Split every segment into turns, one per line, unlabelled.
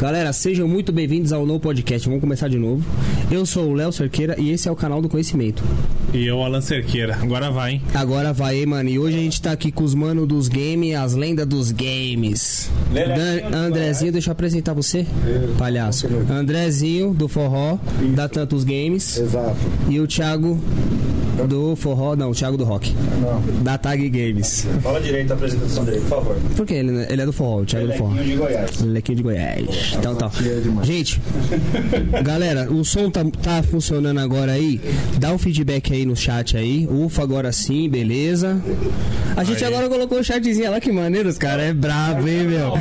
Galera, sejam muito bem-vindos ao No Podcast. Vamos começar de novo. Eu sou o Léo Cerqueira e esse é o canal do conhecimento.
E eu, Alan Cerqueira. Agora vai, hein?
Agora vai, hein, mano. E hoje a gente tá aqui com os manos dos games, as lendas dos games. Dan Andrezinho, deixa eu apresentar você, palhaço. Andrezinho, do Forró, da Tantos Games.
Exato.
E o Thiago do Forró, não, o Thiago do Rock.
Não.
Da Tag Games.
Fala direito a apresentação dele, por favor.
Por quê? Ele, ele é do Forró, o Thiago é do Forró.
Lequinho de Goiás.
Lequinho de Goiás. Então tá.
é.
Gente, galera, o som tá, tá funcionando agora aí. Dá um feedback aí no chat aí. Ufa, agora sim, beleza. A gente
Aí.
agora colocou o chatzinho. Olha que maneiro, os caras é brabo, hein, meu?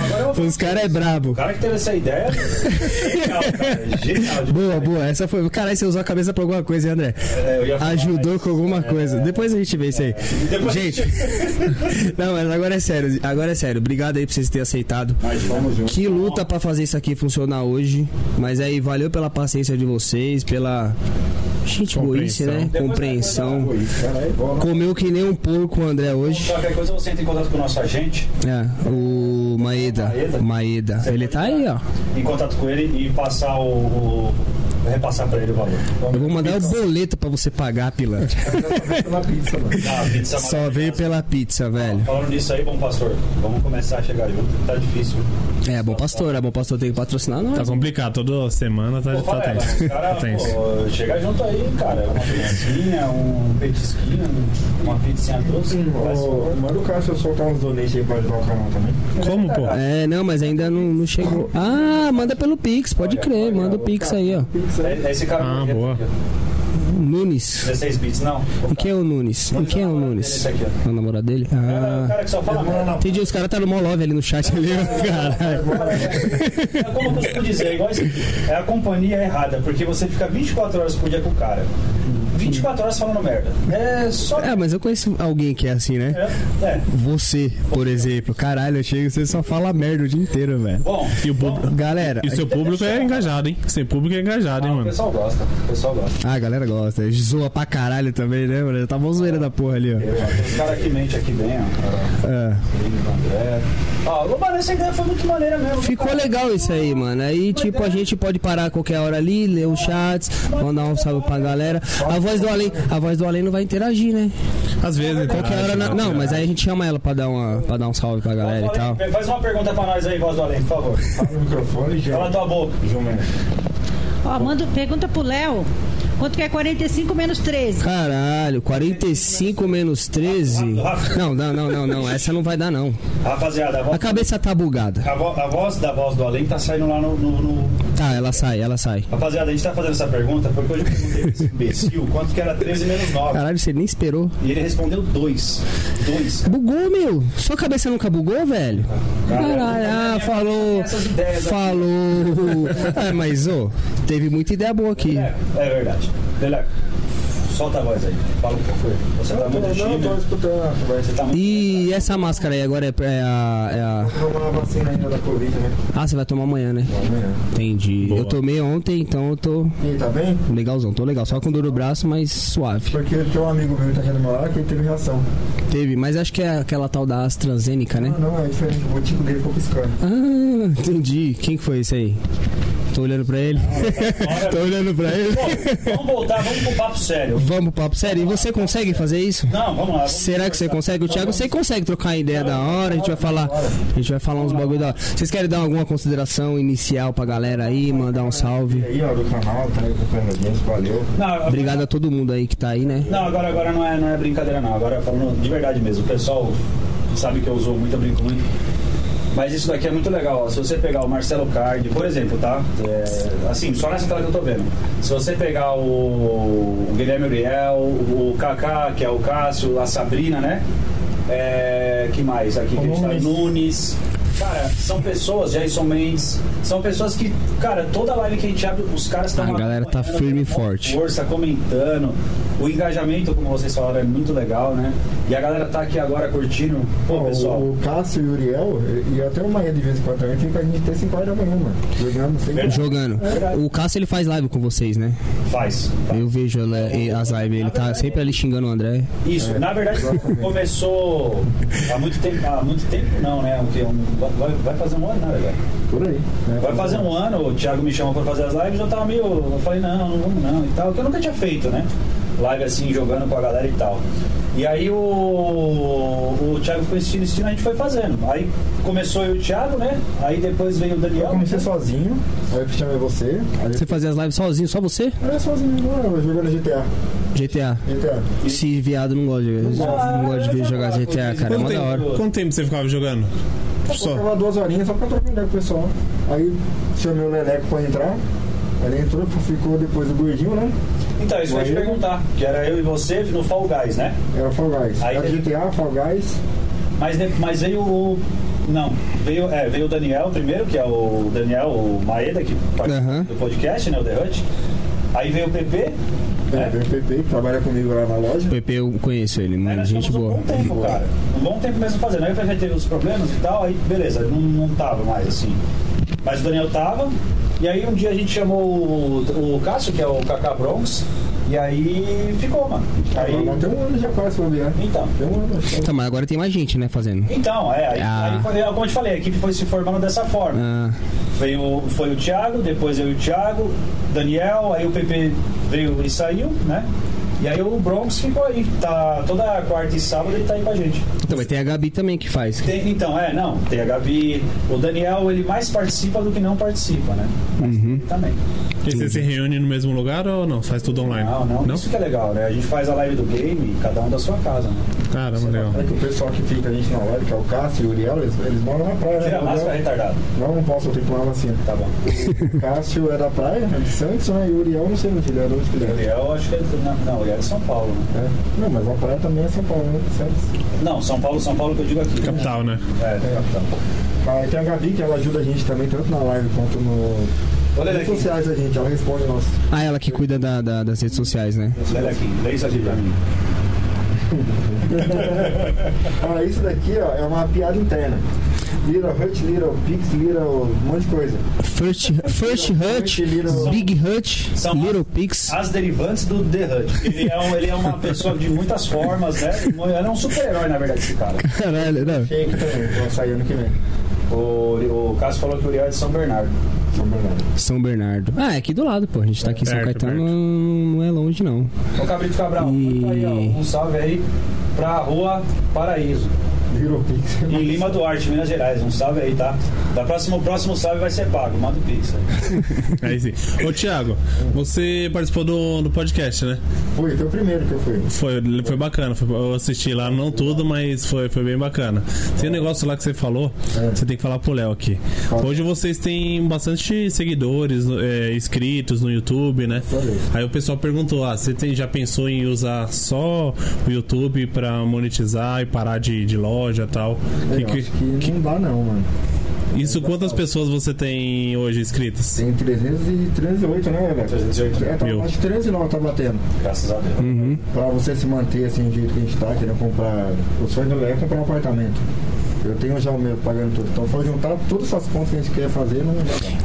Os caras é brabo.
O cara que teve essa ideia. Genial, cara. Genial. de
Boa, boa. Essa foi. Caralho, você usou a cabeça pra alguma coisa, hein, André?
É, eu ia falar,
Ajudou
mas-
com alguma coisa. Depois a gente vê isso aí.
Depois-
Gente, não, mas agora é sério. Agora é sério. Obrigado aí por vocês terem aceitado.
Mas
Vamos junto.
Que luta pra fazer isso aqui funcionar hoje. Mas aí, valeu pela paciência de vocês, pela. Gente, boice, né?
Depois
Compreensão. Comeu que nem um porco o André hoje.
Qualquer coisa você entra em contato com o nosso agente,
É, o Maeda.
Maeda?
Maeda. Ele tá aí, ó.
em contato com ele e passar o. o repassar pra ele o valor.
Eu vou mandar o boleto pra você pagar, pilantra.
Pela pizza, mano.
Ah, pizza
Só veio pela pizza, velho.
Falando nisso aí, bom pastor, vamos começar a chegar junto, tá difícil.
É, bom pastor, é bom pastor tem que patrocinar
Tá
nós.
complicado. Toda semana tá,
Pô,
tá tenso.
cara,
Tá tenso.
pô, chega junto aí, cara. Uma pizzinha, um petisquinho, uma pizzinha doce.
Manda o Cássio soltar uns donations aí pra ajudar o canal também.
Como, pô?
É, não, mas ainda não, não chegou. Ah, manda pelo Pix, pode crer, manda o Pix aí, ó.
É- Esse cara
Ah, boa.
Nunes.
16 bits, não.
E quem é o Nunes? E quem é o Nunes?
Esse aqui, ó.
É o namorado dele?
É o
Ah.
cara que só fala merda.
Entendi, os caras tá no Molove ali no chat ali, ó. Caralho.
É como eu costumo dizer, igual esse aqui. É a companhia errada, porque você fica 24 horas por dia com o cara. 24 horas falando merda. É só.
É, mas eu conheço alguém que é assim, né?
É. é.
Você, por exemplo. Caralho, eu chego e você só fala merda o dia inteiro, velho.
Bom,
E o público.
Galera,
E o seu público é engajado, hein? Seu público é engajado, hein,
o
mano?
pessoal gosta. O pessoal gosta.
ah, a galera gosta. Zoa pra caralho também, né, mano? Tá mó zoeira da porra ali, ó.
Os caras que mente aqui bem, ó.
É.
André. Ó, mano, essa ideia foi muito maneira mesmo.
Ficou
cara.
legal isso aí, mano. Aí, tipo, a gente pode parar a qualquer hora ali, ler os chats, mandar um salve pra galera. A voz do além, a voz do além não vai interagir, né?
Às vezes.
Qualquer
interage,
hora. na-? Não, mas aí a gente chama ela pra dar, uma, pra dar um salve pra galera e tal.
Faz uma pergunta pra nós aí, voz do além, por favor.
Abre o microfone e
Cala tua boca.
Jumento.
Ó, manda, pergunta pro Léo. Quanto que é 45 menos 13?
Caralho, 45 menos 13. Não, não, não, não, não. Essa não vai dar, não.
Rapaziada, a
A
voz,
cabeça tá bugada.
a vo- a voz da voz do além tá saindo lá no- no- no,
Tá, ela sai, ela sai.
Rapaziada, a gente tá fazendo essa pergunta porque hoje eu perguntei pra esse imbecil quanto que era 13 menos 9.
Caralho, você nem esperou.
E ele respondeu 2. 2.
Bugou, meu. Sua cabeça nunca bugou, velho? Caralho, ah, falou.
Essas ideias aqui.
Falou. É, mas, ô, teve muita ideia boa aqui.
É, é verdade. Deleco, solta a voz aí. Fala o que foi. Você tá
Não,
muito
não, tô
tímido.
escutando a conversa.
Tá muito...
E essa máscara aí agora é, é a, é a-
Vou tomar uma vacina ainda da Covid, né?
Ah, você vai tomar amanhã, né?
Amanhã.
Entendi.
Boa.
Eu tomei ontem, então eu tô
E tá bem?
legalzão. Tô legal, só com dor no braço, mas suave.
Porque tem um amigo meu que tá aqui do meu lado que ele teve reação.
Teve, mas acho que é aquela tal da AstraZeneca, né?
Não, não, é diferente. O botico dele ficou piscando.
Ah, entendi. Quem que foi esse aí? Tô olhando pra ele. Tô olhando pra ele.
Bom, vamos voltar, vamos pro papo sério.
Vamos, papo sério. E você consegue fazer isso?
Não, vamos lá. vamos
Será que você consegue? O Thiago, você consegue trocar uma ideia da hora? A gente vai falar, a gente vai falar uns bagulho da hora. Vocês querem dar alguma consideração inicial pra galera aí, mandar um
E
salve?
aí, ó, do canal, tá aí acompanhando a gente, valeu.
Obrigado a todo mundo aí que tá aí, né?
Não, agora, agora não, é, não é brincadeira não. Agora falando de verdade mesmo. O pessoal sabe que eu uso muito, eu brinco muito. Mas isso daqui é muito legal. ó. Se você pegar o Marcelo Card, por exemplo, tá? É, assim, só nessa tela que eu tô vendo. Se você pegar o, o Guilherme Uriel, o Kaká, que é o Cássio, a Sabrina, né? É, que mais aqui que a gente tá?
Nunes.
Cara, são pessoas, Jason Mendes, são pessoas que, cara, toda live que a gente abre, os caras estão.
A galera tá firme e forte.
Força, comentando. O engajamento, como vocês falaram, é muito legal, né? E a galera tá aqui agora curtindo. Pô,
Ó,
pessoal.
o, Cássio e o Uriel, e até o Maia de vez em quando também, fica a gente ter 5 horas da manhã, mano. Jogando sem.
Jogando.
verdade.
O Cássio ele faz live com vocês, né?
Faz.
Eu vejo e as lives, ele tá sempre ali xingando o André.
Isso,
É,
na verdade
exatamente.
começou há muito tempo, há muito tempo não, né? O que? Um, vai, vai fazer um ano, né, velho?
Por aí. né?
Vai fazer um ano, o Thiago me chamou pra fazer as lives, eu tava meio. Eu falei, não, não vamos não e tal, que eu nunca tinha feito, né? Live assim, jogando com a galera e tal. E aí o, o Thiago ficou insistindo, insistindo, a gente foi fazendo. Aí começou eu e o Thiago, né? Aí depois veio o Daniel.
Eu comecei sozinho, aí eu chamei você. Aí
Você fazia as lives sozinho, só você?
eu era sozinho, eu jogando GTA.
GTA.
GTA.
Esse viado não gosta de, não gosta de ver jogar GTA, cara. É
Quanto
da hora.
quanto tempo você ficava jogando?
Eu
Só.
ficava duas horinhas só pra trocar ideia com o pessoal. Aí chamei o Leleco pra entrar. Ele entrou, ficou depois o gordinho, né?
Então, isso que eu ia te perguntar. Que era eu e você no Fall Guys, né?
Era Fall Guys.
Aí
Era
teve-
GTA, Fall Guys.
Mas, mas veio o. Não, veio, é, veio o Daniel primeiro, que é o Daniel o Maeda, que participa
Aham.
do podcast, né? O The Hut. Aí veio o PP.
É,
né?
veio o PP, que trabalha comigo lá na loja.
O PP eu conheço ele, mano.
nós
Gente boa.
Um bom tempo, cara. Um bom tempo mesmo fazendo. Aí o PP teve os problemas e tal, aí beleza, não, não tava mais assim. Mas o Daniel tava. E aí um dia a gente chamou o, o Cássio, que é o Kaká Bronx, e aí ficou, mano. Aí,
Aí... Tem um ano já quase pra virar.
então.
Tem um ano.
Então, mas agora tem mais gente, né, fazendo.
Então, é, aí,
Ah.
aí foi, como eu te falei, a equipe foi se formando dessa forma.
Ah,
Veio, foi o Thiago, depois eu e o Thiago, Daniel, aí o PP veio e saiu, né? E aí o Bronx ficou aí. Tá, toda quarta e sábado ele tá aí com a gente.
então, mas tem a Gabi também que faz.
Tem- então, é, não, tem a Gabi. O Daniel, ele mais participa do que não participa, né?
Uhum.
Também.
E você se reúne no mesmo lugar ou não? Faz tudo online?
Não, não, Isso que é legal, né? A gente faz a live do game, cada um da sua casa, né?
Caramba, legal.
É que o pessoal que fica a gente na live, que é o Cássio e o Uriel, eles, eles moram na praia.
Tira a
né?
máscara,
O Uriel-
retardado.
Não, não posso, eu tenho que tomar vacina.
Tá bom.
O Cássio é da praia, é de Santos, né? E o Uriel, não sei onde ele era, onde que ele
O. Uriel, acho que ele. Não, não, o Uriel é São Paulo, né?
É. Não, mas a praia também é São Paulo, né?
Não, São Paulo, São Paulo que eu digo aqui.
Capital, né?
É, da capital.
Aí tem a Gabi, que ela ajuda a gente também, tanto na live quanto no.
Olha
redes
aqui.
sociais a gente, ela responde nós.
Ah, ela que cuida da- da- das redes sociais, né?
Olha aqui, lê isso aqui pra mim.
Ah, isso daqui, ó, é uma piada interna. Little Hut, Little Pix, Little. um monte de coisa.
First, first Hut, Big Hut,
São
Little Pix.
As derivantes do The Hut. Ele é, um- ele é uma pessoa de muitas formas, né? Ele é um super-herói, na verdade, esse cara.
Caralho, não.
Shake também, que vai sair ano que vem.
O, o Cássio falou que o Uriel é de São Bernardo.
São Bernardo.
São Bernardo. Ah, é aqui do lado, pô. A gente tá aqui em São Caetano, não, não é longe, não.
Ô Cabrito Cabral,
E-
aí, ó, um salve aí pra Rua Paraíso,
Little Pix.
em Lima Duarte, Minas Gerais. Um salve aí, tá? Da próxima, o próximo salve vai ser pago, manda o Pix aí.
Aí sim. Ô, Thiago, você participou do, do podcast, né?
Foi, foi o primeiro que eu fui.
Foi, foi bacana. Foi, eu assisti lá, não tudo, mas foi, foi bem bacana. Tem um negócio lá que você falou,
É.
você tem que falar pro Léo aqui. Hoje vocês têm bastante seguidores, é, inscritos no YouTube, né? Aí o pessoal perguntou: ah, você tem, já pensou em usar só o YouTube pra monetizar e parar de, de loja e tal?
Eu
Que- que-
acho que não dá não, mano.
isso quantas pessoas você tem hoje inscritas?
Tem 300 e 308, né, velho?
308
É, tá,
mil.
acho que 309 tá batendo.
Graças a Deus.
Uhum.
Pra você se manter assim do jeito que a gente tá, querendo comprar. O sonho do Léo é comprar um apartamento. Eu tenho já o meu pagando tudo. Então, for juntar todas essas contas que a gente quer fazer, não.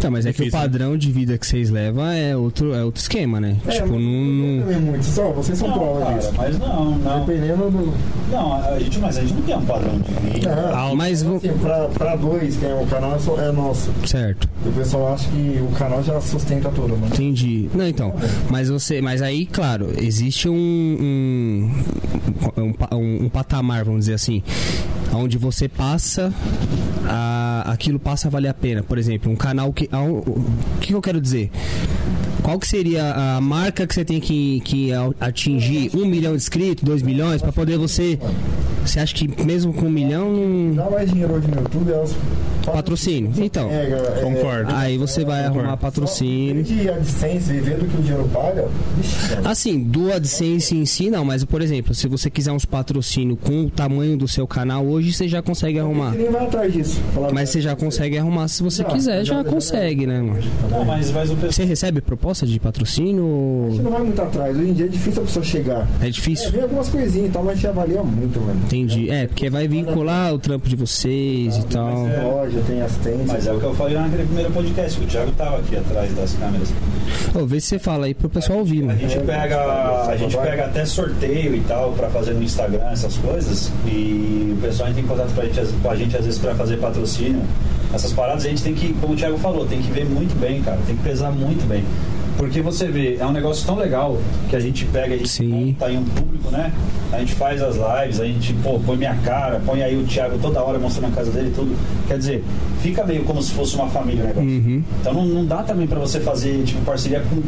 Tá, mas é que o
né?
padrão de vida que vocês levam é outro, é outro esquema, né?
É,
tipo,
mas
não. não-
também muito. Só, vocês são
Não,
prova
cara,
disso.
mas não, não.
Dependendo do.
Não, a gente, mas a gente não tem um padrão de vida.
Não,
Mas vou-
assim, pra, pra dois, que é o canal é só- é nosso.
Certo.
E o pessoal acha que o canal já sustenta tudo, mano.
Entendi. Não, então, mas você, mas aí, claro, existe um um, um, um- um patamar, vamos dizer assim, onde você passa a, aquilo passa a valer a pena. Por exemplo, um canal que, o que eu quero dizer? Qual que seria a marca que você tem que, que atingir? Um milhão de inscritos, dois milhões, para poder você. Você acha que mesmo com um milhão não.
Dá mais dinheiro hoje no YouTube, elas.
Patrocínio. Então.
É, é,
Concordo.
Aí você vai
Concordo.
arrumar patrocínio.
De AdSense, viver do que o dinheiro paga.
Assim, do AdSense em si, não, mas por exemplo, se você quiser uns patrocínio com o tamanho do seu canal, hoje você já consegue arrumar.
Você nem vai atrás disso.
Mas você já consegue arrumar se você quiser, já consegue, né, mano? Você recebe proposta de patrocínio?
A gente não vai muito atrás. Hoje em dia é difícil a pessoa chegar.
É
É,
difícil?
vem algumas coisinhas e tal, mas a gente avalia muito, mano.
Entendi. É, porque vai vincular o trampo de vocês e tal.
Lógico. loja, tem assistência.
Mas é o que eu falei naquele primeiro podcast, que o Thiago tava aqui atrás das câmeras.
Ô, vê se você fala aí pro pessoal ouvir,
A
mano.
gente pega, a gente pega até sorteio e tal pra fazer no Instagram essas coisas e o pessoal entra em contato pra gente, com a gente às vezes pra fazer patrocínio. Essas paradas a gente tem que, como o Thiago falou, tem que ver muito bem, cara, tem que pesar muito bem. Porque você vê, é um negócio tão legal que a gente pega, a gente
Sim.
monta aí um público, né? A gente faz as lives, a gente pô, põe minha cara, põe aí o Thiago toda hora mostrando a casa dele e tudo. Quer dizer, fica meio como se fosse uma família o negócio.
Uhum.
Então não, não dá também pra você fazer tipo parceria com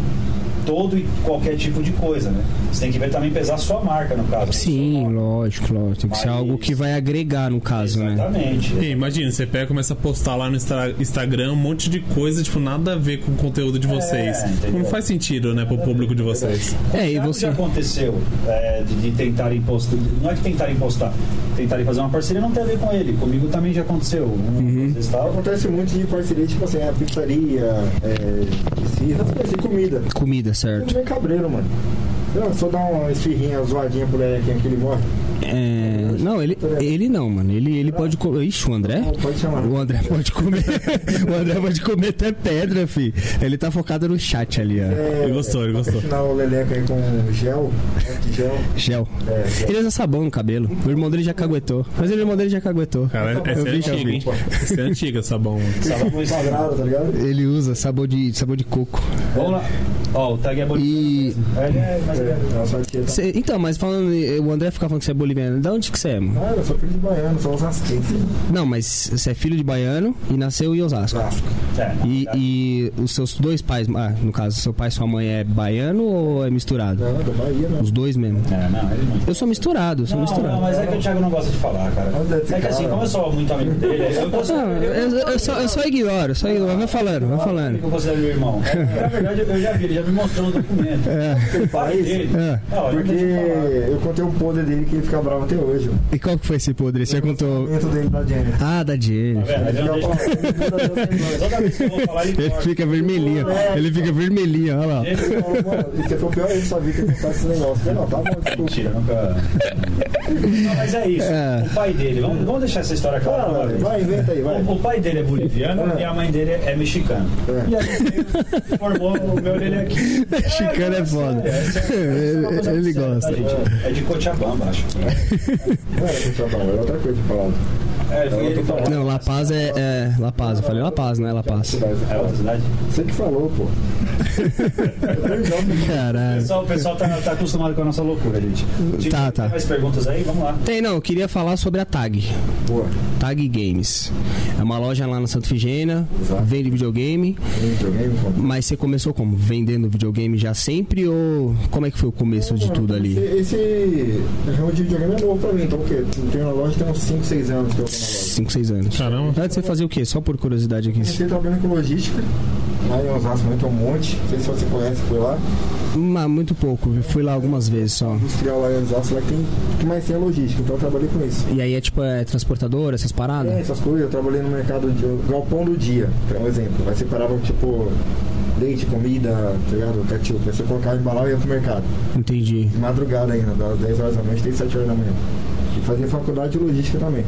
todo e qualquer tipo de coisa, né? Você tem que ver também pesar a sua marca no caso.
Sim, lógico, lógico. Tem que ser
Mas-
algo que vai agregar no caso, né?
Exatamente.
Imagina, você pega e começa a postar lá no Instagram um monte de coisa, tipo, nada a ver com o conteúdo de vocês.
entendeu?
não faz sentido, né, pro público de vocês.
É, e você.
Já aconteceu é, de, de tentarem postar. Não é que tentarem postar, tentarem fazer uma parceria não tem a ver com ele. Comigo também já aconteceu. Um,
Uhum.
Acontece muito de parceria, tipo assim, a pizzaria, é, assim, comida.
Comida,
É
certo.
bem cabreiro, mano. Não, só dar uma esfirrinha zoadinha por aí, quem que ele morre.
É... Não, ele, ele não, mano. Ele, ele pode comer. Ixi, o André?
Pode chamar.
O André pode comer. o André pode comer até pedra, fi. Ele tá focado no chat ali, ó.
É,
Ele gostou, ele gostou.
Ensinar o Leleca aí com gel, gel.
Gel.
É, gel.
Ele usa sabão no cabelo. O irmão dele já caguetou. Mas o irmão dele já caguetou.
Cara, essa é
eu
antiga, hein? Essa é antiga,
com isso.
Quadrado, tá ligado?
Ele usa sabor de, sabor de coco.
Vamos lá. Ó, o tag é bonito.
E.
É mais
É,
cê- então, mas falando. O André fica falando que você é boliviano. Da onde que você é, mano?
Ah, eu sou filho de baiano, sou osasquense.
Não, mas você é filho de baiano e nasceu em Osasco.
Osasco.
É,
E, e os seus dois pais, ah, no caso, seu pai e sua mãe é baiano ou é misturado?
Não, da Bahia, né?
Os dois mesmo.
É, não, ele não.
Eu sou misturado, eu sou
Não,
misturado.
não, mas é que o Thiago não gosta de falar, cara.
Mas ser
É que assim, como eu sou muito amigo dele, eu considero.
Não, eu, eu só, eu só ignoro, eu só ignoro. Vai falando, vai falando.
Eu considero meu irmão. Na verdade, eu já vi, ele já me mostrou no documento.
Ele
O pai
isso.
dele.
É.
Não, eu
Porque
eu
contei um podre dele que ele fica bravo até hoje.
E qual que foi esse podre? Você já contou.
O dele da Jennifer.
Ah, da
Tá
Jennifer.
Ele deixa-
Ele
Toda vez que eu vou falar, ele
Ele fica vermelhinho, ele fica vermelhinho, olha lá.
Isso foi o pior erro da sua vida que contar esse negócio. Eu não, tá bom, desculpa.
Mentira, nunca. Não, mas é isso.
É.
O pai dele, vamos, vamos deixar essa história clara. Vez.
vai, inventa aí, vai.
O, o pai dele é boliviano
É.
e a mãe dele é mexicana.
É.
E a gente formou o meu dele aqui.
Mexicano é foda.
é coisa
Ele gosta.
É de Cochabamba, acho.
Não era Cochabamba, era outra coisa falar.
É, falou.
Não, La Paz é, é La Paz. Eu falei La Paz, não é La Paz.
É outra cidade?
Você que falou, pô.
O
Caralho.
pessoal, o pessoal tá, tá acostumado com a nossa loucura, gente. Gente,
Tá,
tem
tá.
mais perguntas aí? Vamos lá.
Tem, não, eu queria falar sobre a Tag.
Boa.
Tag Games. É uma loja lá na Santa Figênia,
Exato.
vende videogame.
Videogame, como?
Mas você começou como? Vendendo videogame já sempre ou como é que foi o começo de tudo ali?
Esse, esse ramo de videogame é novo pra mim, então o quê? Tem na loja tem uns 5, 6 anos que eu.
5, 6 anos.
Caramba.
Antes você fazia o quê? Só por curiosidade aqui.
Comecei trabalhando com logística, lá em Osasco, muito um monte. Não sei se você conhece, foi lá.
Mas muito pouco, eu fui lá algumas vezes só.
Industrial lá em Osasco, lá que tem, o que mais tem é logística, então eu trabalhei com isso.
E aí é tipo é transportadora, essas
É,
paradas?
essas coisas, eu trabalhei no mercado de galpão do dia, pra um exemplo. Aí separava tipo leite, comida, tá ligado? Ketchup. Aí você colocava embalava e ia pro mercado.
Entendi.
De madrugada ainda, das 10 horas da noite até 7 horas da manhã. E fazia faculdade de logística também.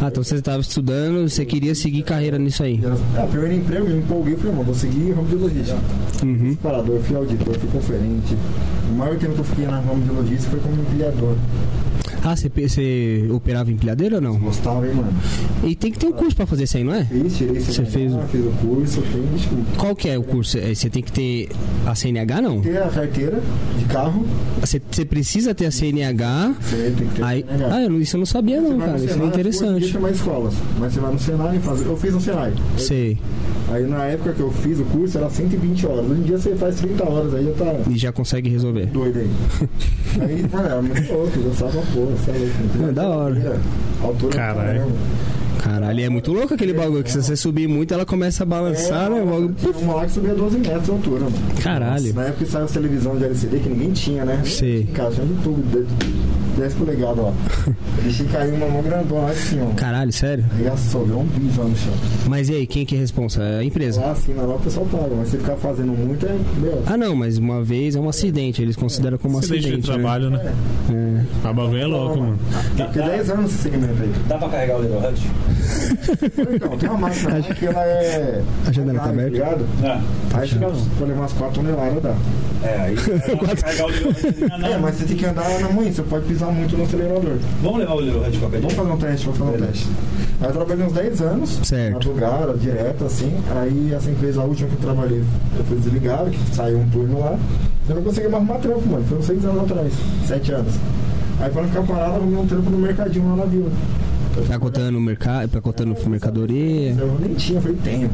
Ah, então você estava estudando, você queria seguir carreira nisso aí.
Ah, primeiro emprego, eu me empolguei, falei, mano, vou seguir ramo de logística.
Uhum.
Parador, fui auditor, fui conferente. O maior tempo que eu fiquei na ramo de logística foi como empilhador.
Ah, você, você operava empilhadeira ou não?
Gostava, hein, mano?
E tem que ter um curso pra fazer isso aí, não é?
Fiz, tirei
Você fez o-
fiz o curso.
Qual que é o curso? É, Você tem que ter a CNH, não?
Ter a carteira de carro,
Você, você precisa ter a CNH.
você tem que ter
Aí,
a CNH.
ah, eu não- isso eu não sabia não, cara. Isso é
Senai, em dia
interessante.
tem mais escolas, mas você vai no Senai e faz. Eu fiz no Senai.
Sei.
Aí na época que eu fiz o curso era 120 horas. Hoje em dia você faz 30 horas, aí já tá
E já consegue resolver.
doido aí. aí, mano, era muito louco, eu gostava porra, você é
É da hora.
altura,
Caralho.
Caralho, é muito louco aquele bagulho. Que se você subir muito, ela começa a balançar, né? O bagulho-
Tinha uma lá que subia 12 metros de altura, mano.
Caralho.
Na época que saiu a televisão de LCD, que ninguém tinha, né?
Sei.
Em casa, tinha de tudo. De- 10 polegadas lá. Deixei cair uma mão grandona lá assim, ó.
Caralho, sério?
Aí assou, deu um bis lá no chão.
Mas e aí, quem que é responsa? É a empresa.
Lá assim, lá o pessoal paga, mas se ficar fazendo muito é. Meu,
Ah, não, mas uma vez é um acidente. Eles consideram como um
Acidente de
acidente. né?
trabalho, né?
É.
A bagulho é louco, mano.
Eu fiquei 10 anos nesse segmento aí.
Dá pra carregar o Little Hut?
Então, tem uma máquina lá que ela é.
A janela tá
grave,
aberta?
ligado?
Não.
Aí fica pra levar umas 4 toneladas dá.
É, aí dá pra carregar o Little Hut. Não,
É, mas você tem que andar na manhã, você pode pisar muito no acelerador.
Vamos levar o Little qualquer dia?
Vamos fazer um teste, vamos fazer um teste. Aí eu trabalhei uns 10 anos,
Certo.
madrugada, direto, assim. Aí essa empresa, a última que eu trabalhei, eu fui desligado, que saiu um turno lá. Eu não consegui mais arrumar trampo, mano. Foi uns 6 anos atrás, 7 anos. Aí pra não ficar parado, eu arrumei um trampo no mercadinho lá na vila.
Tá cotando mercado, tá cotando mercadoria.
Eu nem tinha, eu falei, tenho.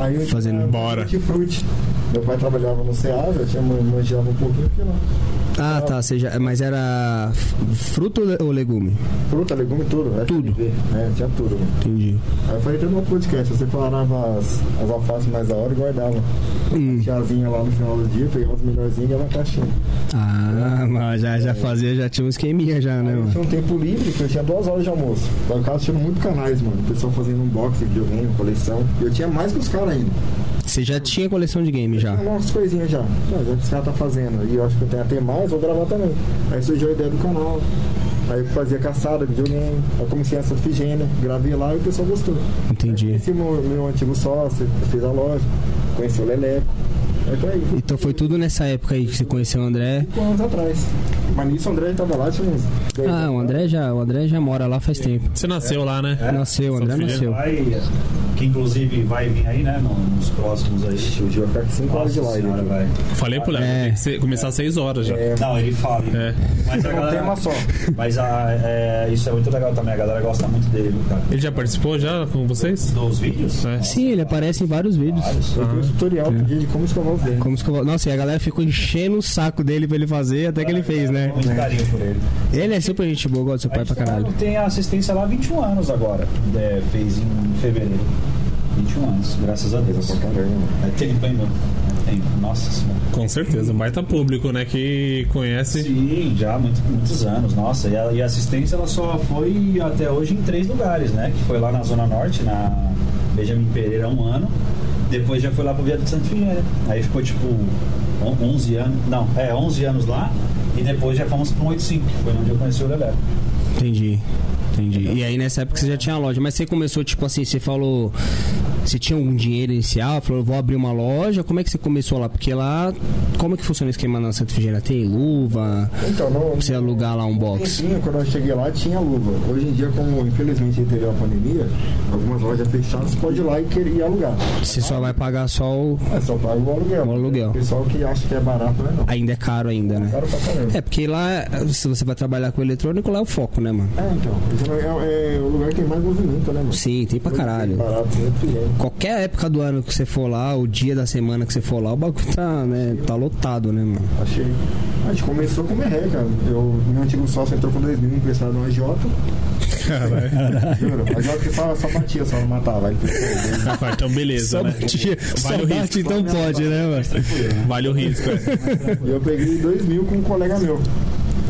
Aí eu
Fazendo
tinha
bora.
Fruit. Meu pai trabalhava no Ceasa, eu tinha man- manjava um pouquinho, porque não.
Ah, tá. Seja, mas era f- fruto ou legume?
Fruta, legume, tudo.
Tudo.
FNV, É, tinha tudo. mano.
Entendi.
Aí eu falei até no podcast, você separava as, as alfaces mais da hora e guardava.
Hum.
Tiazinha lá no final do dia, pegava as melhorzinhas e dava uma caixinha.
Ah, mas já, já fazia, já tinha um esqueminha já, né,
eu
mano?
tinha um tempo livre, que eu tinha duas horas de almoço. Então eu ficava assistindo muito canais, mano. O pessoal fazendo unboxing, videogame, coleção. E eu tinha mais que os caras ainda.
Você já tinha coleção de game já?
Tinha umas coisinhas já. Já, já que os caras tá fazendo. E eu acho que eu tenho até mais, vou gravar também. Aí surgiu a ideia do canal. Aí eu fazia caçada, videogame. Aí comecei essa Figênia, gravei lá e o pessoal gostou.
Entendi.
Conheci meu, meu antigo sócio, fez a loja, conheci o Leleco. Aí por aí.
Então foi tudo nessa época aí que você conheceu o André.
Cinco anos atrás. Mas nisso o André tava lá, tinha uns.
Ah, o André já, o André já mora lá faz tempo.
Você nasceu lá, né?
Nasceu, o André nasceu.
Vai, que inclusive vai vir aí, né? no- Nos próximos aí.
O Gil vai ficar com 5 horas de live.
senhora, vai.
Falei pro Léo,
É.
tem que começar às 6 horas já.
É,
Não, ele fala.
É.
Mas a
é um
galera.
tema só.
Mas a, é, isso é muito legal também. A galera gosta muito dele, cara.
Ele já participou já com vocês?
Dos vídeos?
É.
Sim, ele aparece em vários vídeos.
Vários.
Eu fiz um tutorial dia de como escovar os dentes.
Como Nossa, e a galera ficou enchendo o saco dele pra ele fazer, até que ele fez, né?
Muito carinho por ele.
Ele é super gente boa, gosta do seu pai pra caralho.
tem a assistência lá há 21 anos agora. É, fez em fevereiro. 21 anos, graças a Deus. É tempo, hein, meu? É tempo. Nossa senhora.
Com certeza, baita público, né? Que conhece.
Sim, já há muito- muitos anos, nossa. E a, e a assistência ela só foi até hoje em três lugares, né? Que foi lá na Zona Norte, na Benjamin Pereira, um ano. Depois já foi lá pro Via do Santo Figueira. Aí ficou tipo on- 11 anos. Não, é, 11 anos lá. E depois já fomos pro 85, que foi onde eu conheci o Lelé.
Entendi. Entendi. E aí nessa época você já tinha loja, mas você começou, tipo assim, você falou. Você tinha algum dinheiro inicial, falou, vou abrir uma loja, como é que você começou lá? Porque lá, como é que funciona o esquema na Santa Figênia? Tem luva?
Então,
Pra você alugar lá um box?
tempinho, quando eu cheguei lá, tinha luva. Hoje em dia, como infelizmente teve a pandemia, algumas lojas fechadas, você pode ir lá e querer ir alugar.
Você só vai pagar só o.
É só paga o aluguel.
O aluguel.
O pessoal que acha que é barato, não é não.
Ainda é caro ainda, né?
Caro pra caramba.
É, porque lá, se você vai trabalhar com eletrônico, lá é o foco, né, mano?
É, então. Esse É, é o lugar que tem mais movimento, né, mano?
Sim, tem pra caralho.
Barato, tem.
Qualquer época do ano que você for lá, o dia da semana que você for lá, o bagulho tá, né, tá lotado, né, mano?
Achei. A gente começou com merreca. Eu, meu antigo sócio entrou com 2 mil emprestado no AJ. Juro. A AJ que só, só batia, só não matava. Aí depois,
Ah, então beleza,
Só
né?
batia, só
Vale o
bate,
risco.
então pode, né, mano?
Vale o risco. é.
E eu peguei 2 mil com um colega meu.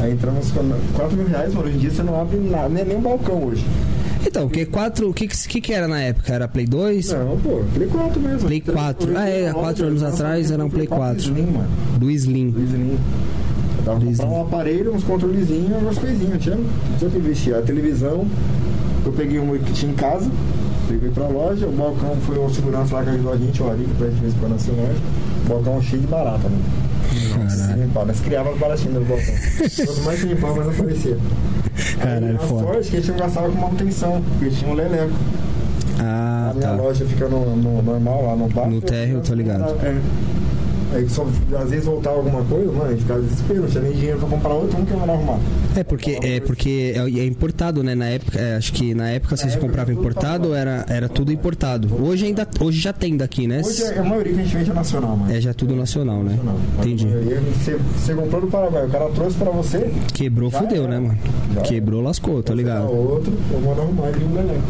Aí entramos com 4 mil reais, mano. Hoje em dia você não abre nada, nem, nem um balcão hoje.
Então, porque o que, que que era na época? Era Play 2?
Não, pô, Play 4 mesmo.
Play 4. Ah, é, há quatro anos atrás era um Play 4.
Slim, mano.
Do Slim.
Do Slim. Dava pra comprar um aparelho, uns controlezinhos, umas coisinhas. Tinha, tinha que investir. A televisão, eu peguei uma que tinha em casa, peguei pra loja. O balcão foi o segurança lá que ajudou a gente, o Ari, que pra gente ver quando assim loja. O balcão cheio de barata, mano. Nossa, limpar. Nós criava as baratinhas no balcão. Quanto mais limpava, mais aparecia.
Caralho,
a
foda.
sorte que a gente não gastava com manutenção, porque tinha um leleco.
Ah,
A minha
tá.
loja fica no, no normal, lá no bar.
No térreo, tô ligado.
É. Aí só, às vezes voltava alguma coisa, mano, a gente ficava desesperado, não tinha nem dinheiro pra comprar outro, um que eu não arrumar.
É porque é porque é, é importado, né? Na época, é, acho que na época vocês compravam
tudo
importado, era era tudo importado. Hoje ainda hoje já tem daqui, né?
Hoje é- a maioria que a gente vende é nacional, mano.
É já tudo nacional, né?
Nacional.
Entendi.
Você, você comprou do Paraguai, o cara trouxe pra você,
Quebrou, fudeu, né, mano?
Já
Quebrou, lascou, tá
você
ligado?
outro, eu mando arrumar e um leleco.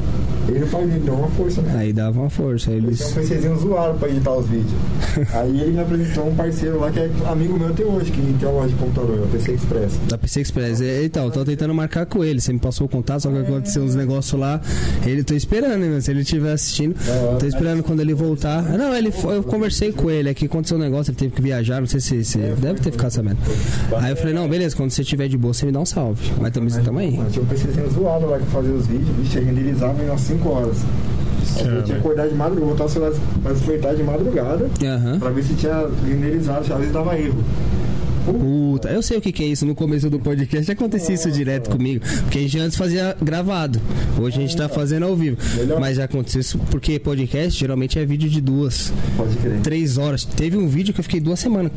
Ele faz vídeo, deu uma força, né?
Aí dava uma força,
Eles tinham um PCzinho zoado pra editar os vídeos. Aí ele me apresentou um parceiro lá que é amigo meu até hoje, que tem uma loja de computador, é o PC Express.
Da PC Express. É, Então, eu tô tentando marcar com ele. Você me passou o contato, só que aconteceu uns negócios lá. Ele tô esperando, né? Se ele estiver assistindo. Tô esperando quando ele voltar. Não, ele foi, eu conversei com ele aqui, aconteceu um negócio, ele teve que viajar, não sei se você deve ter ficado sabendo. Aí eu falei, não, beleza, quando você estiver de boa, você me dá um salve. Mas também tamo aí.
Tinha um PCzinho zoado lá que fazia os vídeos, bicho, renderizava em umas 5 horas. Aí eu tinha que acordar de madrugada, botar o celular pra despertar de madrugada,
Aham.
pra ver se tinha renderizado, às vezes dava erro.
Puta, eu sei o que, que é isso. No começo do podcast já acontecia isso direto comigo. Porque a gente antes fazia gravado. Hoje a gente tá fazendo ao vivo. Mas já aconteceu isso porque podcast geralmente é vídeo de duas,
Pode crer.
três horas. Teve um vídeo que eu fiquei duas semanas,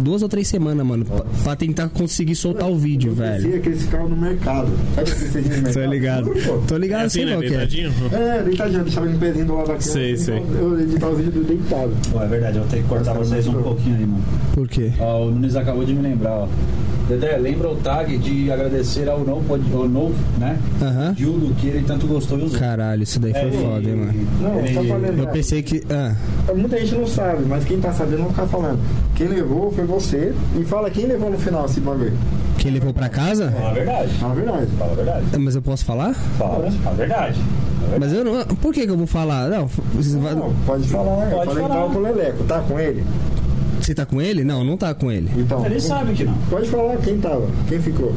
duas ou três semanas, mano, pra, pra tentar conseguir soltar o vídeo, velho.
Parecia que eles ficavam no mercado. Sabe?
Tô ligado. Tô
É
ligado,
assim,
sei
né?
é.
Deitadinho?
É, deitadinho, deixava ele pezinho do lado da cama.
Sei,
assim,
sei.
Eu editava os vídeos deitado.
Pô, é verdade, eu vou ter que cortar vocês um pouquinho aí, mano.
Por quê?
Ó, o Nunes acabou de me lembrar, ó. Dedé, lembra o tag de agradecer ao novo, ao novo né?
Aham.
Gildo, que ele tanto gostou e usou.
Caralho, isso daí foi
É,
foda, hein, mano.
Não,
Ele-
só pra
Eu
lembrar.
pensei que. Ah,
Muita gente não sabe, mas quem tá sabendo não ficar falando. Quem levou foi você. E fala quem levou no final esse bagulho.
quem levou pra casa?
Fala a verdade.
Fala a verdade.
Fala a verdade.
Mas eu posso falar?
Fala, fala a verdade.
Mas eu não. Por que, que eu vou falar? Não, você, vai-
Não, pode falar. eu
Pode
falei
falar.
que tava com o Leleco. Tá com ele?
Você tá com ele? Não, não tá com ele.
Então.
Ele sabe que não.
Pode falar quem tava. Quem ficou.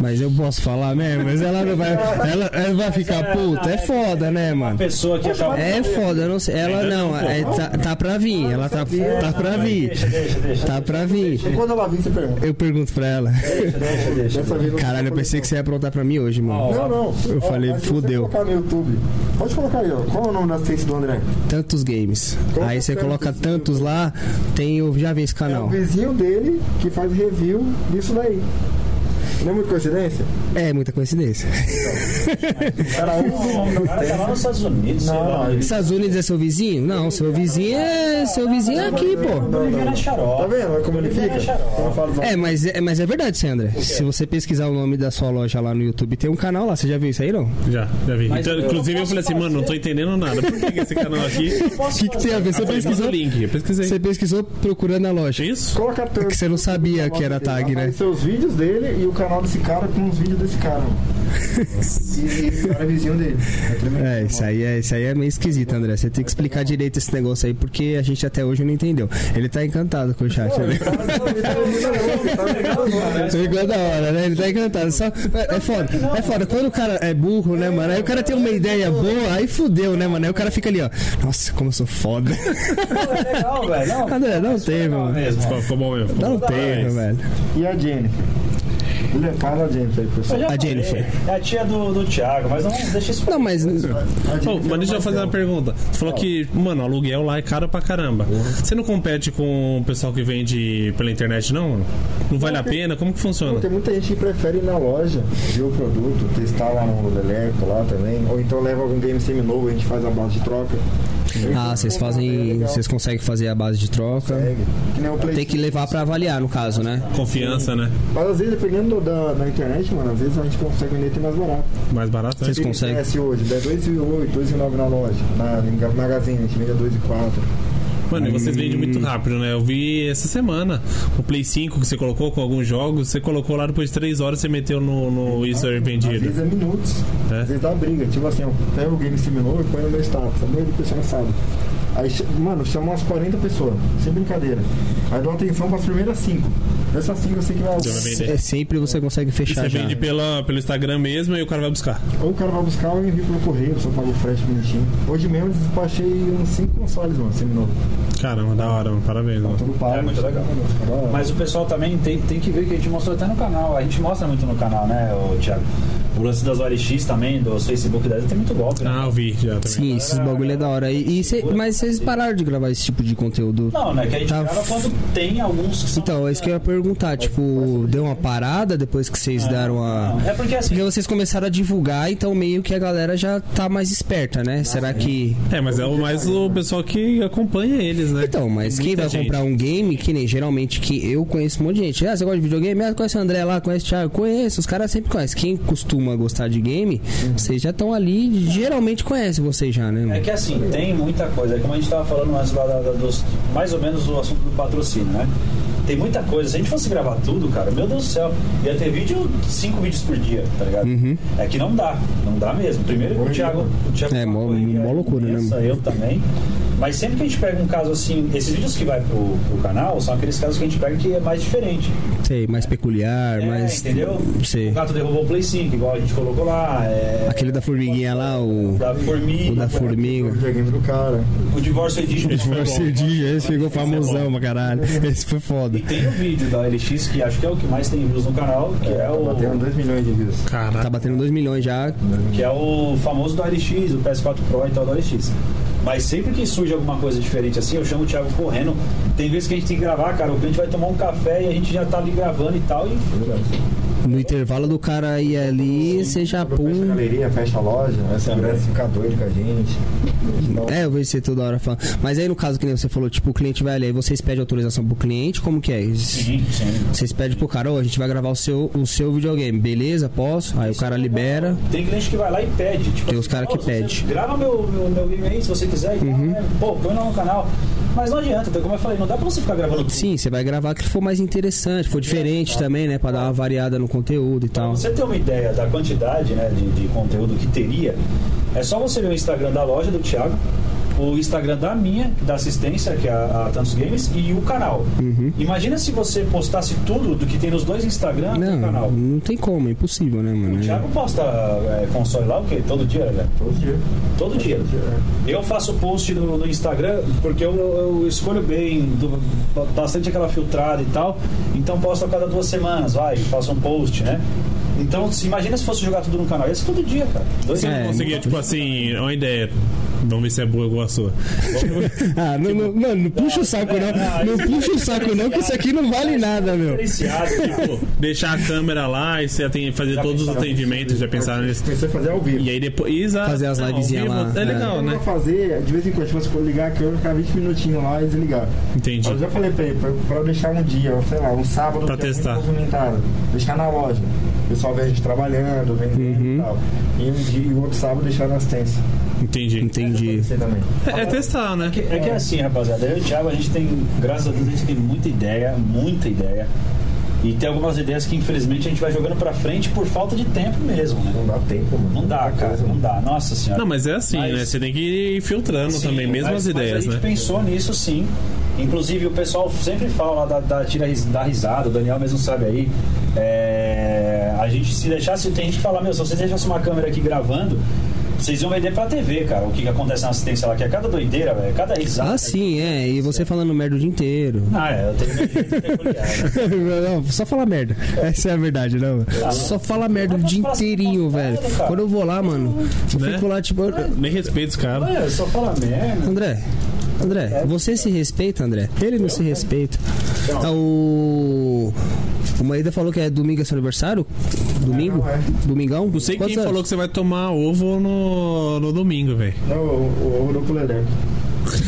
Mas eu posso falar mesmo, mas ela não vai. Ela, ela vai ficar puta. É foda, né,
A
mano?
pessoa que acabou.
É foda, eu não sei. Ela não, é, tá, tá pra vir. Ela tá, tá pra vir.
Deixa, deixa, deixa.
Tá pra vir.
E quando ela vir, você pergunta.
Eu pergunto pra ela.
Deixa, deixa,
Caralho, eu pensei que você ia aprontar pra mim hoje, mano.
Não, não.
Eu falei,
se
fudeu.
Você colocar no YouTube. Pode colocar aí, ó. Qual é o nome da assistência do André?
Tantos games. Aí você coloca tantos lá, tem. Eu já vi esse
É o
canal.
vizinho dele que faz review disso daí. Não é muita coincidência?
É muita coincidência.
Cara O
cara lá nos Estados Unidos,
Não,
Estados Unidos é seu vizinho? Não, seu vizinho é. Seu vizinho é aqui, pô.
Tá vendo? Olha como ele fica?
é
É, mas é, mas é verdade, Sandra. Se você pesquisar o nome da sua loja lá no YouTube, tem um canal lá. Você já viu isso aí, não?
Já, já vi. Então,
eu
inclusive eu falei assim, mano, não tô
fazer.
entendendo nada. Por que, que esse canal aqui.
O que, que tem a ver? Você
Ah,
pesquisou?
o link, eu pesquisei.
Você pesquisou procurando a loja.
É isso?
Coloca tanto.
que você não sabia que era tag, né?
Os vídeos dele e o canal desse cara com os vídeos desse cara. E esse cara é vizinho dele. É.
É, isso aí é, isso aí é meio esquisito, André. Você tem que explicar direito esse negócio aí, porque a gente até hoje não entendeu. Ele tá encantado com o chat, né? Ficou da hora, né? Ele tá encantado. Só, é, é foda. É foda. Quando o cara é burro, né, mano? Aí o cara tem uma ideia boa, aí fudeu, né, mano? Aí o cara fica ali, ó. Nossa, como eu sou foda.
Não, é legal, velho. Não,
André, não
isso é
mano.
mesmo.
Ficou, ficou bom mesmo. Bom.
teve,
Parabéns.
velho.
E a Jennifer? É pai da Jennifer aí, pessoal.
A Jennifer.
É a tia do, do Thiago, mas não deixa isso.
Não, mas.
Jennifer
mas deixa
é
eu fazer uma pergunta. Você falou que, mano, aluguel lá é caro pra caramba. Você não compete com o pessoal que vende pela internet, não? mano? Não vale a pena? Como que funciona?
Tem muita gente que prefere ir na loja, ver o produto, testar lá no Leleco lá também. Ou então leva algum game semi-novo, a gente faz a base de troca.
Ah, vocês fazem. Vocês conseguem fazer a base de troca.
Consegue. Que nem o Play
Tem que levar pra avaliar, no caso, né?
Confiança, né?
Mas às vezes, dependendo da, da internet, mano, às vezes a gente consegue vender até mais barato.
Mais barato, né?
Vocês conseguem.
PS hoje, é 2,8, 2,9 na loja. Na em Magazine, a gente vende a 2,4.
Mano, e vocês vendem muito rápido, né? Eu vi essa semana o Play 5 que você colocou com alguns jogos, você colocou lá depois de 3 horas, você meteu no, no Easter
Às
vendido.
vezes é minutos.
É?
Às vezes dá briga. Tipo assim, eu pego o game semi-novo e põe no meu status. A maioria do pessoal sabe. Aí, mano, chama umas 40 pessoas, sem brincadeira. Aí dou atenção pras primeiras 5. Dessas 5 eu sei que vai.
É sempre você consegue fechar
Você
já.
vende pela, pelo Instagram mesmo e o cara vai buscar.
Ou o cara vai buscar ou eu envio pelo correio, só pago o frete bonitinho. Hoje mesmo eu despachei uns 5 consoles, mano, semi-novo.
Caramba, da hora, mano. Parabéns, mano.
Tudo pago.
É muito legal.
Da hora.
Mas o pessoal também tem, tem que ver que a gente mostrou até no canal. A gente mostra muito no canal, né, o Thiago? O lance das OLX também, do Facebook delas, tem muito golpe, né?
Ah, eu vi já também.
Sim, esses bagulho é da hora. E, e cê- mas vocês pararam de gravar esse tipo de conteúdo?
Não, né? Que a gente
Tá.
grava quando tem alguns que são.
Então, é isso que eu ia perguntar, tipo, deu uma parada depois que vocês deram a.
Não, é porque assim.
Porque vocês começaram a divulgar, então meio que a galera já tá mais esperta, né? Será que.
É, mas é o mais o pessoal que acompanha eles, né?
Então, mas
Tem
quem
muita
vai
gente.
comprar um game, que nem geralmente que eu conheço um monte de gente. Ah, você gosta de videogame? Ah, conhece o André lá, conhece o Thiago? Conheço, os caras sempre conhecem. Quem costuma gostar de game, vocês já estão ali, geralmente conhecem vocês já, né?
É que assim, tem muita coisa. É como a gente tava falando antes lá da- da- dos. Mais ou menos o assunto do patrocínio, né? Tem muita coisa. Se a gente fosse gravar tudo, cara, meu Deus do céu, ia ter vídeo, cinco vídeos por dia, tá ligado?
Uhum.
É que não dá, não dá mesmo. Primeiro o Thiago. O Thiago
É,
uma
mó- mó loucura, né,
imensa,
mano?
Eu também. Mas sempre que a gente pega um caso assim, esses vídeos que vai pro, pro canal são aqueles casos que a gente pega que é mais diferente.
Sei, mais peculiar,
É,
mais.
entendeu?
Sei.
O gato derrubou o Play 5, igual a gente colocou lá. É,
Aquele da formiguinha lá, o.
da formiga.
O da
O
formiga.
videogame do cara.
O Divórcio Edition.
Forcedinho, esse ficou famosão pra caralho. Esse foi foda.
E tem o vídeo da LX, que acho que é o que mais tem views no canal, que é,
Tá batendo
o,
2 milhões de views.
Tá batendo 2 milhões já.
que é o famoso do LX, o PS4 Pro e tal do LX. Mas sempre que surge alguma coisa diferente assim, eu chamo o Thiago correndo. Tem vezes que a gente tem que gravar, cara, o cliente vai tomar um café e a gente já tá ali gravando e tal. E
No intervalo do cara ir ali, você já
Fecha a
pum.
galeria, fecha a loja, a segurança fica doido com a gente. Então,
É, eu vejo você toda hora falando. Mas aí no caso que nem você falou, tipo, o cliente vai ali, aí vocês pedem autorização pro cliente, como que é?
sim, sim.
Vocês pedem pro cara, ô, a gente vai gravar o seu, o seu videogame, beleza? Posso? Aí o cara libera.
Tem cliente que vai lá e pede. Tipo,
Tem os
assim,
cara que
"Ô, você
pede. Uhum.
Grava meu, meu, meu game aí se você quiser e tal, né? Pô, põe lá no canal. Mas não adianta, então, como eu falei, não dá pra você ficar gravando tudo.
Sim, você vai gravar que for mais interessante, for diferente também, né? Pra dar uma variada no conteúdo e
Pra
tal.
você ter uma ideia da quantidade né, de, de conteúdo que teria, é só você ver o Instagram da loja do Thiago, o Instagram da minha, da assistência, que é a, a Tantos Games, e o canal.
Uhum.
Imagina se você postasse tudo do que tem nos dois Instagram no
Não,
canal.
não tem como, é impossível, né,
O
mano?
Thiago posta é, console lá o quê? Todo dia, velho?
todo dia.
Todo dia. Eu faço post no, no Instagram porque eu, eu escolho bem, do- bastante aquela filtrada e tal. Então posto a cada duas semanas, vai, faço um post, né? Então, se imagina se fosse jogar tudo no canal, ia ser todo dia, cara. Dois
Você
É,
não conseguia, tipo assim, uma ideia. Vamos ver se é boa igual a sua.
Ah, não, não, mano, não puxa o saco não. Não puxa o saco não, que isso aqui não vale nada, meu.
Tipo, deixar a câmera lá e você tem fazer
Já
todos os atendimentos, já pensaram nisso.
A fazer ao vivo.
E aí depois. Exato.
Fazer as livezinhas lá,
É
é.
legal,
Eu
né?
vou fazer, de vez em quando, tipo, se for ligar aqui, eu vou ficar 20 minutinhos lá e desligar.
Entendi.
Eu já falei pra ele, pra, pra eu deixar um dia, sei lá, um sábado
Pra
é
testar.
movimentado, deixar na loja. O pessoal vê a gente trabalhando, vendendo
Uhum.
e tal. E um dia e o outro sábado deixar na assistência.
Entendi.
Entendi.
Também.
É, é testar, né?
É que, é que é assim, rapaziada. Eu e o Thiago, a gente tem, graças a Deus, a gente tem muita ideia, muita ideia. E tem algumas ideias que, infelizmente, a gente vai jogando pra frente por falta de tempo mesmo, né?
Não dá tempo, mano.
Não dá, cara, não dá. Nossa senhora.
Não, mas é assim,
Mas-
né? Você tem que ir filtrando
Sim,
também, mesmo
mas-
as ideias,
mas a gente
né?
pensou nisso sim. Inclusive o pessoal sempre fala lá da, da tira da risada, o Daniel mesmo sabe aí. É, a gente se deixasse, tem gente que fala, meu, se você deixasse uma câmera aqui gravando, vocês iam vender pra TV, cara, o que, que acontece na assistência lá, que é cada doideira, velho, cada risada.
Ah, sim, é. E você falando merda o dia inteiro.
Ah, é, eu tenho peculiar, né?
Não, só fala merda. Essa é a verdade, não. Só fala merda o dia
assim,
inteirinho, velho.
cara.
Quando eu vou lá, mano, eu
Né?
fico lá, tipo.
Nem respeito os caras.
Olha, só fala merda.
André, André, você se respeita, André? Ele não se respeita. Ah, o. O Maída falou que é domingo é seu aniversário? Domingo?
Não, é.
Domingão?
Não sei
Quantos
quem
anos?
falou que você vai tomar ovo no, no domingo, velho.
Não, o, o, o do Leleco.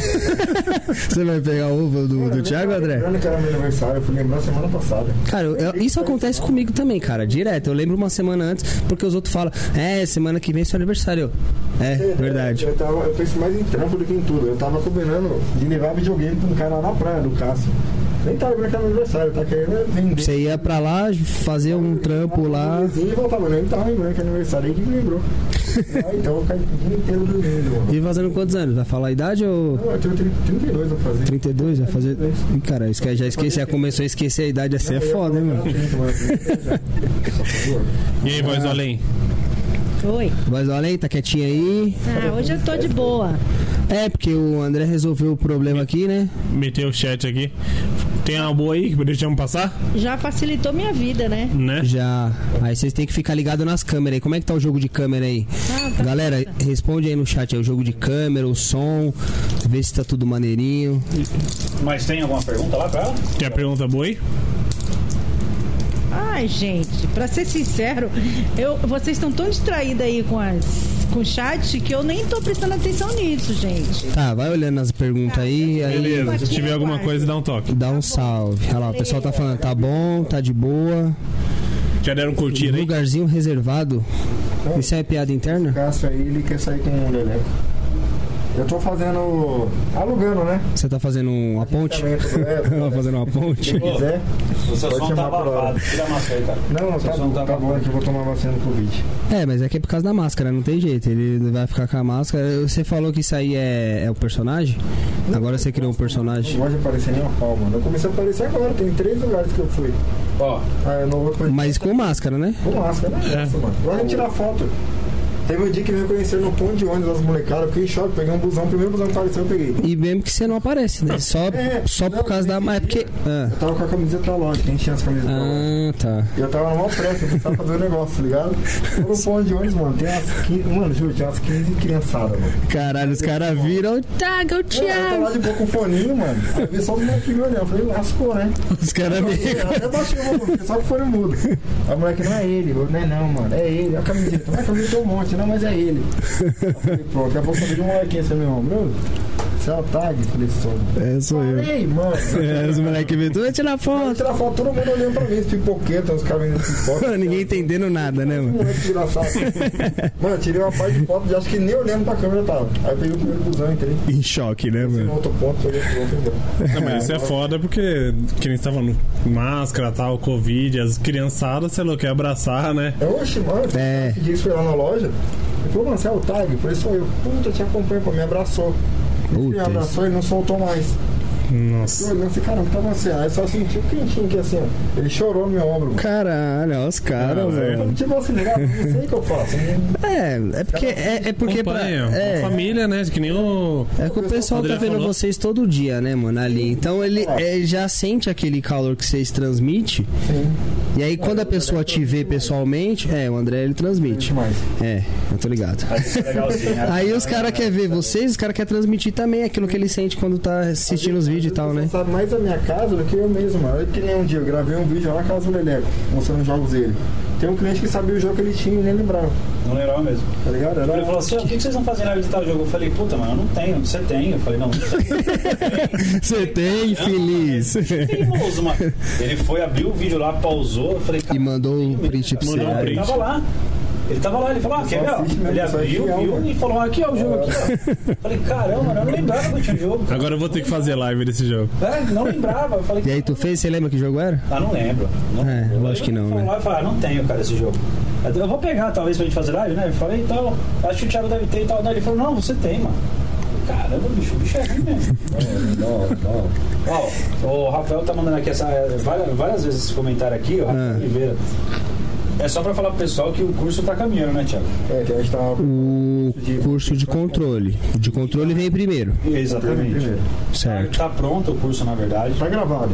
Você vai pegar o ovo do, do Thiago, André?
Lembrando que era meu aniversário, eu fui lembrar semana passada.
Cara, eu- eu- isso acontece comigo também, cara, direto. Eu lembro uma semana antes, porque os outros falam, é, semana que vem é seu aniversário. É, verdade.
Eu, tava, eu penso mais em trampo do que em tudo. Eu tava combinando de levar videogame pra um cara lá na praia, do Cássio. Nem tava lembrando que era meu aniversário, tá querendo vender.
Você ia pra lá, fazer um trampo lá.
E voltava, nem tava lembrando que era aniversário aí que me lembrou. ah, então eu ficar o dia inteiro dormindo, mano.
E fazendo quantos anos? Vai falar a idade ou.
Não, eu tenho 30 32 pra fazer.
32? Vai fazer. Ih, cara, esque- já esqueci, já começou a esquecer a idade assim, é foda, hein, mano?
E aí, voz além?
Oi.
Voz do além, tá quietinha aí.
Ah, hoje eu tô de boa.
É, porque o André resolveu o problema aqui, né?
Meteu o chat aqui. Tem uma boa aí que deixamos passar?
Já facilitou minha vida, né?
Né?
Já. Aí vocês têm que ficar ligados nas câmeras aí. Como é que tá o jogo de câmera aí?
Ah, tá.
Galera, responde aí no chat aí o jogo de câmera, o som, vê se tá tudo maneirinho.
Mas tem alguma pergunta lá pra ela?
Tem a pergunta boa aí?
Ai, gente, pra ser sincero, eu, vocês estão tão distraídos aí com as com o chat que eu nem tô prestando atenção nisso, gente.
Tá, vai olhando as perguntas aí, aí
Beleza, se tiver alguma coisa, dá um toque.
dá um salve. Olha lá, o pessoal tá falando, tá bom, tá de boa.
Já deram curtida aí?
Lugarzinho reservado. Isso é piada interna?
Cássio aí, ele quer sair com o Leleco. Eu tô fazendo. alugando, né?
Você tá fazendo uma ponte?
É,
Tá fazendo uma ponte?
Se quiser.
O seu
Pode
som tá abafado. Tira a máscara aí, cara.
Não,
Seu
tá,
som
tá, bom, é que eu vou tomar vacina do Covid.
É, mas é que é por causa da máscara, não tem jeito. Ele vai ficar com a máscara. Você falou que isso aí é, é o personagem? Agora você criou um
Não
personagem.
gosto de aparecer nem uma pau, mano. Eu comecei a aparecer agora, tem três lugares que eu fui.
Ó,
Ah, no outro foi
Mas com máscara, né?
com máscara, né?
É.
Mano. De tirar foto. Teve um dia que me reconheceram no ponto de ônibus as molecadas, eu fiquei em choque, peguei um busão, o primeiro busão que apareceu eu peguei.
E mesmo que você não aparece, né? Só,
É,
só por
não,
causa da. Mas é porque. Ah,
Eu tava com a camiseta lógica, a gente tinha as camisetas da loja.
ah tá.
E eu tava na maior pressa, eu precisava fazer o negócio, tá ligado? Tô no ponto de ônibus, mano, tem umas 15, mano, juro, tem umas 15 criançadas, mano.
Caralho, os caras viram. Taga o
Eu tô lá
Thiago.
de boa com o foninho, mano, aí vi só os moleques me olhando, eu falei, lascou, né?
Os caras
Eu
meio.
até baixei o volume, só que o fone mudo. A moleque, não é ele, eu, não é não, mano, é ele, a camiseta, mas a camiseta um monte, não, mas é ele. Eu falei, pô, daqui a pouco eu vi um molequinho assim, meu irmão, Bruno, você é o tag? Eu falei, sou.
É, sou eu.
Falei, mano.
É, os moleques viram. Tu vai tirar foto.
tirar foto, todo mundo olhando pra mim, esse pipoqueta, os caras vendendo pipoca.
Ninguém entendendo nada, né, mano?
Mano, tirei uma parte de foto acho que nem olhando pra câmera tava. Aí peguei o primeiro busão, entrei.
Em choque, né,
No
mano?
outro ponto, peguei o busão, fui embora.
Não, mas isso é foda porque que nem estavam no máscara, tal, Covid, as criançadas, sei lá, quer abraçar, né?
Oxe, mano,
É.
esse dia que foi lá na loja. Ele falou, mano, você é o tag? Eu falei, sou eu. Puta, te acompanho, pô, me abraçou. Me
Puta,
abraçou e não soltou mais. Eu
Nossa.
olhando assim, caramba, tava assim. Aí só senti o quentinho aqui assim, ó. Ele chorou no meu ombro, mano.
Caralho, olha os caras,
Ah, velho.
Tipo assim, não sei o que eu faço.
É, é porque. É, é porque pra.
Acompanha,
É,
família, né? Que nem o.
É que o pessoal tá vendo
falou.
vocês todo dia, né, mano, ali. Então ele é, já sente aquele calor que vocês transmitem.
Sim,
E aí quando a pessoa te vê pessoalmente, é, o André ele transmite.
demais.
É, eu tô ligado.
é legalzinho. né?
Aí os caras querem ver vocês, os caras querem transmitir também aquilo que ele sente quando tá assistindo os vídeos e tal, né?
Você sabe mais da minha casa do que eu mesmo, mano. Olha que nem um dia eu gravei um vídeo lá na casa do Leleco, mostrando os jogos dele. Tem um cliente que sabia o jogo que ele tinha e nem lembrava,
Não lembrava mesmo.
tá ligado? Era...
Ele falou assim, "Ó, o que que vocês vão fazer na de tal jogo? Eu falei, puta, mano, eu não tenho. Você tem. Eu falei, não, não tenho.
Você tem, feliz.
Teimoso, mano. Ele foi, abriu o vídeo lá, pausou. Eu falei,
E mandou um print pra você.
Não, ele
Print.
tava lá. Ele tava lá, ele falou, ah, quer ver?
assiste
Ele
é
abriu, viu e falou, aqui, ó, o jogo aqui, ó. Falei, caramba, não lembrava que tinha jogo. cara.
Agora eu vou ter que fazer live desse jogo.
É, não lembrava. Eu falei,
E aí tu fez, você lembra que jogo era?
Ah, não lembro. Não,
É,
eu
lógico que não, né?
Eu falei, ah, não tenho, cara, esse jogo. Eu vou pegar, talvez, pra gente fazer live, né? Eu falei, então, acho que o Thiago deve ter e tal. Daí Ele falou, não, você tem, mano. Caramba, bicho, o bicho é ruim mesmo. Ó, o Rafael tá mandando aqui essa, várias, várias vezes esse comentário aqui, o Rafael
Ah.
Oliveira. É só pra falar pro pessoal que o curso tá caminhando, né, Thiago?
É, que a gente tava...
O curso de controle. O de controle vem primeiro,
Exatamente.
Primeiro.
certo?
Tá pronto o curso, na verdade.
Tá gravado.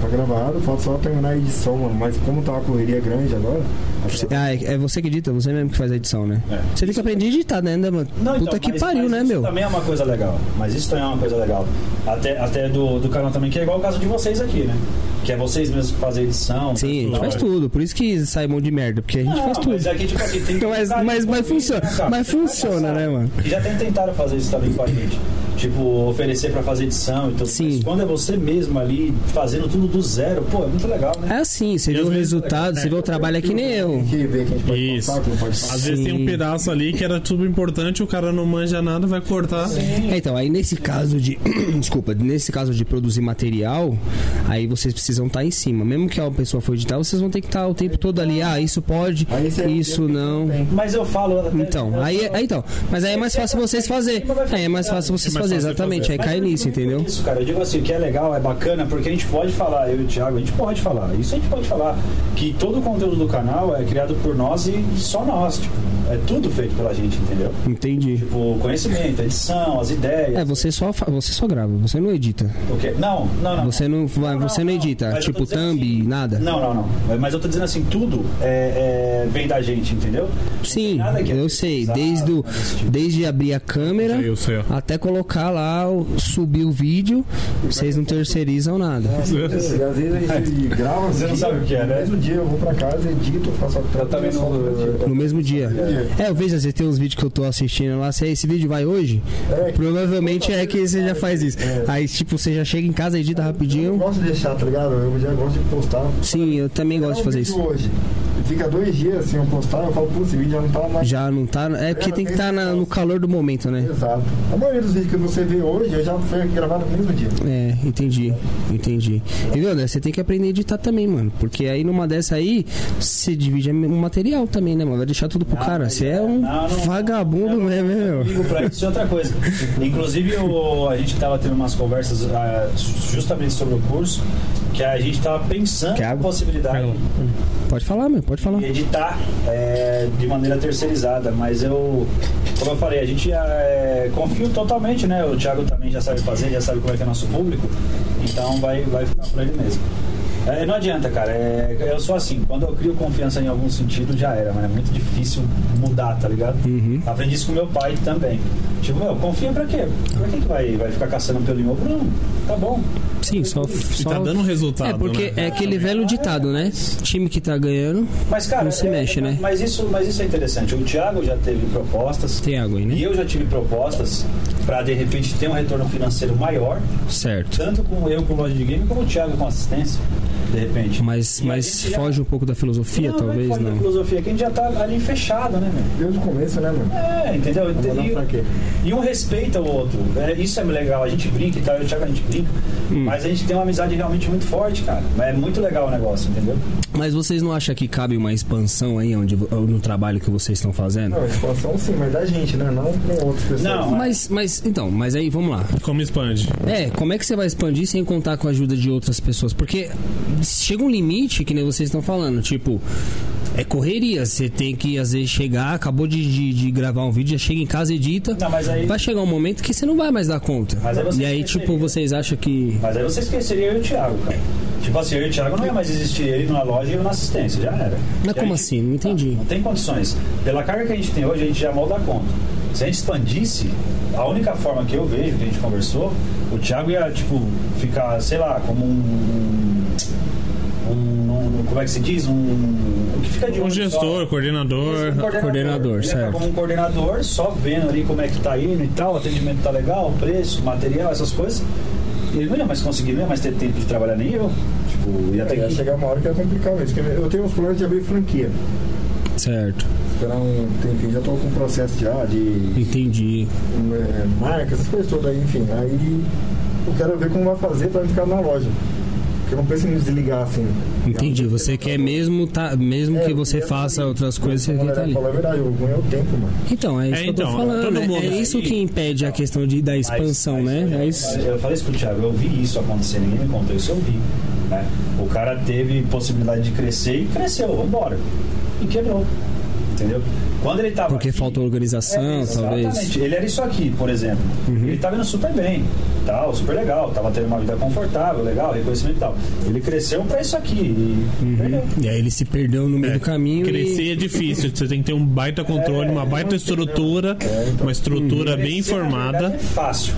Tá gravado, falta só terminar a edição, mano. Mas como tá uma correria grande agora...
Você- Ah, é é você que edita, você mesmo que faz a edição, né?
É.
Você tem que aprender a editar, né, mano?
Não, então,
Puta que
mas-
pariu,
mas
né,
isso
meu?
também é uma coisa legal. Mas isso também é uma coisa legal. Até, até do, do canal também, que é igual o caso de vocês aqui, né? Que é vocês mesmos que fazem edição.
Sim, a gente faz tudo. Por isso que sai monte de merda, porque a gente
Não,
faz tudo.
Mas aqui, tipo assim,
Mas- mas- mas funciona-
né,
mas
Você vai
funciona, né, mano?
E já tem tentado fazer isso também com a gente. Tipo, oferecer pra fazer edição e tudo.
Sim.
Mas quando é você mesmo ali, fazendo tudo do zero, pô, é muito legal, né?
É assim, você vê o resultado, você vê o trabalho é que nem eu.
Isso. Às vezes tem um pedaço ali que era tudo importante, o cara não manja nada, vai cortar.
É, então, aí nesse caso de. Desculpa, nesse caso de produzir material, aí vocês precisam estar em cima. Mesmo que a pessoa for editar, vocês vão ter que estar o tempo todo ali. Ah, isso pode, isso não.
Mas eu falo. até-
Então, aí, aí então. Mas aí é mais fácil vocês fazer. Aí é mais fácil vocês
É mais
fazer, exatamente.
fazer.
Aí
Mas
cai
eu
nisso, entendeu?
Isso, cara. Eu digo assim, o que é legal, é bacana, porque a gente pode falar, eu e o Thiago, a gente pode falar. Isso a gente pode falar. Que todo o conteúdo do canal é criado por nós e só nós. Tipo, É tudo feito pela gente, entendeu?
Entendi.
Tipo, conhecimento, edição, as ideias.
É, você só, fa- você só grava, você não edita.
O quê? Não, não, não.
Você não, vai- você não edita,
eu tô
tipo thumb,
assim-
nada?
Não, não, não. Mas eu tô dizendo assim, tudo é, é- vem da gente, entendeu?
Sim,
Nada que é
eu sei. Desde,
tipo.
desde abrir a câmera
Eu sei, ó.
até colocar lá, o- subir o vídeo, vocês não terceirizam nada.
Às vezes a gente grava.
Você não sabe o que é, né?
No mesmo dia eu vou pra casa, edito, faço a
Eu também
ti.
No mesmo dia. É, eu vejo, às vezes tem uns vídeos que eu tô assistindo lá, se esse vídeo vai hoje,
É,
provavelmente é que você já faz isso.
É.
Aí, tipo, você já chega em casa, edita
Eu não
rapidinho.
gosto de deixar, tá ligado? Eu já gosto de postar.
Sim, eu também gosto de fazer isso.
hoje. Fica dois dias assim, eu postar, eu falo, pô, esse vídeo já não tá mais.
Já não tá. É porque tem que estar no calor do momento, né?
Exato. A maioria dos vídeos que você vê hoje já foi gravado no mesmo dia.
É, entendi, entendi. E viu, André, você tem que aprender a editar também, mano. Porque aí numa dessa aí, você divide o material também, né, mano? Vai deixar tudo pro
Não,
cara.
mas
Você é
é-
um
não, não-
vagabundo
não,
mesmo, meu.
Ligo pra isso é outra coisa. Inclusive, o- a gente tava tendo umas conversas ah, justamente sobre o curso, que a gente tava pensando na possibilidade
Pode falar, meu, pode falar.
de editar é, de maneira terceirizada, mas eu, como eu falei, a gente é, confio totalmente, né? O Thiago também já sabe fazer, já sabe como é que é nosso público, então vai, vai ficar por ele mesmo. É, não adianta, cara. é, eu sou assim, quando eu crio confiança em algum sentido, já era, mas é muito difícil mudar, tá ligado?
Uhum.
Aprendi isso com meu pai também. Tipo, meu, confia pra quê? Pra que, que vai, vai ficar caçando pelo em ovo? Não, tá bom.
Sim, só.
E
só...
tá dando resultado,
É porque
né?
é aquele velho ditado, né? Time que tá ganhando
Mas, cara,
não se
é-
mexe, né?
Mas isso, mas isso é interessante. O Thiago já teve propostas.
Tem água aí,
E
né?
eu já tive propostas para de repente ter um retorno financeiro maior,
Certo.
tanto com eu com loja de game como o Thiago com assistência, de repente.
Mas,
E a
mas
gente já-
foge um pouco da filosofia,
não,
talvez,
não. é foge da filosofia que a gente já tá ali fechado, né, meu?
Desde o começo, né, mano?
É, entendeu?
Quê?
E, e um respeita o outro. É, isso é legal. A gente brinca e tal, eu e o Thiago a gente brinca.
Hum.
Mas a gente tem uma amizade realmente muito forte, cara. É muito legal o negócio, entendeu?
Mas vocês não acham que cabe uma expansão aí onde, no trabalho que vocês estão fazendo?
Não, expansão sim, mas da gente, né? Não com outras pessoas.
Não,
Mas, mas, então, mas aí vamos lá.
Como expande?
É, como é que você vai expandir sem contar com a ajuda de outras pessoas? Porque chega um limite, que nem vocês estão falando, tipo, é correria. Você tem que, às vezes, chegar, acabou de, de, de gravar um vídeo, já chega em casa, edita.
Não, aí-
Vai chegar um momento que você não vai mais dar conta.
Mas aí
e aí,
esqueceria.
tipo, vocês acham que.
Mas aí você esqueceria eu e o Thiago, cara. Tipo assim, eu e o Thiago não ia mais existir ele na loja e eu na assistência, já era.
Mas
E
como
gente-
assim? Não entendi.
Não, não tem condições. Pela carga que a gente tem hoje, a gente já mal dá conta. Se a gente expandisse, a única forma que eu vejo, que a gente conversou, o Thiago ia, tipo, ficar, sei lá, como um. Um, um- como é que se diz? Um. O que fica de
Um gestor,
só.
coordenador.
Um
coordenador,
Ele ia ficar
certo.
como um coordenador, só vendo ali como é que tá indo e tal, o atendimento tá legal, o preço, material, essas coisas. Ele não ia mais conseguir, não ia mais ter tempo de trabalhar nem eu. Tipo, ia ter
É, ia
que.
chegar uma hora que ia complicar mesmo. Eu tenho uns planos de abrir franquia.
Certo.
Esperar um tempinho, já tô com um processo já de
Entendi.
é, marcas, essas coisas todas aí, enfim. Aí eu quero ver como vai fazer pra ficar na loja. Eu não penso em desligar assim.
Entendi. Você quer mesmo, tá, mesmo
É,
que você faça outras coisas, você quer tá ali.
Falar a verdade, o ruim é o tempo, mano.
Então, é isso
É,
que eu tô
então,
falando. né?
mundo
É isso que impede a questão de, da expansão,
Mas-
né?
mas
É
eu-
isso.
Eu falei isso pro Thiago, eu vi isso acontecer, ninguém me contou isso, eu vi. né? O cara teve possibilidade de crescer e cresceu, vambora. E quebrou. Entendeu? Quando ele tava.
Porque
aqui-
faltou organização,
É,
talvez.
Exatamente. Ele era isso aqui, por exemplo.
Uhum.
Ele tava indo super bem, tal, super legal, tava tendo uma vida confortável, legal, reconhecimento e tal. Ele cresceu pra isso aqui e perdeu.
E aí ele se perdeu no meio do caminho.
Crescer
e...
é difícil, você tem que ter um baita controle, uma baita estrutura, uma estrutura bem
Crescer, na
formada.
verdade, É fácil.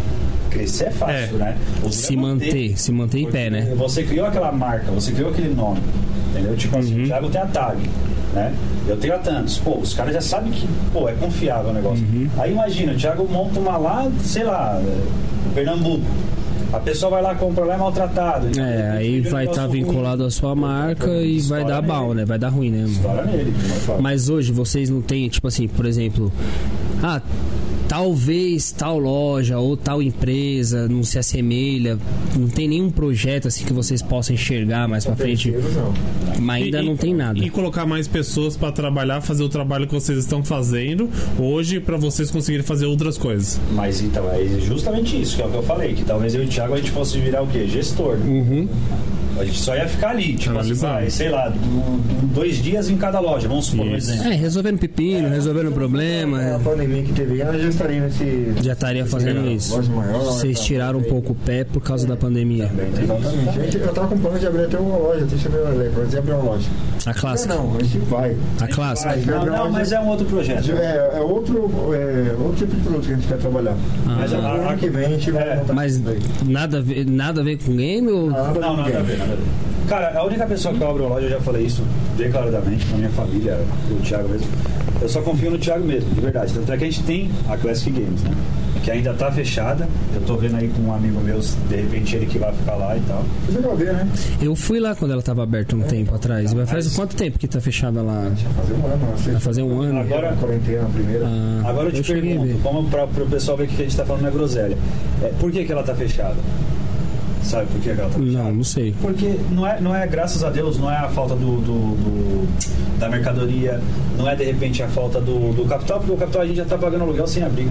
Crescer é fácil,
É.
né?
Se
é
manter, se manter em pé, né?
Você criou aquela marca, você criou aquele nome. Entendeu? Tipo
Uhum.
assim, o Thiago tem a tag, né? Eu tenho a tantos. Pô, os caras já sabem que, pô, é confiável o negócio.
Uhum.
Aí imagina, o Thiago monta uma lá, sei lá, é, Pernambuco. A pessoa vai lá, compra lá, é maltratado.
É, aí vai estar
ruim.
vinculado à sua marca e vai
Estoura
dar
nele.
mal, né? Vai dar ruim, né?
nele.
Mas hoje vocês não têm, tipo assim, por exemplo, ah, talvez tal loja ou tal empresa não se assemelha, não tem nenhum projeto assim que vocês possam enxergar mais pra frente,
não.
mas ainda
E-
não tem nada.
E colocar mais pessoas pra trabalhar, fazer o trabalho que vocês estão fazendo hoje pra vocês conseguirem fazer outras coisas.
Mas então, é justamente isso que é o que eu falei, que talvez eu e o Thiago a gente fosse virar o quê? Gestor.
Uhum.
A gente só ia ficar ali, tipo assim, sei lá, do- do- dois dias em cada loja, vamos supor um exemplo.
É, resolvendo pepino, resolvendo
A
problema.
pandemia que teve, eu já estaria nesse.
Já estaria fazendo isso.
Loja maior.
Vocês
tá.
tiraram um pouco o pé por causa da pandemia.
Exatamente. A gente, eu tava com plano de abrir até uma loja, deixa eu ver o de abrir uma loja.
A clássica.
Não, não, a gente vai.
A clássica.
Vai.
Não, não, mas é um outro projeto.
É, é outro, é outro tipo de produto que a gente quer trabalhar.
Mas a-
No
a-
ano que vem a gente vai
É,
Mas nada a ver, nada a ver com game ou.
Nada
Não, a nada a ver. Cara, a única pessoa que eu abro a loja, eu já falei isso declaradamente pra minha família, o Thiago mesmo. Eu só confio no Thiago mesmo, de verdade. Tanto é que a gente tem a Classic Games, né? Que ainda tá fechada. Eu tô vendo aí com um amigo meu, de repente ele que vai ficar lá e tal.
Você vai ver, né?
Eu fui lá quando ela tava aberta um tempo atrás. Mas faz quanto tempo que tá fechada lá?
Vai fazer um ano. Vai
Vai fazer um ano.
Agora-
quarentena primeira.
Ah,
Agora eu te
a
pergunto, como para o pessoal ver que a gente tá falando na groselha. É, por que, que ela tá fechada? Sabe por que, tá fechada?
Não, não sei.
Porque não é, não é, graças a Deus, não é a falta do, do- do- da mercadoria, não é de repente a falta do, do capital, porque o capital a gente já tá pagando aluguel sem abrir.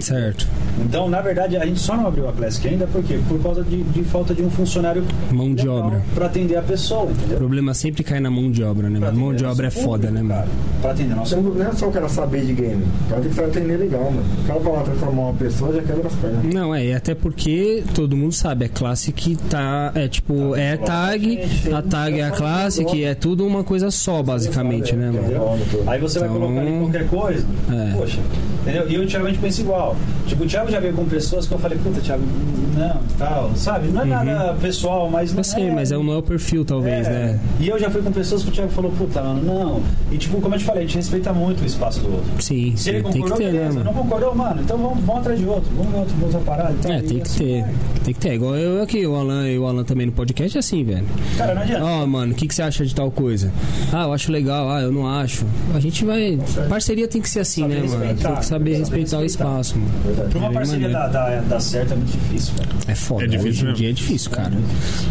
Certo.
Então, na verdade, a gente só não abriu a Classic ainda porque por causa de, de falta de um funcionário
Mão de obra.
para atender a pessoa,
O
entendeu?
problema sempre cai na mão de obra, né? Mano? Mão de obra é
nosso
foda, né,
público,
mano?
Pra atender nosso
Então, não é só o cara saber de game. O cara tem que saber atender legal, mano. O cara vai lá transformar uma pessoa já quebra as pernas.
Não, é, e até porque todo mundo sabe, é classe que tá, é tipo, é tag, a tag é a classe, que é tudo uma coisa só, basicamente, né, mano?
Aí você vai
Então-
colocar ali qualquer coisa.
É.
Poxa, entendeu? E eu e o Thiago Tipo, o Thiago já veio com pessoas que eu falei, puta, Thiago, não, tal, sabe? Não é nada pessoal, mas não
Eu sei, mas é, não é o perfil, talvez,
é.
né?
E eu já fui com pessoas que o Thiago falou, puta, mano, não. E tipo, como eu te falei, a gente respeita muito o espaço do outro.
Sim,
Se ele
sim, tem que
concordou,
ter, né,
beleza. Não
mano?
concordou, mano, então vamos, vamos atrás de outro. Vamos ver outro, outra parada. e tal.
É, tem que
assim
ter.
vai.
Tem que ter. Igual eu aqui, o Alan e o Alan também no podcast é assim, velho.
Cara, não adianta.
Ó, mano, o que, que você acha de tal coisa? Ah, eu acho legal, ah, eu não acho. A gente vai. Parceria tem que ser assim,
Saber
né, mano?
respeitar.
Tem que saber
Saber
respeitar o
respeitar. Pra uma
É
parceria dar, dar, dar certo é muito difícil, velho.
É foda,
É difícil
hoje em dia é difícil, cara.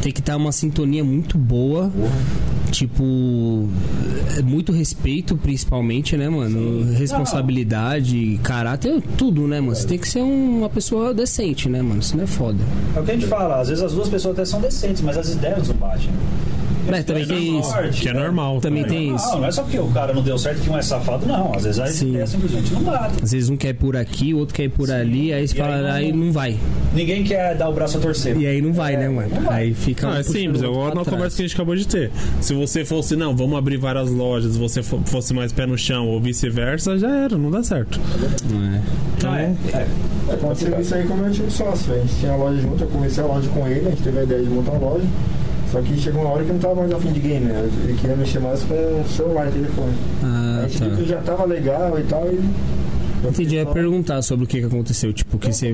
Tem que estar uma sintonia muito boa. Tipo, é muito respeito, principalmente, né, mano? Responsabilidade, caráter, tudo, né, mano? Você tem que ser um- uma pessoa decente, né, mano? Isso não é foda.
É o que a gente fala, às vezes as duas pessoas até são decentes, mas as ideias não batem.
Mas também
É
tem isso.
Que é normal.
Também
né?
tem isso.
Não, não é só porque o cara não deu certo que um é safado, não. Às vezes as
Sim.
ideias simplesmente não batem.
Às vezes um quer ir por aqui, o outro quer ir por ali, aí você
E
fala,
aí não-
aí não vai.
Ninguém quer dar o braço a torcer.
E aí não vai, né, mano?
vai.
Aí fica.
Não,
um
é simples,
o
é
pra
na conversa que a gente acabou de ter. Se você fosse, não, vamos abrir várias lojas, você fo- fosse mais pé no chão ou vice-versa, já era, não dá certo.
Não é.
Não, é, é.
Aconteceu isso aí com o meu antigo sócio. A gente tinha a loja junto, eu comecei a loja com ele, a gente teve a ideia de montar uma loja. Só que chegou uma hora que não tava mais afim de game, né? Ele queria mexer mais com celular e telefone.
Ah,
a gente viu que
tá.
já tava legal e tal e. eu
Entendi, eu ia perguntar sobre o que, que aconteceu. Tipo, que você.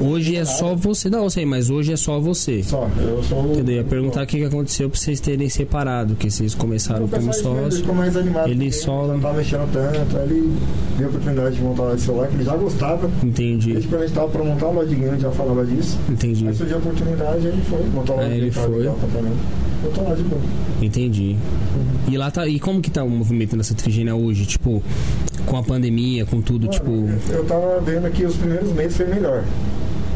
Hoje é só você. Não, eu sei, mas hoje é só você.
Só, eu sou o.
Entendeu? Eu ia perguntar o que, que aconteceu pra vocês terem separado, que vocês começaram
O
como
ele
sócio.
ficou mais animado.
Ele só-
Não tava mexendo tanto, aí ele viu a oportunidade de montar uma de celular, que ele já gostava.
Entendi,
Desde quando a gente tava pra montar a loja de game, a gente já falava disso.
entendi,
Aí surgiu a oportunidade, ele foi. Montou a loja
ele foi.
também. Montou lá de boa.
entendi. E lá tá. E como que tá o movimento na Santa Efigênia hoje? Tipo, com a pandemia, com tudo, tipo.
Mano, Eu tava vendo que os primeiros meses foi melhor.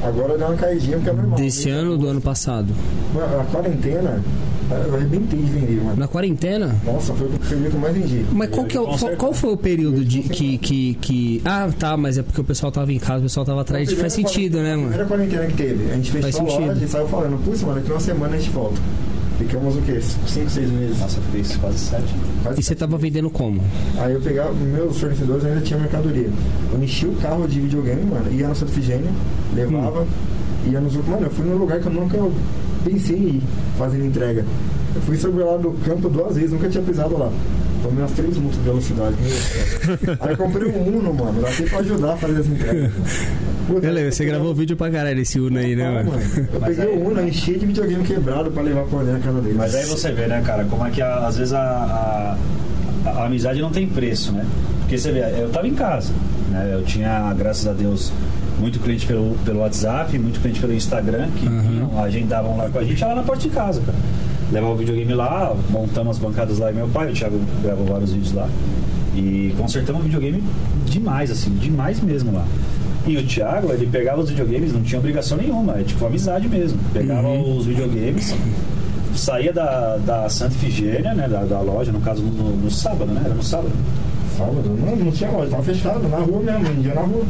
Agora deu uma caidinha porque é normal.
Desse ano ou do ano passado?
Mano, a quarentena, eu arrebentei de vender, mano.
Na quarentena?
Nossa, foi o período que eu mais vendi.
Mas qual, que é qual, qual foi o período de que, que, que. Ah, tá, mas é porque o pessoal tava em casa, o pessoal tava atrás. Faz sentido, né,
A
mano?
primeira quarentena que teve, a gente
Faz
fechou a
sentido.
loja e saiu falando, putz, mano, daqui uma semana a gente volta. Ficamos o quê? 5, 6 meses.
Nossa, eu fiz quase sete.
Quase
E você tava vendendo como?
Aí eu pegava, meus fornecedores ainda tinham mercadoria. Eu enchi o carro de videogame, mano, ia na Santa Efigênia, levava, ia nos outros. Mano, eu fui num lugar que eu nunca pensei em ir fazendo entrega. Eu fui sobre lá do campo duas vezes, nunca tinha pisado lá. Tomei umas três multas de velocidade. Aí comprei um Uno, mano, daqui pra ajudar a fazer as entregas. Puta,
Eu lembro, você gravou vídeo pra caralho desse Uno aí, né,
Ah,
mano?
mano, Eu
Mas
peguei
aí-
o Uno, enchi de videogame quebrado pra levar pra dentro da casa dele.
Mas aí você vê, né, cara, como é que a- às vezes a, a, a amizade não tem preço, né? Porque você vê, eu tava em casa, né? Eu tinha, graças a Deus, muito cliente pelo, pelo WhatsApp, muito cliente pelo Instagram, que vinham, agendavam lá com a gente, lá na porta de casa, cara. Levava o videogame lá, montamos as bancadas lá e meu pai, o Thiago gravou vários vídeos lá. E consertamos o videogame demais, assim, demais mesmo lá. E o Thiago, ele pegava os videogames, não tinha obrigação nenhuma, é tipo amizade mesmo. Pegava os videogames, saía da, da Santa Ifigênia, né? Da, da loja, no caso no, no sábado, né? Era no sábado.
Sábado? Não, não tinha loja, tava fechado, na rua mesmo, vendia na rua.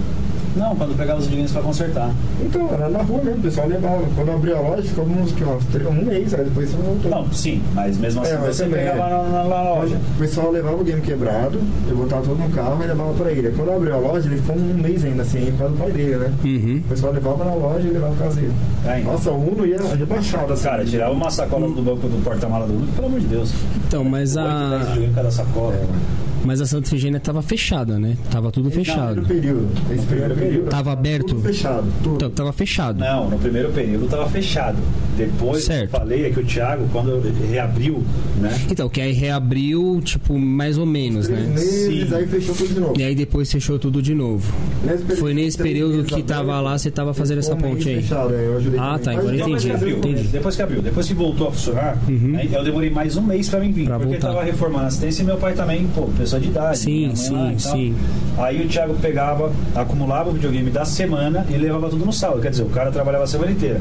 Não, quando pegava os videogames pra consertar.
Então, era na rua mesmo, o pessoal levava. Quando abriu a loja, ficou uns, que, uns três- um mês, aí depois você voltou.
Não, sim, mas mesmo assim
É, mas
você
também,
pegava
é.
na, na- na loja.
O pessoal levava o game quebrado, eu botava tudo no carro e levava pra ele. Aí Quando abriu a loja, ele ficou um mês ainda assim, por causa do pai dele, né?
Uhum.
O pessoal levava na loja e levava caseiro.
É, então.
Nossa, o Uno ia rebaixado assim.
Cara, tirava uma sacola do banco do porta-mala do Uno, pelo amor de Deus.
Então, mas
8, 10
a,
videogames cada sacola.
mas a Santa Efigênia tava fechada, né? Tava tudo
Esse
fechado.
primeiro período. Esse primeiro período.
Tava aberto?
Tudo fechado. Tudo.
Então, tava fechado.
Não, no primeiro período tava fechado. Depois,
Certo.
eu falei é que o Thiago, quando reabriu, né?
Então, que aí reabriu, tipo, mais ou menos, né?
meses,
Sim.
aí fechou tudo de novo.
E aí depois fechou tudo de novo.
Nesse período,
Foi nesse período que tava
aberto,
lá, você tava fazendo essa ponte aí.
Fechado, aí eu ajudei
Ah,
também.
tá, agora
depois
entendi,
que abriu,
entendi.
Depois que abriu, depois que voltou a funcionar, aí eu demorei mais um mês pra mim vir.
Pra
porque
voltar.
tava reformando a assistência e meu pai também, pô, pessoa de idade.
Sim, sim, sim.
Aí o Thiago pegava, acumulava o videogame da semana e levava tudo no sábado. Quer dizer, o cara trabalhava a semana inteira.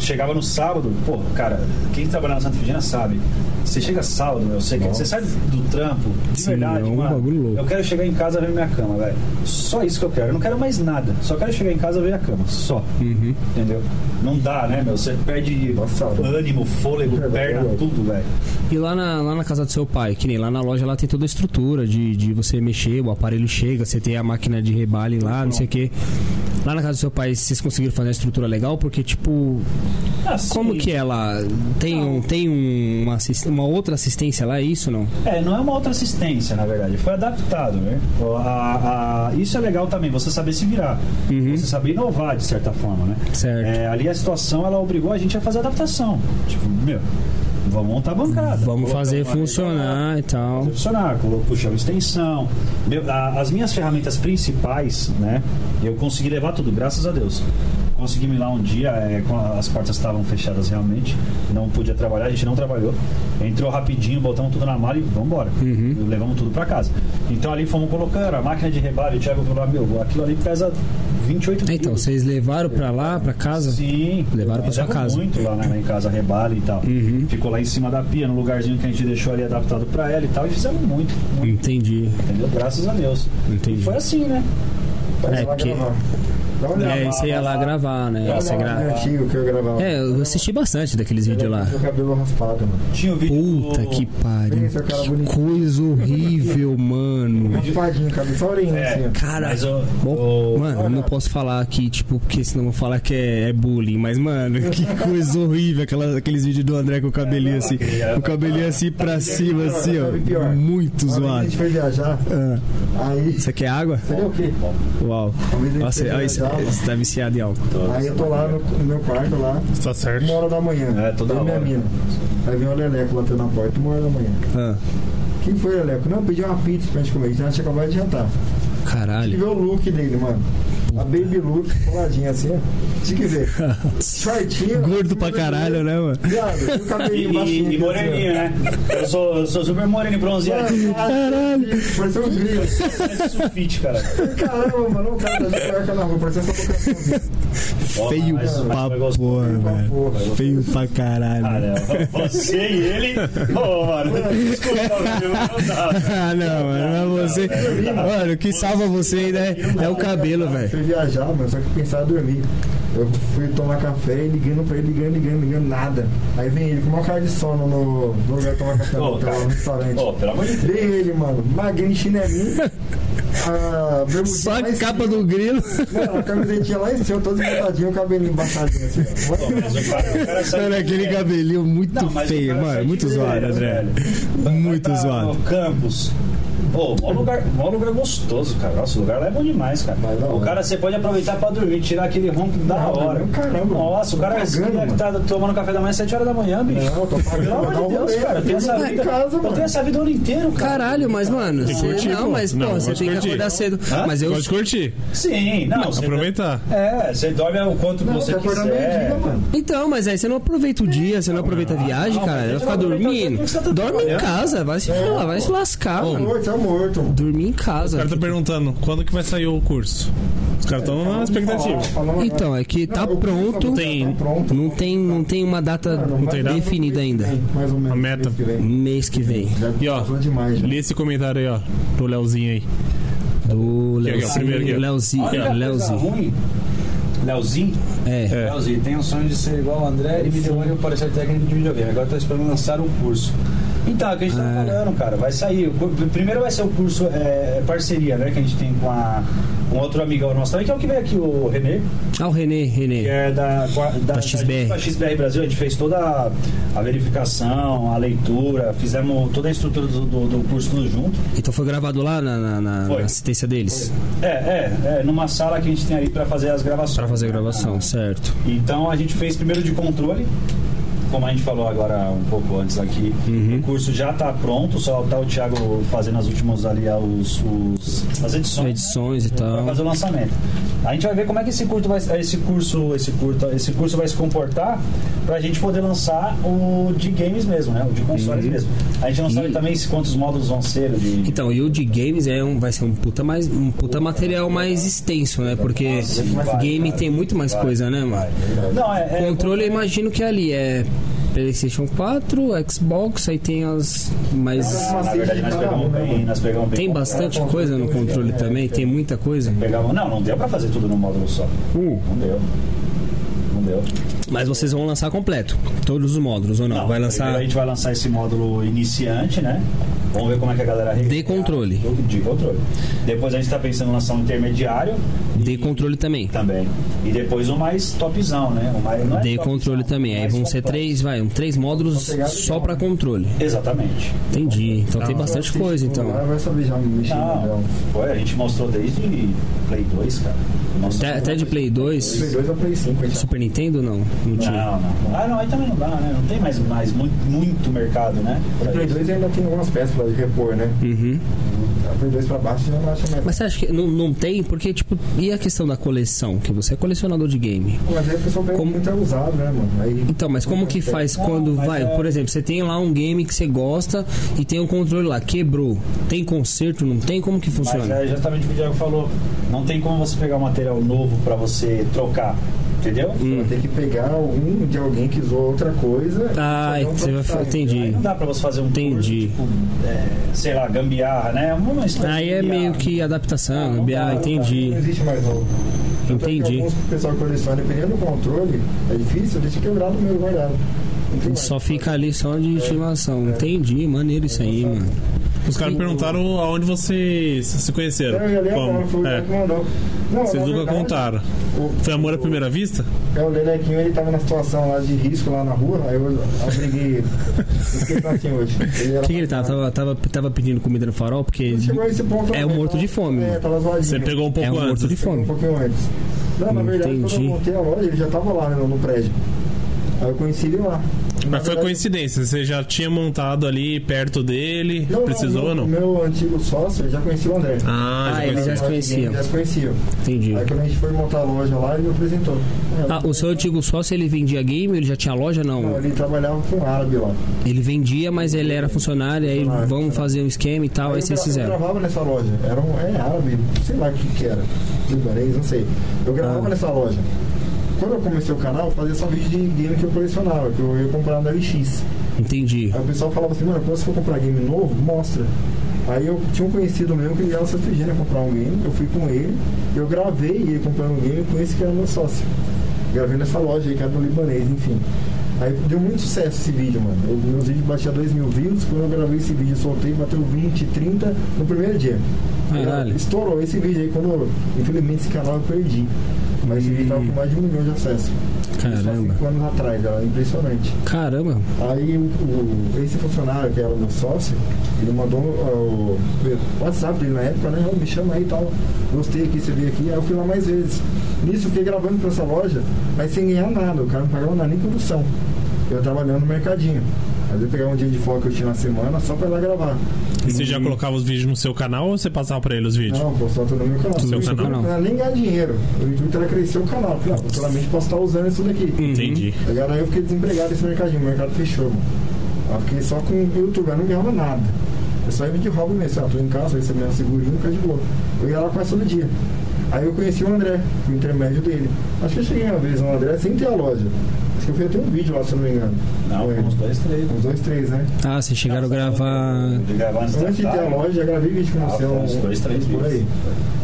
Chegava no sábado, pô, cara, quem trabalha na Santa Figina sabe. Você chega sábado, meu, você, quer- você sai do trampo, de
Sim,
verdade,
é um
mano.
bagulho louco.
Eu quero chegar em casa ver minha cama, velho. Só isso que eu quero. Eu não quero mais nada. Só quero chegar em casa e ver a cama. Só.
Uhum.
Entendeu? Não dá, né, meu? Você perde
Nossa,
ânimo, fôlego,
Verdade,
perna,
verdade.
tudo, velho.
E lá na, lá na casa do seu pai, que nem lá na loja, lá tem toda a estrutura de, de você mexer, o aparelho chega, você tem a máquina de rebale lá, não sei o que. Lá na casa do seu pai, vocês conseguiram fazer uma estrutura legal? Porque, tipo,
Assim,
como que é lá? Tem, um, tem um- uma, uma outra assistência lá, é isso não?
É, não é uma outra assistência, na verdade. Foi adaptado, né? A- a- isso é legal também, você saber se virar. Você saber inovar, de certa forma, né?
Uhum. Certo.
É, ali a situação, ela obrigou a gente a fazer adaptação. Tipo, meu, vamos montar a bancada.
Vamos fazer funcionar e tal.
fazer funcionar, puxar uma extensão. Meu, a- as minhas ferramentas principais, né? Eu consegui levar tudo, graças a Deus. Consegui ir lá um dia, é, as portas estavam fechadas realmente, não podia trabalhar, a gente não trabalhou. Entrou rapidinho, botamos tudo na mala e vamos embora.
Uhum.
Levamos tudo pra casa. Então ali fomos colocando a máquina de rebalo, o Thiago falou, meu, aquilo ali pesa 28
Então,
quilos.
vocês levaram pra lá, pra casa?
Sim,
Levaram pra sua casa.
muito lá, né, em casa, rebalo e tal.
Uhum.
Ficou lá em cima da pia, no lugarzinho que a gente deixou ali adaptado pra ela e tal, e fizemos muito, muito
Entendi.
Entendeu? Graças a Deus.
Entendi.
E foi assim, né?
Faz
É, porque-
gravar.
É, você ia lá gravar, né? Você
olhada
gra...
no antigo que eu gravava.
É, eu assisti bastante daqueles vídeos lá.
Meu cabelo raspado, mano.
Tinha o vídeo.
Puta
do-
que pariu.
Cara
Que coisa horrível, mano.
Raspadinho, cabeça só orelhinha
É.
assim, ó.
Cara,
Mas o-
bom,
o-
mano, eu não posso falar aqui, tipo, porque senão vão falar que é, é bullying. Mas, mano, que coisa horrível aquela, aqueles vídeos do André com o cabelinho assim. O cabelinho assim pra cima, assim, ó. Muito
vez a
zoado.
gente foi viajar,
Ah,
aí.
Você quer água?
Seria o quê?
Uau.
Gente
Nossa, tá viciado em álcool.
Aí eu tô lá no, no meu quarto lá,
Tá certo.
uma hora da manhã.
É, toda
minha
hora.
mina. Aí vem o Leleco batendo na porta, uma hora da manhã.
Ah,
Quem foi, Leleco? Não, pediu uma pizza pra gente comer. A gente acabado de jantar.
Caralho.
ver o look dele, mano. A baby look, coladinha assim, que ver. Shortinho.
Gordo pra caralho, né, mano?
Viado, e o
E,
cabelinho
e,
baixinho.
e moreninho, né? Eu sou, eu sou super moreno e bronzeado.
Caralho. Parecia um grilo.
Parece sulfite, cara.
Caramba, mano, o cara tá de cueca na rua, parecia essa bocaçãozinha.
Feio
mas-
pra porra, velho. Feio pra
Ah,
caralho.
não. Você e ele. Ô, mano, desculpa, viu? Não dá.
Ah, não, mano, mas você. Mano, o que salva você ainda é, é o cabelo, velho.
Fui viajar, mano, só que pensava dormir. Eu fui tomar café e ligando pra ele, ligando, ligando, ligando, nada. Aí vem ele com uma cara de sono no, no lugar de tomar café, no,
cara.
no restaurante.
Ô, pelo amor de Deus.
Vem ele, mano, magrinho, chinelinho, a
Só a capa do grilo.
Não, a camisetinha lá em cima, todo embaixadinho, o cabelinho baixadinho assim.
Mano, aquele cabelinho muito
Não,
feio, mano. Muito
de
zoado, André.
velho.
Muito zoado.
Campos. Pô, mó lugar, mó lugar gostoso, cara. Nossa, o lugar lá é bom demais, cara.
Mas da
O cara, você pode aproveitar pra dormir, tirar aquele ronco da
Não,
hora.
não, caramba.
Nossa, o cara é
pagando,
que tá tomando café da manhã às 7 horas da manhã, bicho.
Não, tô pagando,
Pelo amor de Deus, cara. Eu tenho essa vida.
casa,
eu tenho essa vida o ano inteiro, cara.
Caralho, mas, mano,
que
você,
curtir,
não,
pô.
mas, pô,
Não,
você
pode
tem que
curtir.
acordar cedo.
Hã?
Mas eu.
Pode curtir.
Sim, não. você-
Aproveitar.
É, você dorme o quanto
Não,
você
você
quiser.
meio-dia, mano.
Então, mas aí você não aproveita o dia, você não aproveita a viagem,
não,
cara.
não o dia
dormindo.
você tá
Dorme em casa, vai se falar, vai se lascar, mano.
Morto. mano.
Dormi em casa.
caras estão perguntando quando que vai sair o curso. Os caras estão na expectativa.
Então, é que tá
o
pronto.
tá
Tem-
pronto.
Não tem, não tem uma data definida ainda.
Mais ou menos.
A meta.
mês que vem.
Mês que vem.
Já
E ó. Lê esse comentário aí, ó. Do Leozinho aí.
Do. Leozinho. Leozinho.
ruim, Leozinho,
É.
É.
Leozinho, tem o sonho de ser igual o André e me deu um parecer técnico de videogame. Agora tô esperando lançar um curso. Então, é o que a gente tá
Ah.
falando, cara. Vai sair. Primeiro vai ser o curso é, parceria, né? Que a gente tem com a, um outro amigão nosso também, que é o que veio aqui, o Renê,
Ah, o Renê,
que
Renê.
é da, da,
Da XBR.
Da XBR Brasil. A gente fez toda a, verificação, a leitura, fizemos toda a estrutura do, do, do curso tudo junto.
Então foi gravado lá na, na- na-
Foi.
na assistência deles?
É, é, é, numa sala que a gente tem ali pra fazer as gravações.
Pra fazer a gravação, certo.
Então a gente fez primeiro de controle, como a gente falou agora um pouco antes aqui.
Uhum.
O curso já está pronto, só tá o Thiago fazendo as últimas ali os, os- as edições.
Edições e
Para
tal.
fazer o lançamento. A gente vai ver como é que esse curso vai, esse curso, esse curso, esse curso vai se comportar para a gente poder lançar o de games mesmo, né? O de consoles mesmo. A gente não sabe
Uhum. E-
também quantos módulos vão ser de
Então, e o de games é um, vai ser um puta, mais, um puta material mais extenso, né? Porque
vai,
game
cara.
tem muito mais
Vai,
coisa, né, mano?
vai. Não, é, é
Controle, eu imagino que ali é PlayStation 4, Xbox, aí tem as. Mas
Na verdade, nós pegamos bem, nós pegamos bem
tem bastante coisa no controle também, tem muita coisa.
Pegamos, não, não deu pra fazer tudo num módulo só.
Uh,
Não deu. Não deu.
Mas vocês vão lançar completo, todos os módulos ou não? Vai
primeiro
lançar
A gente vai lançar esse módulo iniciante, né? Vamos ver como é que a galera
de controle.
De controle. Depois a gente tá pensando em lançar um intermediário
De controle também.
também. E depois o mais topzão, né? O mais, não é
De
topzão,
controle também. Aí vão ser
complexo.
três, vai, um, três módulos só pra controle.
Exatamente.
Entendi. Então tem bastante coisa, então.
Lá vai saber já mexer
Não,
modelo.
foi, a gente mostrou desde Play 2, cara.
Até, até de Play 2,
Play 2 ou Play 5, a gente
Super Nintendo não? Não tinha.
Não, não. Ah, não, aí também não dá, né? Não tem mais, mais muito, muito mercado, né?
O
Pra
Play
isso.
2 ainda tem algumas peças pra repor, né?
Uhum.
A Play 2 pra baixo já não acha mais.
Mas você acha que não, não tem? Porque, tipo, e a questão da coleção? Que você é colecionador de game.
Mas aí o pessoal pega
Como-
muito usado, né, mano? Aí,
Então, mas como que faz
Não,
quando
mas
vai?
é-
Por exemplo, você tem lá um game que você gosta e tem um controle lá, quebrou. Tem conserto? Não tem? Como que
Mas
funciona?
é exatamente o que o Diego falou. Não tem como você pegar um material novo pra você trocar. Entendeu?
Hum.
vai ter que pegar algum de alguém que usou outra coisa.
Ah,
fazer
você vai
prototype.
fa- entendi.
Aí não dá pra você fazer um
Entendi.
curso, tipo, é, sei lá, gambiarra, né? Uma espécie
Aí
de
é meio que adaptação,
não
gambiarra,
dá,
entendi.
Não existe mais novo. É
Entendi.
Alguns que o pessoal coleciona, dependendo do controle, é difícil, deixa quebrado no meio guardado.
Só fica ali só de estimação. Entendi, maneiro isso aí, mano.
Os caras perguntaram aonde vocês se conheceram.
Eu ia ler agora, foi o
É.
Que mandou. Não,
Vocês nunca
verdade,
contaram.
o-
Foi amor à
o-
primeira vista?
É, o Lelequinho, ele tava na situação lá de risco lá na rua, aí eu abriguei ele. Eu fiquei assim hoje. Ele
O que, que ele tava? Tava, tava? tava pedindo comida no farol? Porque.
Chegou a esse ponto.
É um morto
tava-
de fome,
É, tava zoadinho.
Você pegou um pouco
É um morto
antes.
de
Pegou
fome.
um pouquinho antes. Não, na verdade, quando
Entendi.
eu montei a loja, ele já tava lá né, no, no prédio. Aí eu conheci ele lá.
Mas foi coincidência, você já tinha montado ali perto dele,
Não,
precisou
não,
ou
o
não?
meu antigo sócio, já conhecia o André.
Ah,
Ah,
já
ele já se conhecia.
Já se conhecia.
Entendi.
Aí quando a gente foi montar a loja lá, ele me apresentou.
Ah, o seu antigo sócio, ele vendia game? Ele já tinha loja?
não,
Não.
ele trabalhava com árabe lá.
Ele vendia, mas ele era funcionário, aí
Funcionário,
vamos fazer um esquema e tal, aí
eu,
vocês
gra- eu
fizeram.
gravava nessa loja. Era um é, árabe, sei lá o que, que era. Libanês, não sei. Eu gravava
Ah.
nessa loja. Quando eu comecei o canal, eu fazia só vídeo de game que eu colecionava, que eu ia comprar na LX.
Entendi.
Aí o pessoal falava assim, mano, quando você for comprar game novo, mostra. Aí eu tinha um conhecido meu que ele Santa Efigênia comprar um game, eu fui com ele, eu gravei ele comprando um game com esse que era meu sócio. Gravei nessa loja aí, que era do libanês, enfim. Aí deu muito sucesso esse vídeo, mano. Eu, meus vídeos batiam 2 mil views, quando eu gravei esse vídeo, soltei, bateu 20, 30 no primeiro dia.
Caralho.
Estourou esse vídeo aí, quando infelizmente esse canal eu perdi. Mas esse vídeo tava com mais de um milhão de acessos.
Caramba.
cinco anos atrás, era impressionante.
Caramba.
Aí o, o- esse funcionário que era meu sócio, ele mandou uh, o WhatsApp dele na época, né? "Ô, Me chama aí e tal. Gostei aqui, você veio aqui. Aí eu fui lá mais vezes. Nisso eu fiquei gravando pra essa loja, mas sem ganhar nada. O cara não pagava nada nem produção. Eu trabalhando no mercadinho. Às vezes eu pegava um dia de folga que eu tinha na semana só pra ir lá gravar.
E você já colocava os vídeos no seu canal ou você passava pra ele os vídeos?
Não, postar tudo no meu canal.
No seu canal.
Não era nem ganhar dinheiro. O intuito era crescer o canal. Falei, ah, futuramente posso estar usando isso daqui.
Entendi.
Agora eu fiquei desempregado nesse mercadinho, o mercado fechou, mano. Aí eu fiquei só com o YouTube, eu não ganhava nada. Eu só ia de hobby mesmo. Ah, tô em casa, recebi uma segurinha, fica de boa. Eu ia lá quase todo dia. Aí eu conheci o André, o intermédio dele. Acho que eu cheguei uma vez no André sem ter a loja. Acho que eu fui até um vídeo lá, se eu não me engano.
Não,
Com ele.
uns dois, três.
Uns dois, três, né?
Ah, vocês chegaram a gravar.
De gravar antes
Antes de ter a loja, já gravei vídeo com
Ah,
você.
foi uns dois, três
por aí.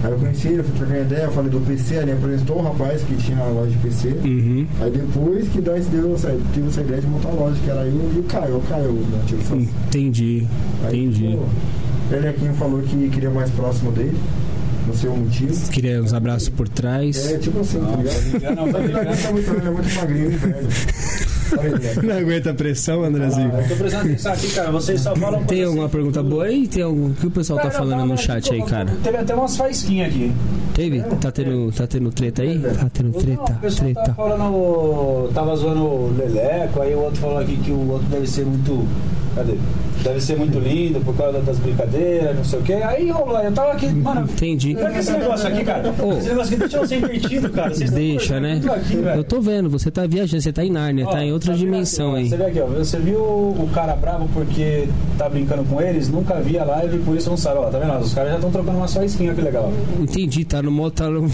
Aí eu conheci ele, fui trocar ideia, eu falei do PC, ele apresentou o rapaz que tinha a loja de PC.
Uhum.
Aí depois que nós deu essa, teve essa ideia de montar a loja, que era eu e o Caio, o Caio, né.
Entendi.
Aí,
Entendi.
pô, Ele aqui falou que queria mais próximo dele, não sei o motivo.
Queria uns abraços por trás.
É tipo assim, tá
Não,
ligado?
não, não, não,
ele
não,
não é né?
Não aguenta a pressão, Andrezinho.
Ah, eu tô prestando atenção aqui, cara. Vocês só falam
Tem alguma
assim,
pergunta
tudo.
boa aí? Tem algum... O que o pessoal tá
Cara,
falando
tava
no chat aí, cara?
Teve até umas faísquinhas aqui.
Teve? Tá tendo, tá tendo treta aí? Tá tendo
Não,
treta,
o pessoal
treta.
tava falando. Tava zoando o Leleco, aí o outro falou aqui que o outro deve ser muito. Cadê? Deve ser muito lindo por causa das brincadeiras, não sei o quê. Aí rolou, eu tava aqui, mano.
Entendi.
Olha que esse negócio aqui, cara.
Ô.
Esse negócio aqui deixa você invertido, cara. Vocês
Deixa, né?
Aqui.
Eu tô vendo, você tá viajando, você tá em Nárnia,
Ó,
tá em outra
vendo
dimensão
aqui, ó,
aí.
Você vê aqui, ó. Você viu o cara bravo porque tá brincando com eles? Nunca vi a live, por isso não sabe. Ó, tá vendo? Os caras já estão trocando uma só skin, que legal.
Entendi, tá no modo. Tá no...